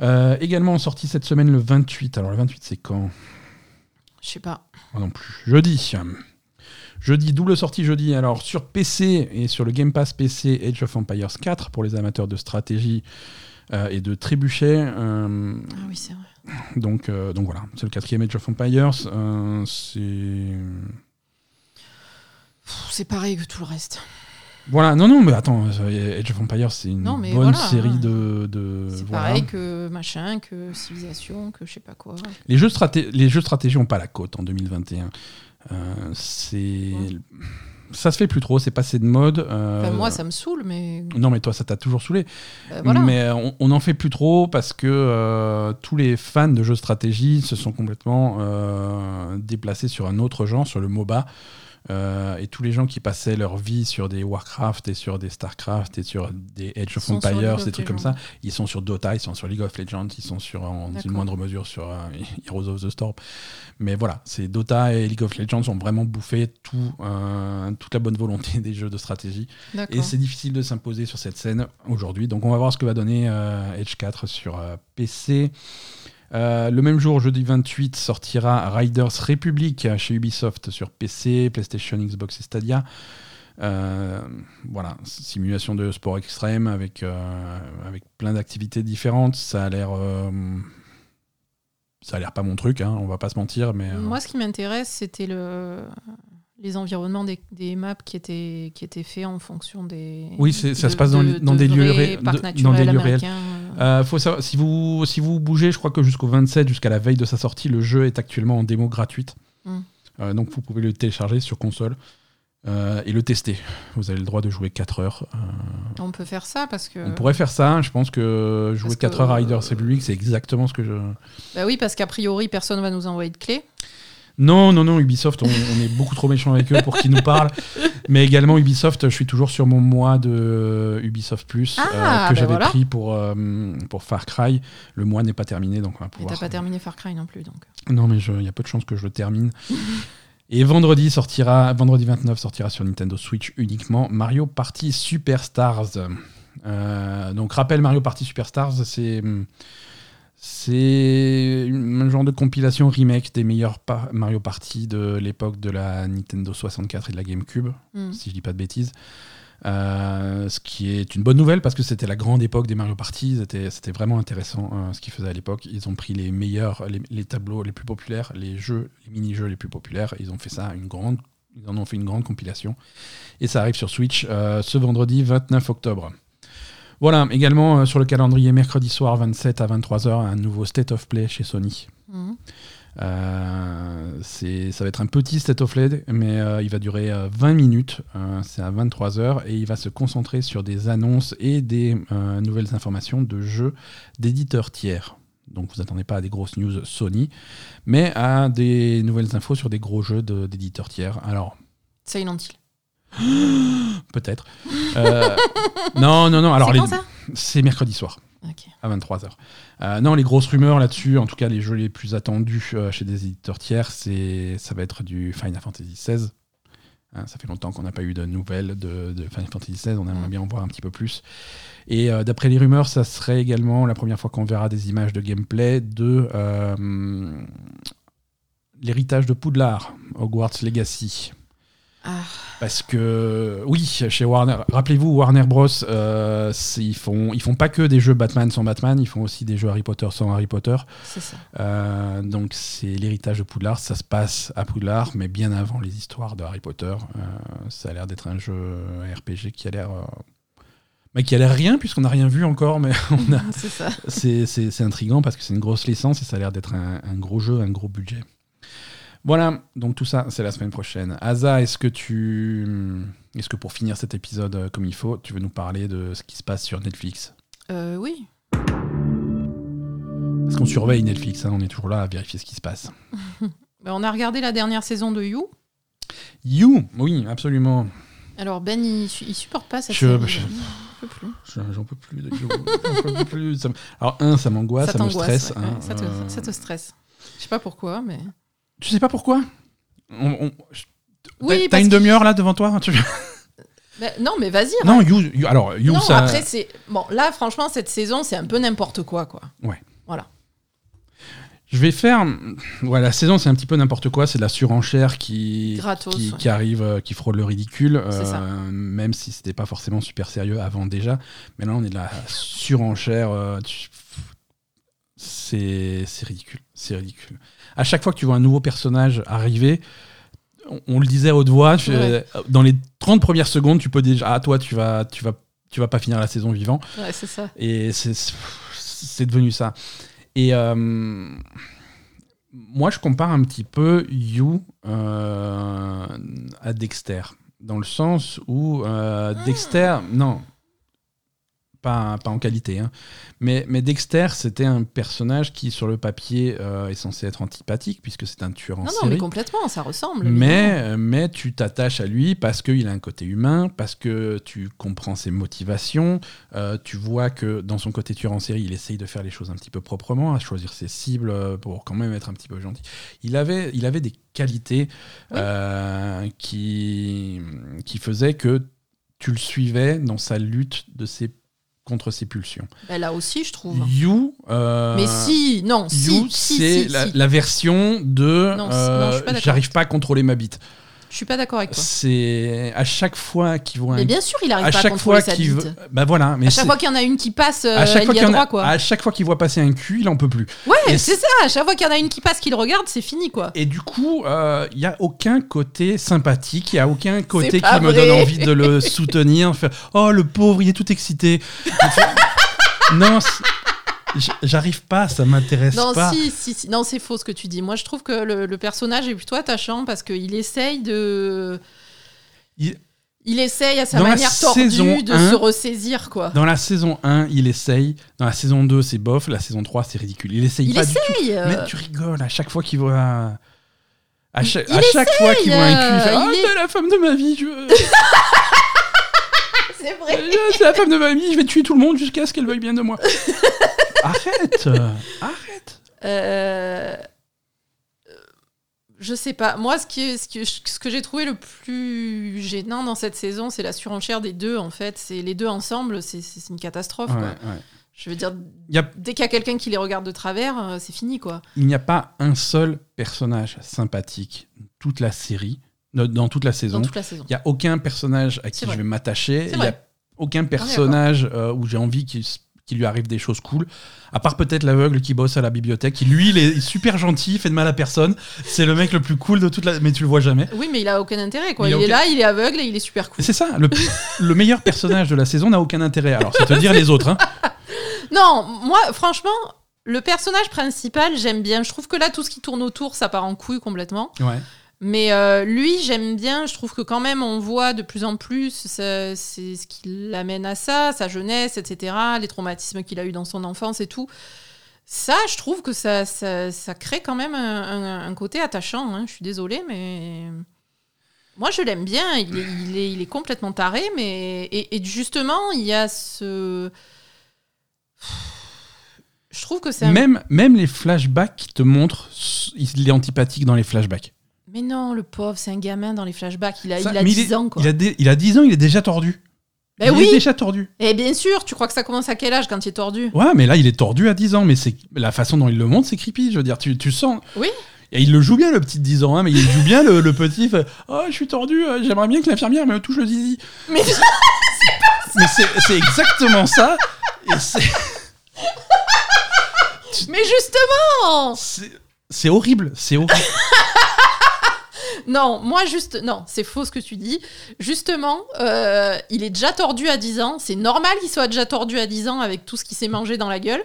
S1: Euh, également sorti cette semaine le 28. Alors le 28 c'est quand?
S2: Je sais pas.
S1: moi non plus. Jeudi. Jeudi, double sortie jeudi. Alors sur PC et sur le Game Pass PC Age of Empires 4 pour les amateurs de stratégie euh, et de trébuchet. Euh,
S2: Ah oui, c'est vrai.
S1: donc, euh, donc voilà, c'est le quatrième Age of Empires. C'est.
S2: C'est pareil que tout le reste.
S1: Voilà, non, non, mais attends, Age of Empires, c'est une
S2: Non,
S1: bonne
S2: voilà,
S1: série
S2: hein.
S1: de. de
S2: C'est
S1: voilà.
S2: pareil que machin, que civilisation, que je sais pas quoi.
S1: Les jeux, straté- les jeux stratégie n'ont pas la cote en 2021. Euh, c'est.
S2: Ouais.
S1: Ça se fait plus trop, c'est passé de mode. euh,
S2: Enfin, moi, ça me saoule, mais
S1: Non, mais toi, ça t'a toujours saoulé.
S2: voilà.
S1: Mais on- on n'en fait plus trop parce que euh, tous les fans de jeux de stratégie se sont complètement euh, déplacés sur un autre genre, sur le MOBA. Euh, et tous les gens qui passaient leur vie sur des Warcraft et sur des Starcraft et sur des Age of Empires, des trucs comme ça, ils sont sur Dota, ils sont sur League of Legends, ils sont sur, en une moindre mesure sur euh, Heroes of the Storm. Mais voilà, c'est Dota et League of Legends ont vraiment bouffé tout, euh, toute la bonne volonté des jeux de stratégie. Et c'est difficile de s'imposer sur cette scène aujourd'hui. Donc on va voir ce que va donner Edge 4 sur PC. Euh, le même jour, jeudi 28, sortira Riders Republic chez Ubisoft sur PC, PlayStation, Xbox et Stadia. Euh, voilà, simulation de sport extrême avec, euh, avec plein d'activités différentes. Ça a l'air. Ça a l'air pas mon truc, hein, on va pas se mentir, mais.
S2: Moi, ce qui m'intéresse, c'était le... les environnements des, des maps qui étaient, qui étaient faits en fonction des.
S1: Oui, c'est- ça
S2: de-
S1: se passe dans
S2: de-
S1: dans
S2: de
S1: des lieux ré- de- dans des lieux réels.
S2: américains.
S1: Euh, faut savoir, si vous, si vous bougez, je crois que jusqu'au 27, jusqu'à la veille de sa sortie, le jeu est actuellement en démo gratuite.
S2: Mm.
S1: Euh, donc vous pouvez le télécharger sur console euh, et le tester. Vous avez le droit de jouer 4 heures. Euh,
S2: On peut faire ça parce que.
S1: On pourrait faire ça. Je pense que jouer
S2: Parce
S1: 4
S2: que-
S1: heures à Riders Republic, c'est exactement ce que je.
S2: Bah oui, parce qu'a priori, personne va nous envoyer de clés.
S1: Non, non, non, Ubisoft, on, on est beaucoup trop méchant avec eux pour qu'ils nous parlent. Mais également Ubisoft, je suis toujours sur mon mois de Ubisoft Plus
S2: Ah,
S1: euh, que
S2: bah
S1: j'avais
S2: voilà.
S1: pris pour, euh, pour Far Cry. Le mois n'est pas terminé, donc on va
S2: Et
S1: pouvoir.
S2: t'as pas terminé Far Cry non plus, donc.
S1: Non, mais il y a peu de chances que je le termine. Et vendredi sortira, vendredi 29 sortira sur Nintendo Switch uniquement Mario Party Superstars. Euh, donc rappel Mario Party Superstars, c'est c'est un genre de compilation remake des meilleurs pa- Mario Party de l'époque de la Nintendo 64 et de la GameCube,
S2: Hmm.
S1: si je dis pas de bêtises. Euh, ce qui est une bonne nouvelle parce que c'était la grande époque des Mario Party, c'était vraiment intéressant euh, ce qu'ils faisaient à l'époque. Ils ont pris les meilleurs, les, les tableaux les plus populaires, les jeux, les mini-jeux les plus populaires, ils ont fait ça une grande, ils en ont fait une grande compilation. Et ça arrive sur Switch euh, ce vendredi 29 octobre. Voilà, également euh, sur le calendrier mercredi soir 27 à 23h, un nouveau State of Play chez Sony. Euh, c'est- ça va être un petit State of Play, mais euh, il va durer euh, 20 minutes. C'est à 23h et il va se concentrer sur des annonces et des nouvelles informations de jeux d'éditeurs tiers. Donc vous attendez pas à des grosses news Sony, mais à des nouvelles infos sur des gros jeux d'éditeurs tiers. Alors
S2: Silent Hill.
S1: peut-être. Euh, non, non, non. Alors
S2: C'est
S1: les- c'est mercredi soir. À 23h. Euh, non, les grosses rumeurs là-dessus, en tout cas les jeux les plus attendus euh, chez des éditeurs tiers, c'est ça va être du Final Fantasy XVI. Hein, ça fait longtemps qu'on n'a pas eu de nouvelles de, de Final Fantasy XVI, on aimerait bien en voir un petit peu plus. Et euh, d'après les rumeurs, ça serait également la première fois qu'on verra des images de gameplay de l'héritage de Poudlard, Hogwarts Legacy.
S2: Ah,
S1: Parce que oui, chez Warner, rappelez-vous Warner Bros, euh, ils font ils font pas que des jeux Batman sans Batman, ils font aussi des jeux Harry Potter sans Harry Potter.
S2: c'est ça.
S1: Euh, donc c'est l'héritage de Poudlard, ça se passe à Poudlard, mais bien avant les histoires de Harry Potter. Euh, ça a l'air d'être un jeu RPG qui a l'air mais qui a l'air rien puisqu'on n'a rien vu encore, mais on a
S2: c'est
S1: intriguant parce que c'est une grosse licence et ça a l'air d'être un, un gros jeu, un gros budget. Voilà, donc tout ça, c'est la semaine prochaine. Asa, est-ce que tu. Est-ce que pour finir cet épisode euh, comme il faut, tu veux nous parler de ce qui se passe sur Netflix?
S2: Euh, oui.
S1: Parce qu'on surveille Netflix, hein, on est toujours là à vérifier ce qui se passe.
S2: Bah, on a regardé la dernière saison de You.
S1: You Oui, absolument.
S2: Alors Ben, il, il supporte pas cette
S1: Je-
S2: série.
S1: je- J'en peux plus peux plus. Alors, un, ça m'angoisse, ça, me stresse.
S2: ouais,
S1: hein,
S2: ouais, ça, te,
S1: euh,
S2: ça te stresse. Je sais pas pourquoi, mais.
S1: Tu sais pas pourquoi on, on-
S2: Oui,
S1: T'as- une demi-heure là devant toi Tu-
S2: Bah, non, mais vas-y.
S1: Non, You, You- alors You,
S2: Non,
S1: ça.
S2: après, c'est. Bon, là, franchement, cette saison, c'est un peu n'importe quoi, quoi.
S1: Ouais.
S2: Voilà.
S1: Je vais faire. Ouais, la saison, c'est un petit peu n'importe quoi. C'est de la surenchère qui,
S2: Gratos,
S1: qui,
S2: ouais.
S1: qui arrive, euh, qui frôle le ridicule.
S2: C'est
S1: euh,
S2: ça.
S1: même si c'était pas forcément super sérieux avant déjà. Mais là, on est de la surenchère. euh, c'est ridicule. C'est ridicule. À chaque fois que tu vois un nouveau personnage arriver. On, on le disait à haute voix, tu-
S2: Ouais.
S1: euh, dans les 30 premières secondes, tu peux déjà. Ah, toi, tu vas, tu vas, tu vas pas finir la saison vivant.
S2: Ouais, c'est ça.
S1: Et c'est- devenu ça. Et euh, moi, je compare un petit peu You euh, à Dexter. Dans le sens où euh, Dexter, non, pas, pas en qualité, hein, mais, mais Dexter, c'était un personnage qui, sur le papier, euh, est censé être antipathique, puisque c'est un tueur en
S2: Non, non,
S1: série.
S2: mais complètement, ça ressemble.
S1: Mais, tu t'attaches à lui parce qu'il a un côté humain, parce que tu comprends ses motivations, euh, tu vois que dans son côté tueur en série, il essaye de faire les choses un petit peu proprement, à choisir ses cibles euh, pour quand même être un petit peu gentil. Il avait, il avait des qualités
S2: Oui.
S1: euh, qui, qui faisaient que tu le suivais dans sa lutte de ses, contre ses pulsions.
S2: Bah, là aussi, je trouve.
S1: You, euh,
S2: Mais si, non,
S1: You,
S2: si,
S1: c'est
S2: si,
S1: la,
S2: si.
S1: la version de
S2: Non,
S1: euh,
S2: non, je suis pas d'accord.
S1: j'arrive pas à contrôler ma bite.
S2: Je suis pas d'accord avec toi.
S1: C'est à chaque fois qu'ils voient
S2: Mais bien sûr, il arrive
S1: à
S2: pas à
S1: chaque
S2: contrôler
S1: fois qu'il bah voilà mais
S2: À chaque fois qu'il y en a une qui passe, euh,
S1: à chaque fois
S2: il y
S1: qu'il
S2: a droit, quoi.
S1: à chaque fois qu'il voit passer un cul il en peut plus
S2: Ouais, c'est ça. À chaque fois qu'il y en a une qui passe, qui le regarde, c'est fini, quoi.
S1: et du coup euh, il y a aucun côté sympathique il y a aucun côté qui me donne envie de le soutenir faire oh le pauvre il est tout excité non j'arrive pas ça m'intéresse
S2: Non,
S1: pas
S2: si, si, si. Non, c'est faux ce que tu dis. Moi, je trouve que le, le personnage est plutôt attachant parce qu'il essaye de.
S1: Il-
S2: Il essaye à sa
S1: Dans
S2: manière tordue de
S1: 1,
S2: se ressaisir, quoi.
S1: dans la saison 1 il essaye dans la saison 2 c'est bof la saison 3 c'est ridicule il essaye
S2: Il
S1: pas du tout
S2: essaye.
S1: Mais tu rigoles à chaque fois qu'il voit. À,
S2: il
S1: à chaque fois qu'il voit un cul, il fait Ah,
S2: il est-
S1: c'est la femme de ma vie, je...
S2: C'est vrai.
S1: c'est la femme de ma vie, je vais tuer tout le monde jusqu'à ce qu'elle veuille bien de moi. Arrête euh, Arrête
S2: Euh, Je sais pas. Moi, ce, qui est- ce, que, ce que j'ai trouvé le plus gênant dans cette saison, c'est la surenchère des deux, en fait. C'est les deux ensemble, c'est c'est une catastrophe,
S1: Ouais,
S2: quoi.
S1: ouais.
S2: Je veux dire,
S1: Il y a-
S2: dès qu'il y a quelqu'un qui les regarde de travers, euh, c'est fini, quoi.
S1: Il n'y a pas un seul personnage sympathique dans toute la série, dans- toute la saison.
S2: Dans toute la saison.
S1: Il n'y a aucun personnage à qui je vais m'attacher. Il n'y a aucun personnage euh, où j'ai envie qu'il s- qu'il lui arrive des choses cool. À part peut-être l'aveugle qui bosse à la bibliothèque, qui lui, il est super gentil, il fait de mal à personne. C'est le mec le plus cool de toute la. Mais tu le vois jamais.
S2: Oui, mais il a aucun intérêt, quoi.
S1: Il
S2: est
S1: aucun-
S2: là, il est aveugle et il est super cool.
S1: C'est ça, le, le meilleur personnage de la saison n'a aucun intérêt. Alors, c'est te dire les autres. Hein.
S2: Non, moi, franchement, le personnage principal, j'aime bien. Je trouve que là, tout ce qui tourne autour, ça part en couille complètement.
S1: Ouais.
S2: Mais euh, lui, j'aime bien. Je trouve que quand même, on voit de plus en plus, ce qui l'amène à ça, sa jeunesse, etc., les traumatismes qu'il a eu dans son enfance et tout. Ça, je trouve que ça, crée quand même un, côté attachant. hein. Je suis désolée, mais moi, je l'aime bien. Il est, complètement taré, mais et, justement, il y a ce. Je trouve que c'est
S1: même les flashbacks qui te montrent, il est antipathique dans les flashbacks.
S2: Mais non, le pauvre, c'est un gamin dans les flashbacks. Il a,
S1: Ça,
S2: il a
S1: mais
S2: 10
S1: est-
S2: ans, quoi.
S1: Il a, dé- il a 10 ans, il est déjà tordu.
S2: Ben
S1: il
S2: oui
S1: est déjà tordu.
S2: Et bien sûr, tu crois que ça commence à quel âge quand il est tordu?
S1: Ouais, mais là, il est tordu à 10 ans. Mais c'est la façon dont il le montre, c'est creepy. Je veux dire, tu, tu sens.
S2: Oui.
S1: Et il le joue bien, le petit de 10 ans, hein, mais il joue bien le, le petit. fait, Oh, je suis tordu, euh, j'aimerais bien que l'infirmière me touche le zizi.
S2: Mais
S1: Mais c'est c'est exactement ça. Et c'est-
S2: Mais justement
S1: c'est c'est horrible, c'est horrible.
S2: Non, moi juste... Non, c'est faux ce que tu dis. Justement, euh, il est déjà tordu à 10 ans. C'est normal qu'il soit déjà tordu à 10 ans avec tout ce qu'il s'est mangé dans la gueule.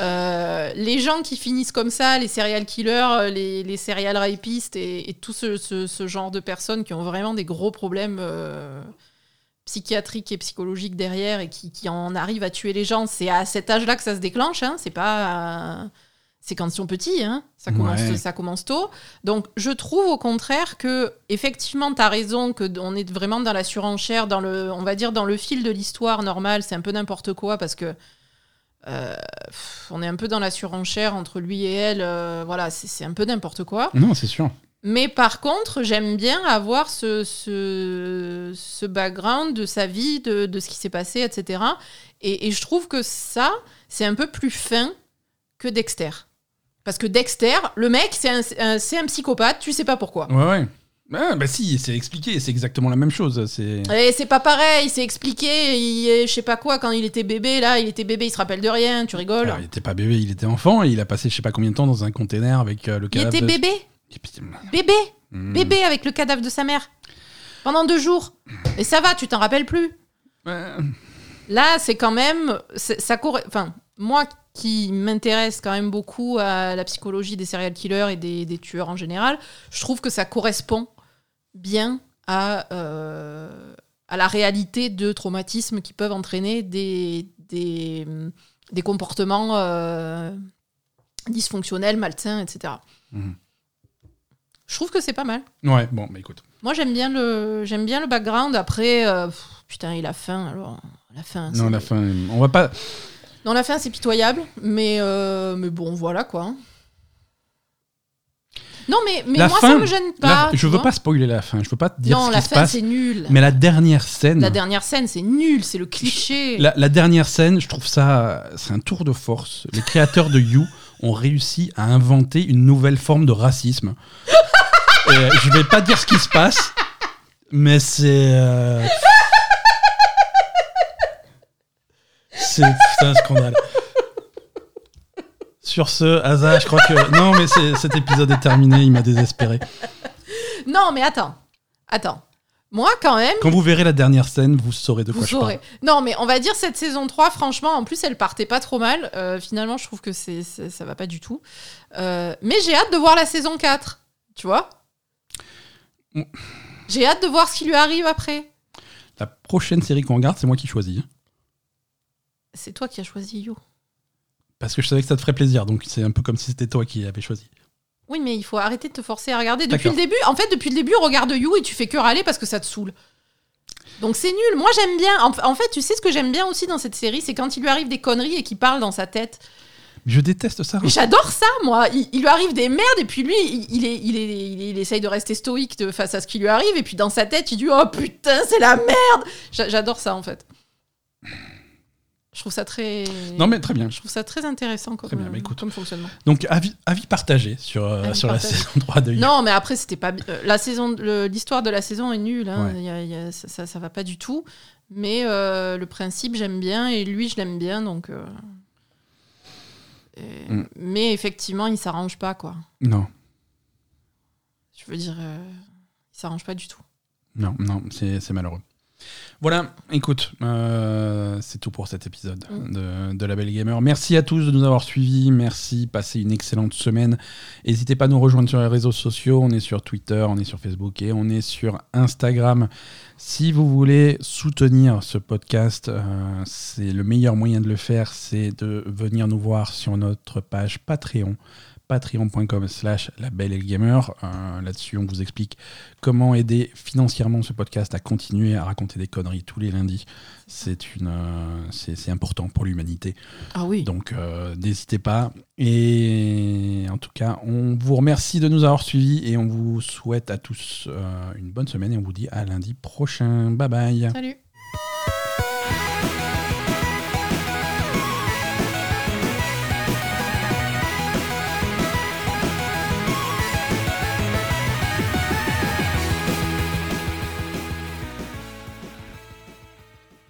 S2: Euh, les gens qui finissent comme ça, les serial killers, les, les serial rapistes et, tout ce, genre de personnes qui ont vraiment des gros problèmes euh, psychiatriques et psychologiques derrière et qui, qui en arrivent à tuer les gens, c'est à cet âge-là que ça se déclenche. Hein, c'est pas. euh, c'est quand ils sont petits, hein, ça, commence,
S1: Ouais.
S2: ça commence tôt. Donc je trouve au contraire que effectivement tu as raison que d- on est vraiment dans la surenchère, dans le, on va dire dans le fil de l'histoire normale, c'est un peu n'importe quoi parce que euh, pff, on est un peu dans la surenchère entre lui et elle, euh, voilà, c'est c'est un peu n'importe quoi.
S1: Non, c'est sûr.
S2: Mais par contre, j'aime bien avoir ce, ce, ce background de sa vie, de, de ce qui s'est passé, etc. Et, et je trouve que ça, c'est un peu plus fin que Dexter. Parce que Dexter, le mec, c'est un, un- c'est un psychopathe, tu sais pas pourquoi.
S1: Ouais, ouais. Ah, bah si, c'est expliqué, c'est exactement la même chose. C'est.
S2: Et c'est pas pareil, c'est expliqué, il, je sais pas quoi, quand il était bébé, là, il était bébé, il se rappelle de rien, tu rigoles.
S1: Alors, il était pas bébé, il était enfant et il a passé je sais pas combien de temps dans un container avec euh, le
S2: il
S1: cadavre.
S2: était
S1: de-
S2: bébé, bébé,
S1: hmm.
S2: bébé avec le cadavre de sa mère. Pendant deux jours. Et ça va, tu t'en rappelles plus.
S1: Ouais.
S2: Là, c'est quand même. Ça Enfin, moi qui m'intéresse quand même beaucoup à la psychologie des serial killers et des, des tueurs en général, je trouve que ça correspond bien à, euh, à la réalité de traumatismes qui peuvent entraîner des, des, des comportements euh, dysfonctionnels, malsains, etc.
S1: Mhm.
S2: Je trouve que c'est pas mal.
S1: Ouais, bon, bah écoute.
S2: Moi, j'aime bien le, j'aime bien le background. Après, euh, pff, putain, il a faim. Alors, la fin.
S1: Non, la fin, on va pas.
S2: Non, la fin, c'est pitoyable, mais, euh, mais bon, voilà quoi. Non, mais, mais
S1: La
S2: moi,
S1: fin,
S2: ça me gêne
S1: la-
S2: pas. tu
S1: je veux pas spoiler la fin, je veux pas te dire
S2: non,
S1: ce
S2: la
S1: qui se
S2: fin, c'est nul.
S1: Mais la dernière scène.
S2: La dernière scène, c'est nul, c'est le cliché.
S1: La, la dernière scène, je trouve ça, c'est un tour de force. Les créateurs de You ont réussi à inventer une nouvelle forme de racisme. Et, euh, je vais pas dire ce qui se passe, Mais c'est. euh, c'est un scandale. Sur ce, Asa, je crois que. Non, mais cet épisode est terminé, il m'a désespéré.
S2: Non, mais attends. Attends. Moi, quand même,
S1: Quand vous verrez la dernière scène, vous saurez de quoi
S2: vous
S1: je parle.
S2: saurez. Non, mais on va dire cette saison 3, franchement, en plus, elle partait pas trop mal. Euh, finalement, je trouve que c'est, c'est- ça va pas du tout. Euh, mais j'ai hâte de voir la saison 4. Tu vois
S1: Mm.
S2: J'ai hâte de voir ce qui lui arrive après.
S1: La prochaine série qu'on regarde, c'est moi qui choisis.
S2: C'est toi qui as choisi You.
S1: Parce que je savais que ça te ferait plaisir, donc c'est un peu comme si c'était toi qui avais choisi.
S2: Oui, mais il faut arrêter de te forcer à regarder. Depuis le début, en fait, depuis le début, regarde You et tu fais que râler parce que ça te saoule. Donc c'est nul. Moi, j'aime bien. En, en fait, tu sais ce que j'aime bien aussi dans cette série, c'est quand il lui arrive des conneries et qu'il parle dans sa tête.
S1: Je déteste ça.
S2: J'adore ça, moi. Il, il lui arrive des merdes et puis lui, il, il est, il, est, il, est- il essaye de rester stoïque de, face à ce qui lui arrive et puis dans sa tête, il dit Oh putain, c'est la merde. J'a- J'adore ça en fait. Je trouve ça très.
S1: Non, mais très bien.
S2: Je trouve ça très intéressant comme,
S1: Très bien,
S2: euh,
S1: écoute.
S2: comme fonctionnement.
S1: Donc, avis, avis partagé sur, euh,
S2: Avis
S1: sur la saison 3 de.
S2: Non, mais après, c'était pas. euh, la saison, l'histoire de la saison est nulle. Hein.
S1: Ouais.
S2: Il y a- il y a- ça, ça, va pas du tout. Mais euh, le principe, j'aime bien et lui, je l'aime bien. Donc. euh, et-
S1: Mm.
S2: Mais effectivement, il s'arrange pas, quoi.
S1: Non,
S2: Je veux dire, euh, il s'arrange pas du tout.
S1: non, non, c'est c'est malheureux. Voilà, écoute, euh, c'est tout pour cet épisode
S2: Mm.
S1: de, de La Belle Gamer. Merci à tous de nous avoir suivis. Merci, passez une excellente semaine. N'hésitez pas à nous rejoindre sur les réseaux sociaux. On est sur Twitter, on est sur Facebook et on est sur Instagram. Si vous voulez soutenir ce podcast, euh, c'est le meilleur moyen de le faire, c'est de venir nous voir sur notre page Patreon patreon.com slash la belle et le gamer. Euh, là-dessus on vous explique comment aider financièrement ce podcast à continuer à raconter des conneries tous les lundis. C'est une euh, c'est important pour l'humanité.
S2: Ah oui.
S1: donc euh, n'hésitez pas. Et en tout cas on vous remercie de nous avoir suivis et on vous souhaite à tous une bonne semaine et on vous dit à lundi prochain. Bye bye.
S2: Salut.